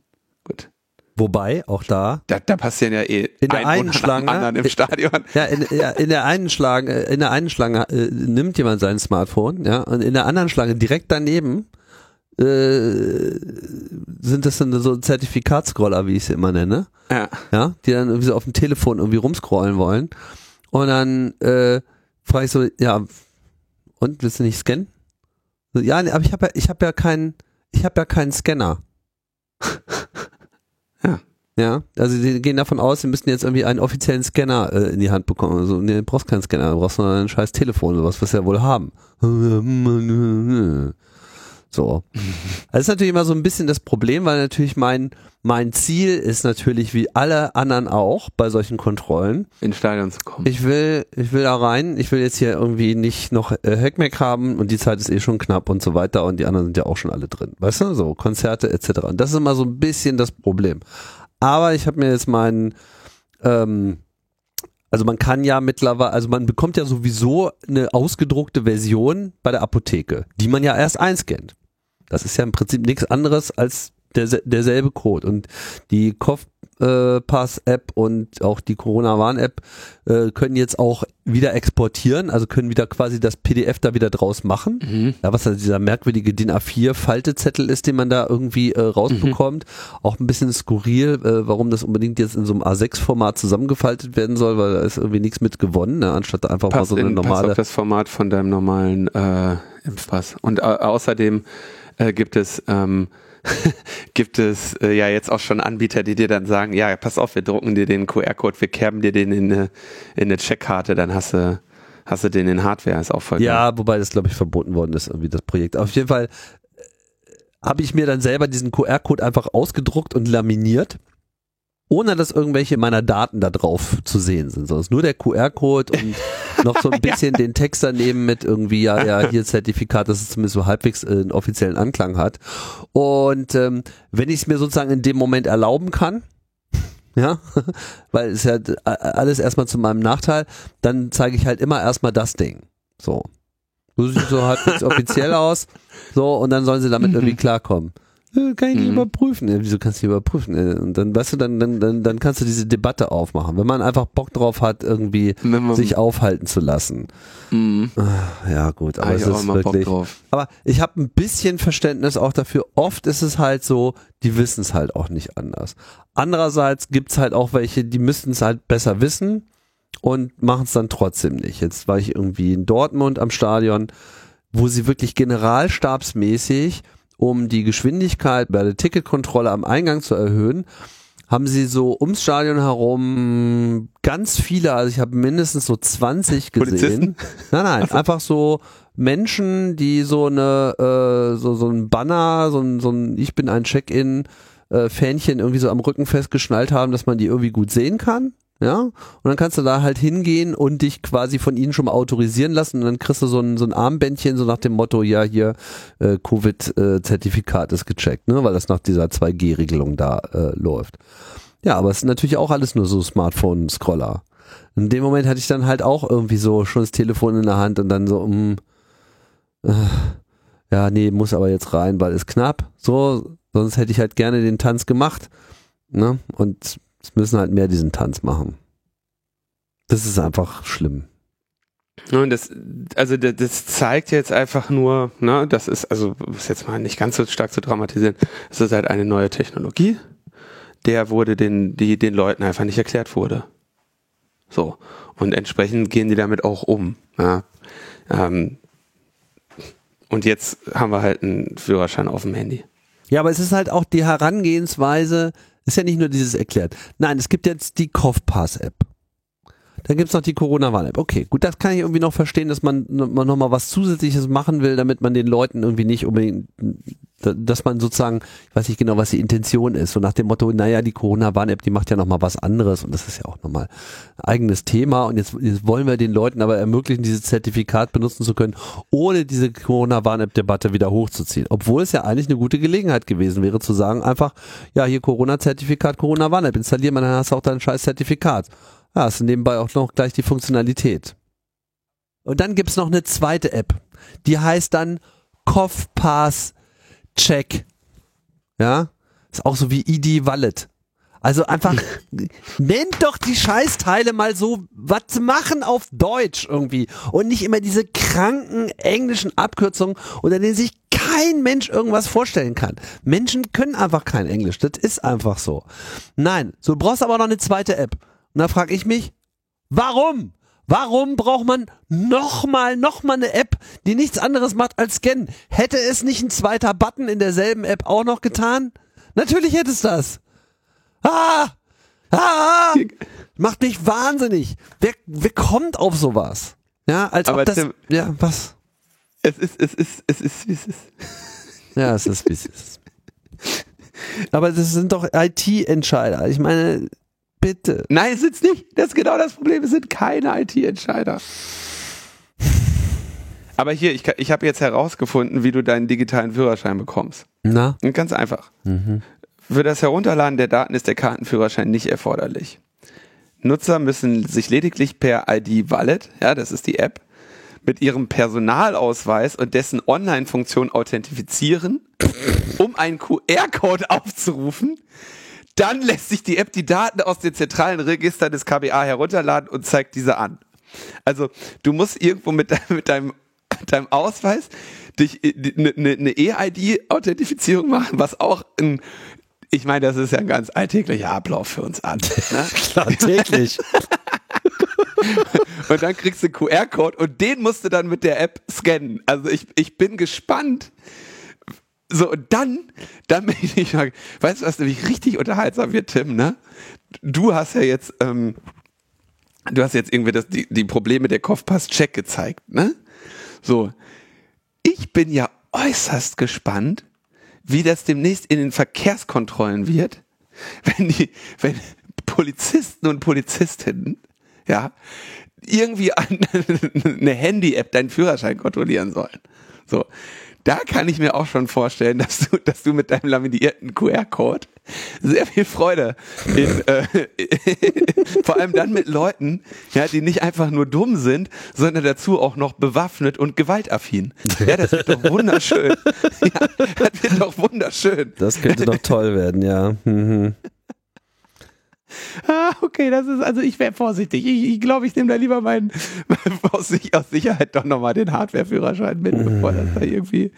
Gut. Wobei, auch da, Da, da passieren ja eh In der ein einen Schlange- anderen im Stadion. ja, in, ja, in der einen Schlange, in der einen Schlange äh, nimmt jemand sein Smartphone, ja, und in der anderen Schlange direkt daneben äh, sind das dann so Zertifikatsscroller, wie ich sie immer nenne, Ja. ja, die dann irgendwie so auf dem Telefon irgendwie rumscrollen wollen. Und dann äh, frage ich so, ja, und willst du nicht scannen? So, ja, aber ich habe ja, ich habe ja keinen, ich habe ja keinen Scanner. Ja. Ja, also die gehen davon aus, sie müssten jetzt irgendwie einen offiziellen Scanner äh, in die Hand bekommen. Also, nee, du brauchst keinen Scanner, du brauchst nur ein scheiß Telefon oder was, was sie ja wohl haben. So. Das ist natürlich immer so ein bisschen das Problem, weil natürlich mein, mein Ziel ist natürlich wie alle anderen auch bei solchen Kontrollen. ins Stadion zu kommen. Ich will, ich will da rein, ich will jetzt hier irgendwie nicht noch äh, Hackmack haben und die Zeit ist eh schon knapp und so weiter und die anderen sind ja auch schon alle drin. Weißt du, so Konzerte etc. Und das ist immer so ein bisschen das Problem. Aber ich habe mir jetzt meinen, ähm, also man kann ja mittlerweile, also man bekommt ja sowieso eine ausgedruckte Version bei der Apotheke, die man ja erst einscannt. Das ist ja im Prinzip nichts anderes als der, derselbe Code. Und die Kopfpass-App und auch die Corona-Warn-App äh, können jetzt auch wieder exportieren, also können wieder quasi das PDF da wieder draus machen. Mhm. Ja, was also dieser merkwürdige DIN A4-Faltezettel ist, den man da irgendwie äh, rausbekommt. Auch ein bisschen skurril, äh, warum das unbedingt jetzt in so einem A6-Format zusammengefaltet werden soll, weil da ist irgendwie nichts mit gewonnen, ne? anstatt einfach mal Passt, so eine in, passt normale. auf das Format von deinem normalen äh, Impfpass. Und äh, außerdem äh, gibt es ähm, gibt es äh, ja jetzt auch schon Anbieter, die dir dann sagen, ja, pass auf, wir drucken dir den QR-Code, wir kerben dir den in eine, in eine Checkkarte, dann hast du, hast du den in Hardware, ist auch voll geil. Ja, wobei das, glaube ich, verboten worden ist, irgendwie das Projekt. Auf jeden Fall äh, habe ich mir dann selber diesen QR-Code einfach ausgedruckt und laminiert, ohne dass irgendwelche meiner Daten da drauf zu sehen sind. Es ist nur der QR-Code und noch so ein bisschen den Text daneben mit irgendwie, ja, ja, hier Zertifikat, dass es zumindest so halbwegs äh, einen offiziellen Anklang hat. Und ähm, wenn ich es mir sozusagen in dem Moment erlauben kann, ja, weil es ja äh, alles erstmal zu meinem Nachteil, dann zeige ich halt immer erstmal das Ding. So. So sieht so halbwegs offiziell aus. So, und dann sollen sie damit irgendwie klarkommen. Äh, Kann ich nicht Mhm. überprüfen. Äh, Wieso kannst du nicht überprüfen? Äh, Und dann, weißt du, dann, dann, dann, dann kannst du diese Debatte aufmachen. Wenn man einfach Bock drauf hat, irgendwie sich aufhalten zu lassen. Mhm. Ja, gut, aber Hab es ist wirklich. Aber ich habe ein bisschen Verständnis auch dafür. Oft ist es halt so, die wissen es halt auch nicht anders. Andererseits gibt's halt auch welche, die müssten es halt besser wissen und machen es dann trotzdem nicht. Jetzt war ich irgendwie in Dortmund am Stadion, wo sie wirklich generalstabsmäßig, um die Geschwindigkeit bei der Ticketkontrolle am Eingang zu erhöhen, haben sie so ums Stadion herum ganz viele, also ich habe mindestens so 20 gesehen. Polizisten? Nein, nein, einfach so Menschen, die so eine, äh, so, so ein Banner, so ein, so ein Ich bin ein Check-in, äh, Fähnchen irgendwie so am Rücken festgeschnallt haben, dass man die irgendwie gut sehen kann. Ja, und dann kannst du da halt hingehen und dich quasi von ihnen schon mal autorisieren lassen und dann kriegst du so ein, so ein Armbändchen, so nach dem Motto, ja, hier, äh, Covid-Zertifikat ist gecheckt, ne, weil das nach dieser 2G-Regelung da äh, läuft. Ja, aber es sind natürlich auch alles nur so Smartphone-Scroller. In dem Moment hatte ich dann halt auch irgendwie so schon das Telefon in der Hand und dann so, um, äh, ja, nee, muss aber jetzt rein, weil ist knapp. So, sonst hätte ich halt gerne den Tanz gemacht. Ne? Und es müssen halt mehr diesen Tanz machen. Das ist einfach schlimm. Ja, Und das, also das, zeigt jetzt einfach nur, ne, das ist, also es jetzt mal nicht ganz so stark zu dramatisieren, es ist halt eine neue Technologie, der wurde den, die den Leuten einfach nicht erklärt wurde. So. Und entsprechend gehen die damit auch um. Ja. Ähm, und jetzt haben wir halt einen Führerschein auf dem Handy. Ja, aber es ist halt auch die Herangehensweise, ist ja nicht nur dieses erklärt. Nein, es gibt jetzt die Kopfpass-App. Dann gibt's noch die Corona-Warn-App. Okay, gut, das kann ich irgendwie noch verstehen, dass man, man nochmal was Zusätzliches machen will, damit man den Leuten irgendwie nicht unbedingt, dass man sozusagen, ich weiß nicht genau, was die Intention ist, so nach dem Motto, naja, die Corona-Warn-App, die macht ja nochmal was anderes und das ist ja auch nochmal ein eigenes Thema und jetzt, jetzt wollen wir den Leuten aber ermöglichen, dieses Zertifikat benutzen zu können, ohne diese Corona-Warn-App-Debatte wieder hochzuziehen. Obwohl es ja eigentlich eine gute Gelegenheit gewesen wäre, zu sagen einfach, ja, hier Corona-Zertifikat, Corona-Warn-App, installier mal, dann hast du auch dein scheiß Zertifikat. Ja, hast du nebenbei auch noch gleich die Funktionalität. Und dann gibt's noch eine zweite App, die heißt dann Kopfpass Check. Ja, ist auch so wie ID Wallet. Also einfach, nennt doch die Scheißteile mal so, was zu machen auf Deutsch irgendwie. Und nicht immer diese kranken englischen Abkürzungen, unter denen sich kein Mensch irgendwas vorstellen kann. Menschen können einfach kein Englisch. Das ist einfach so. Nein, so du brauchst aber noch eine zweite App. Und da frage ich mich, warum? Warum braucht man nochmal, nochmal eine App, die nichts anderes macht als scannen? Hätte es nicht ein zweiter Button in derselben App auch noch getan? Natürlich hätte es das. Ah! Ah! Macht mich wahnsinnig. Wer, wer kommt auf sowas? Ja, als Aber ob das, Tim- ja, was? Es ist, es ist, es ist, wie es ist. Ja, es ist wie es ist. Aber das sind doch IT-Entscheider. Ich meine, bitte. Nein, es ist nicht. Das ist genau das Problem. Es sind keine IT-Entscheider. Aber hier, ich, ich habe jetzt herausgefunden, wie du deinen digitalen Führerschein bekommst. Na? Und ganz einfach. Für das Herunterladen der Daten ist der Kartenführerschein nicht erforderlich. Nutzer müssen sich lediglich per ID Wallet, ja, das ist die App, mit ihrem Personalausweis und dessen Online-Funktion authentifizieren, um einen QR-Code aufzurufen. Dann lässt sich die App die Daten aus den zentralen Registern des KBA herunterladen und zeigt diese an. Also du musst irgendwo mit, deinem- mit deinem, deinem Ausweis dich eine ne, ne E-ID-Authentifizierung machen, was auch ein, ich meine, das ist ja ein ganz alltäglicher Ablauf für uns alle. Ne? Klar, täglich. Und dann kriegst du einen QR-Code und den musst du dann mit der App scannen. Also ich, ich bin gespannt. So, und dann, dann bin ich mal, weißt du, was nämlich richtig unterhaltsam wird, Tim, ne? Du hast ja jetzt, ähm, du hast jetzt irgendwie das, die, die Probleme der Kopfpass-Check gezeigt, ne? So. Ich bin ja äußerst gespannt, wie das demnächst in den Verkehrskontrollen wird, wenn die, wenn Polizisten und Polizistinnen, ja, irgendwie eine Handy-App deinen Führerschein kontrollieren sollen. So. Da kann ich mir auch schon vorstellen, dass du, dass du mit deinem laminierten QR-Code sehr viel Freude in, äh, vor allem dann mit Leuten, ja, die nicht einfach nur dumm sind, sondern dazu auch noch bewaffnet und gewaltaffin. Ja, das wird doch wunderschön. Ja, das wird doch wunderschön. Das könnte doch toll werden, ja. Mhm. Ah, okay, das ist, also ich wäre vorsichtig. Ich, ich glaube, ich nehme da lieber meinen, aus Sicherheit doch nochmal den Hardware-Führerschein mit, bevor das da irgendwie,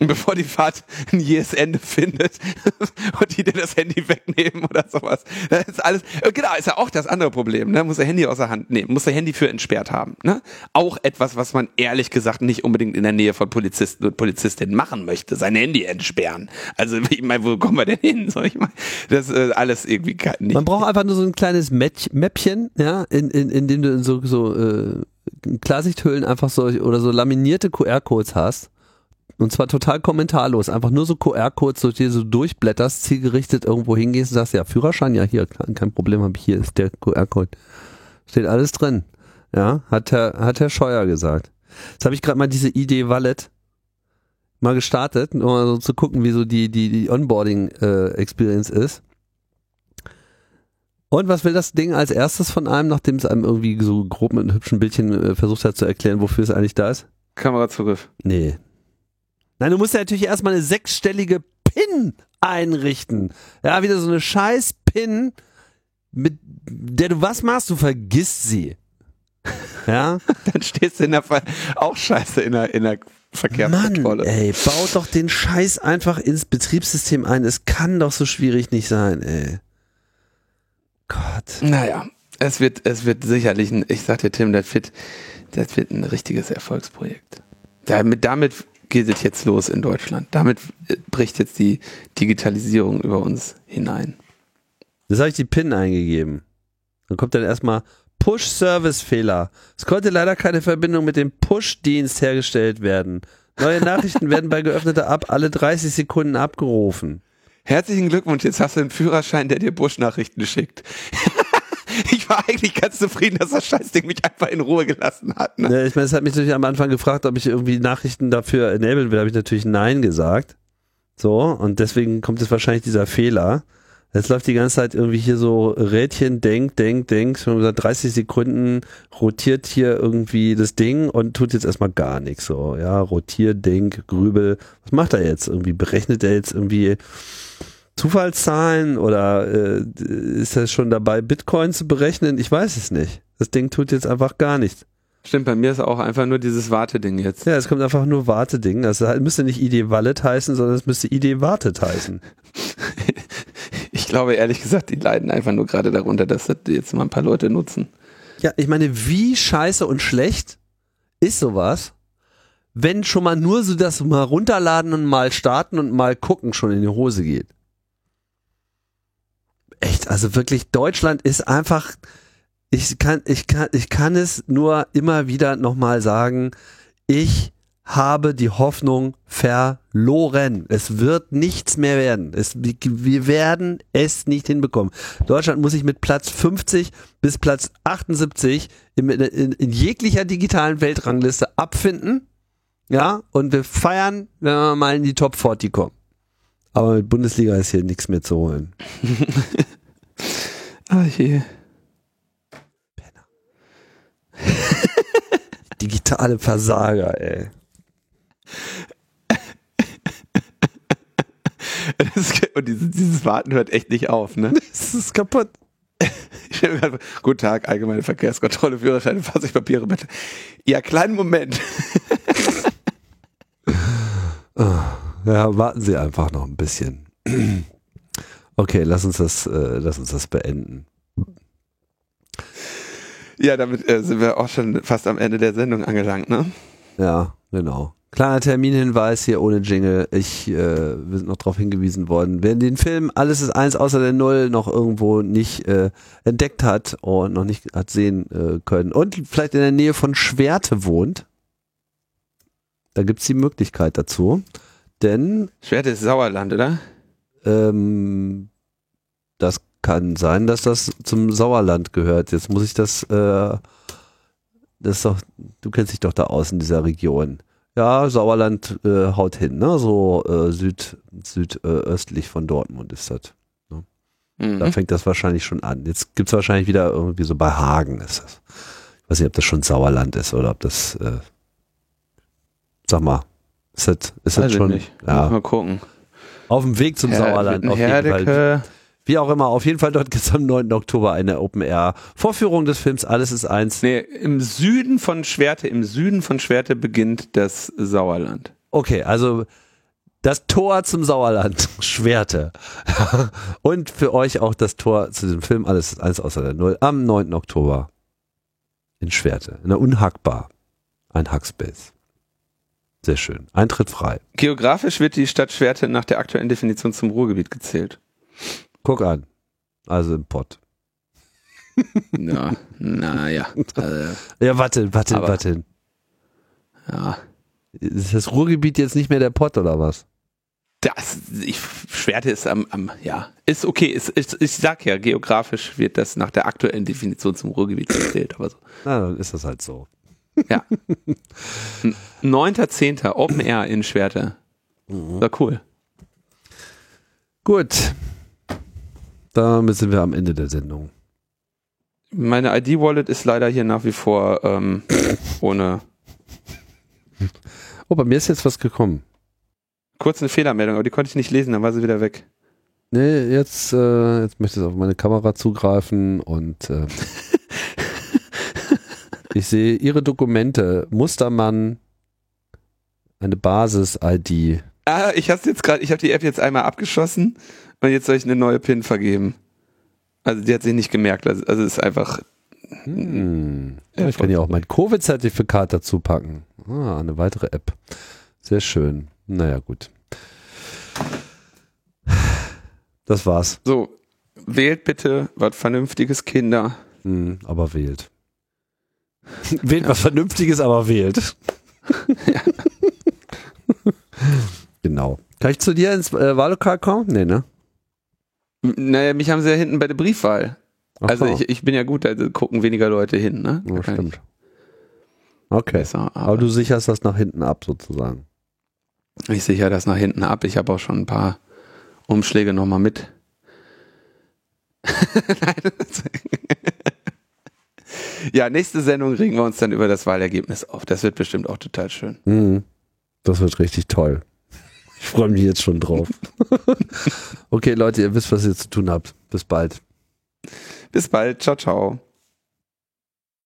bevor die Fahrt ein jähes Ende findet und die dir das Handy wegnehmen oder sowas. Das ist alles, äh, genau, ist ja auch das andere Problem, ne? Muss der Handy aus der Hand nehmen, muss der Handy für entsperrt haben, ne? Auch etwas, was man ehrlich gesagt nicht unbedingt in der Nähe von Polizisten und Polizistinnen machen möchte, sein Handy entsperren. Also, ich meine, wo kommen wir denn hin? So, ich meine, das ist alles irgendwie nicht. Man braucht einfach nur so ein kleines Mäppch- Mäppchen, ja, in, in, in dem du in so, so äh, Klarsichthüllen einfach so oder so laminierte QR-Codes hast. Und zwar total kommentarlos. Einfach nur so QR-Codes, so die so durchblätterst, zielgerichtet irgendwo hingehst und sagst, ja, Führerschein, ja, hier, kein Problem, hab ich hier ist der QR-Code. Steht alles drin. Ja, hat Herr, hat Herr Scheuer gesagt. Jetzt habe ich gerade mal diese ID Wallet mal gestartet, um mal so zu gucken, wie so die, die, die Onboarding-Experience ist. Und was will das Ding als erstes von einem, nachdem es einem irgendwie so grob mit einem hübschen Bildchen äh, versucht hat zu erklären, wofür es eigentlich da ist? Kamerazugriff. Nee. Nein, du musst ja natürlich erstmal eine sechsstellige PIN einrichten. Ja, wieder so eine scheiß PIN, mit der du was machst, du vergisst sie. Ja? Dann stehst du in der Ver auch scheiße in der, in der Verkehrskontrolle. Mann, ey, baut doch den Scheiß einfach ins Betriebssystem ein. Es kann doch so schwierig nicht sein, ey. Gott. Naja, es wird, es wird sicherlich ein, ich sag dir Tim, das wird, das wird ein richtiges Erfolgsprojekt. Damit, damit geht es jetzt los in Deutschland. Damit äh, bricht jetzt die Digitalisierung über uns hinein. Das habe ich die PIN eingegeben. Dann kommt dann erstmal Push-Service-Fehler. Es konnte leider keine Verbindung mit dem Push-Dienst hergestellt werden. Neue Nachrichten werden bei geöffneter App alle 30 Sekunden abgerufen. Herzlichen Glückwunsch, jetzt hast du einen Führerschein, der dir Busch-Nachrichten schickt. War eigentlich ganz zufrieden, dass das Scheißding mich einfach in Ruhe gelassen hat. Ne? Ja, ich meine, es hat mich natürlich am Anfang gefragt, ob ich irgendwie Nachrichten dafür enablen will. habe ich natürlich Nein gesagt. So, und deswegen kommt jetzt wahrscheinlich dieser Fehler. Jetzt läuft die ganze Zeit irgendwie hier so Rädchen, denk, denk, denk. Schon gesagt, 30 Sekunden rotiert hier irgendwie das Ding und tut jetzt erstmal gar nichts. So, ja, rotier, denk, grübel. Was macht er jetzt? Irgendwie berechnet er jetzt irgendwie Zufallszahlen oder äh, ist er schon dabei, Bitcoin zu berechnen? Ich weiß es nicht. Das Ding tut jetzt einfach gar nichts. Stimmt, bei mir ist auch einfach nur dieses Warteding jetzt. Ja, es kommt einfach nur Warteding. Das müsste nicht ID Wallet heißen, sondern es müsste ID Wartet heißen. Ich glaube ehrlich gesagt, die leiden einfach nur gerade darunter, dass das jetzt mal ein paar Leute nutzen. Ja, ich meine, wie scheiße und schlecht ist sowas, wenn schon mal nur so das mal runterladen und mal starten und mal gucken schon in die Hose geht. Echt, also wirklich, Deutschland ist einfach, ich kann, ich kann, ich kann es nur immer wieder nochmal sagen, ich habe die Hoffnung verloren. Es wird nichts mehr werden. Es, wir werden es nicht hinbekommen. Deutschland muss sich mit Platz 50 bis Platz 78 in, in, in jeglicher digitalen Weltrangliste abfinden. Ja, und wir feiern, wenn wir mal in die Top 40 kommen. Aber mit Bundesliga ist hier nichts mehr zu holen. ah je. Penner. Digitale Versager, ey. und dieses, dieses, Warten hört echt nicht auf, ne? Das ist kaputt. Guten Tag, allgemeine Verkehrskontrolle, Führerscheine, Fahrzeugpapiere, bitte. Ja, kleinen Moment. ja, warten Sie einfach noch ein bisschen. Okay, lass uns das, äh, lass uns das beenden. Ja, damit äh, sind wir auch schon fast am Ende der Sendung angelangt, ne? Ja, genau. Kleiner Terminhinweis hier ohne Jingle. Ich, äh, wir sind noch darauf hingewiesen worden. Wer den Film Alles ist eins außer der Null noch irgendwo nicht äh, entdeckt hat und noch nicht hat sehen äh, können und vielleicht in der Nähe von Schwerte wohnt, da gibt's die Möglichkeit dazu. Denn Schwerte ist Sauerland, oder? Ähm, das kann sein, dass das zum Sauerland gehört. Jetzt muss ich das, äh, das ist doch, du kennst dich doch da aus in dieser Region. Ja, Sauerland äh, haut hin, ne? So äh, süd, südöstlich von Dortmund ist das. Ne? Mhm. Da fängt das wahrscheinlich schon an. Jetzt gibt's wahrscheinlich wieder irgendwie so bei Hagen ist das. Ich weiß nicht, ob das schon Sauerland ist oder ob das, äh, sag mal, ist das, ist das schon? Nicht. Ja. Mal gucken. Auf dem Weg zum Her Sauerland. Auf jeden Fall. Wie auch immer, auf jeden Fall dort gibt es am 9. Oktober eine Open Air Vorführung des Films Alles ist eins. Nee, im Süden von Schwerte, im Süden von Schwerte beginnt das Sauerland. Okay, also das Tor zum Sauerland, Schwerte. Und für euch auch das Tor zu dem Film Alles ist eins außer der Null am 9. Oktober in Schwerte, in der Unhackbar. Ein Hackspace. Sehr schön. Eintritt frei. Geografisch wird die Stadt Schwerte nach der aktuellen Definition zum Ruhrgebiet gezählt. Guck an. Also im Pott. ja, naja. Also, ja, warte, warte, aber, warte. Ja. Ist das Ruhrgebiet jetzt nicht mehr der Pott oder was? Das, ich schwerte es am, am ja, ist okay. Ist, ist, ich sag ja, geografisch wird das nach der aktuellen Definition zum Ruhrgebiet gezählt, aber so. Na, dann ist das halt so. Ja. 9.10. Open Air in Schwerte. Mhm. War cool. Gut. Damit sind wir am Ende der Sendung. Meine ID-Wallet ist leider hier nach wie vor ähm, ohne. Oh, bei mir ist jetzt was gekommen. Kurz eine Fehlermeldung, aber die konnte ich nicht lesen, dann war sie wieder weg. Nee, jetzt, äh, jetzt möchte ich auf meine Kamera zugreifen und äh, ich sehe Ihre Dokumente. Mustermann, eine Basis-ID. Ah, ich habe jetzt gerade, ich habe die App jetzt einmal abgeschossen und jetzt soll ich eine neue PIN vergeben. Also die hat sich nicht gemerkt. Also, also ist einfach. Hm. Ja, ich kann ja auch mein Covid-Zertifikat dazu packen. Ah, eine weitere App. Sehr schön. Naja, gut. Das war's. So, wählt bitte was Vernünftiges, Kinder. Hm, aber wählt. wählt was Vernünftiges, aber wählt. ja. genau. Kann ich zu dir ins äh, Wahllokal kommen? Nee, ne? Naja, mich haben sie ja hinten bei der Briefwahl. Ach also ich, ich bin ja gut, da gucken weniger Leute hin, ne? Ja, stimmt. Okay. Besser, aber, aber, du sicherst das nach hinten ab sozusagen. Ich sichere das nach hinten ab. Ich habe auch schon ein paar Umschläge nochmal mit. ja, nächste Sendung regen wir uns dann über das Wahlergebnis auf. Das wird bestimmt auch total schön. Mhm. Das wird richtig toll. Ich freue mich jetzt schon drauf. okay, Leute, ihr wisst, was ihr zu tun habt. Bis bald. Bis bald. Ciao, ciao.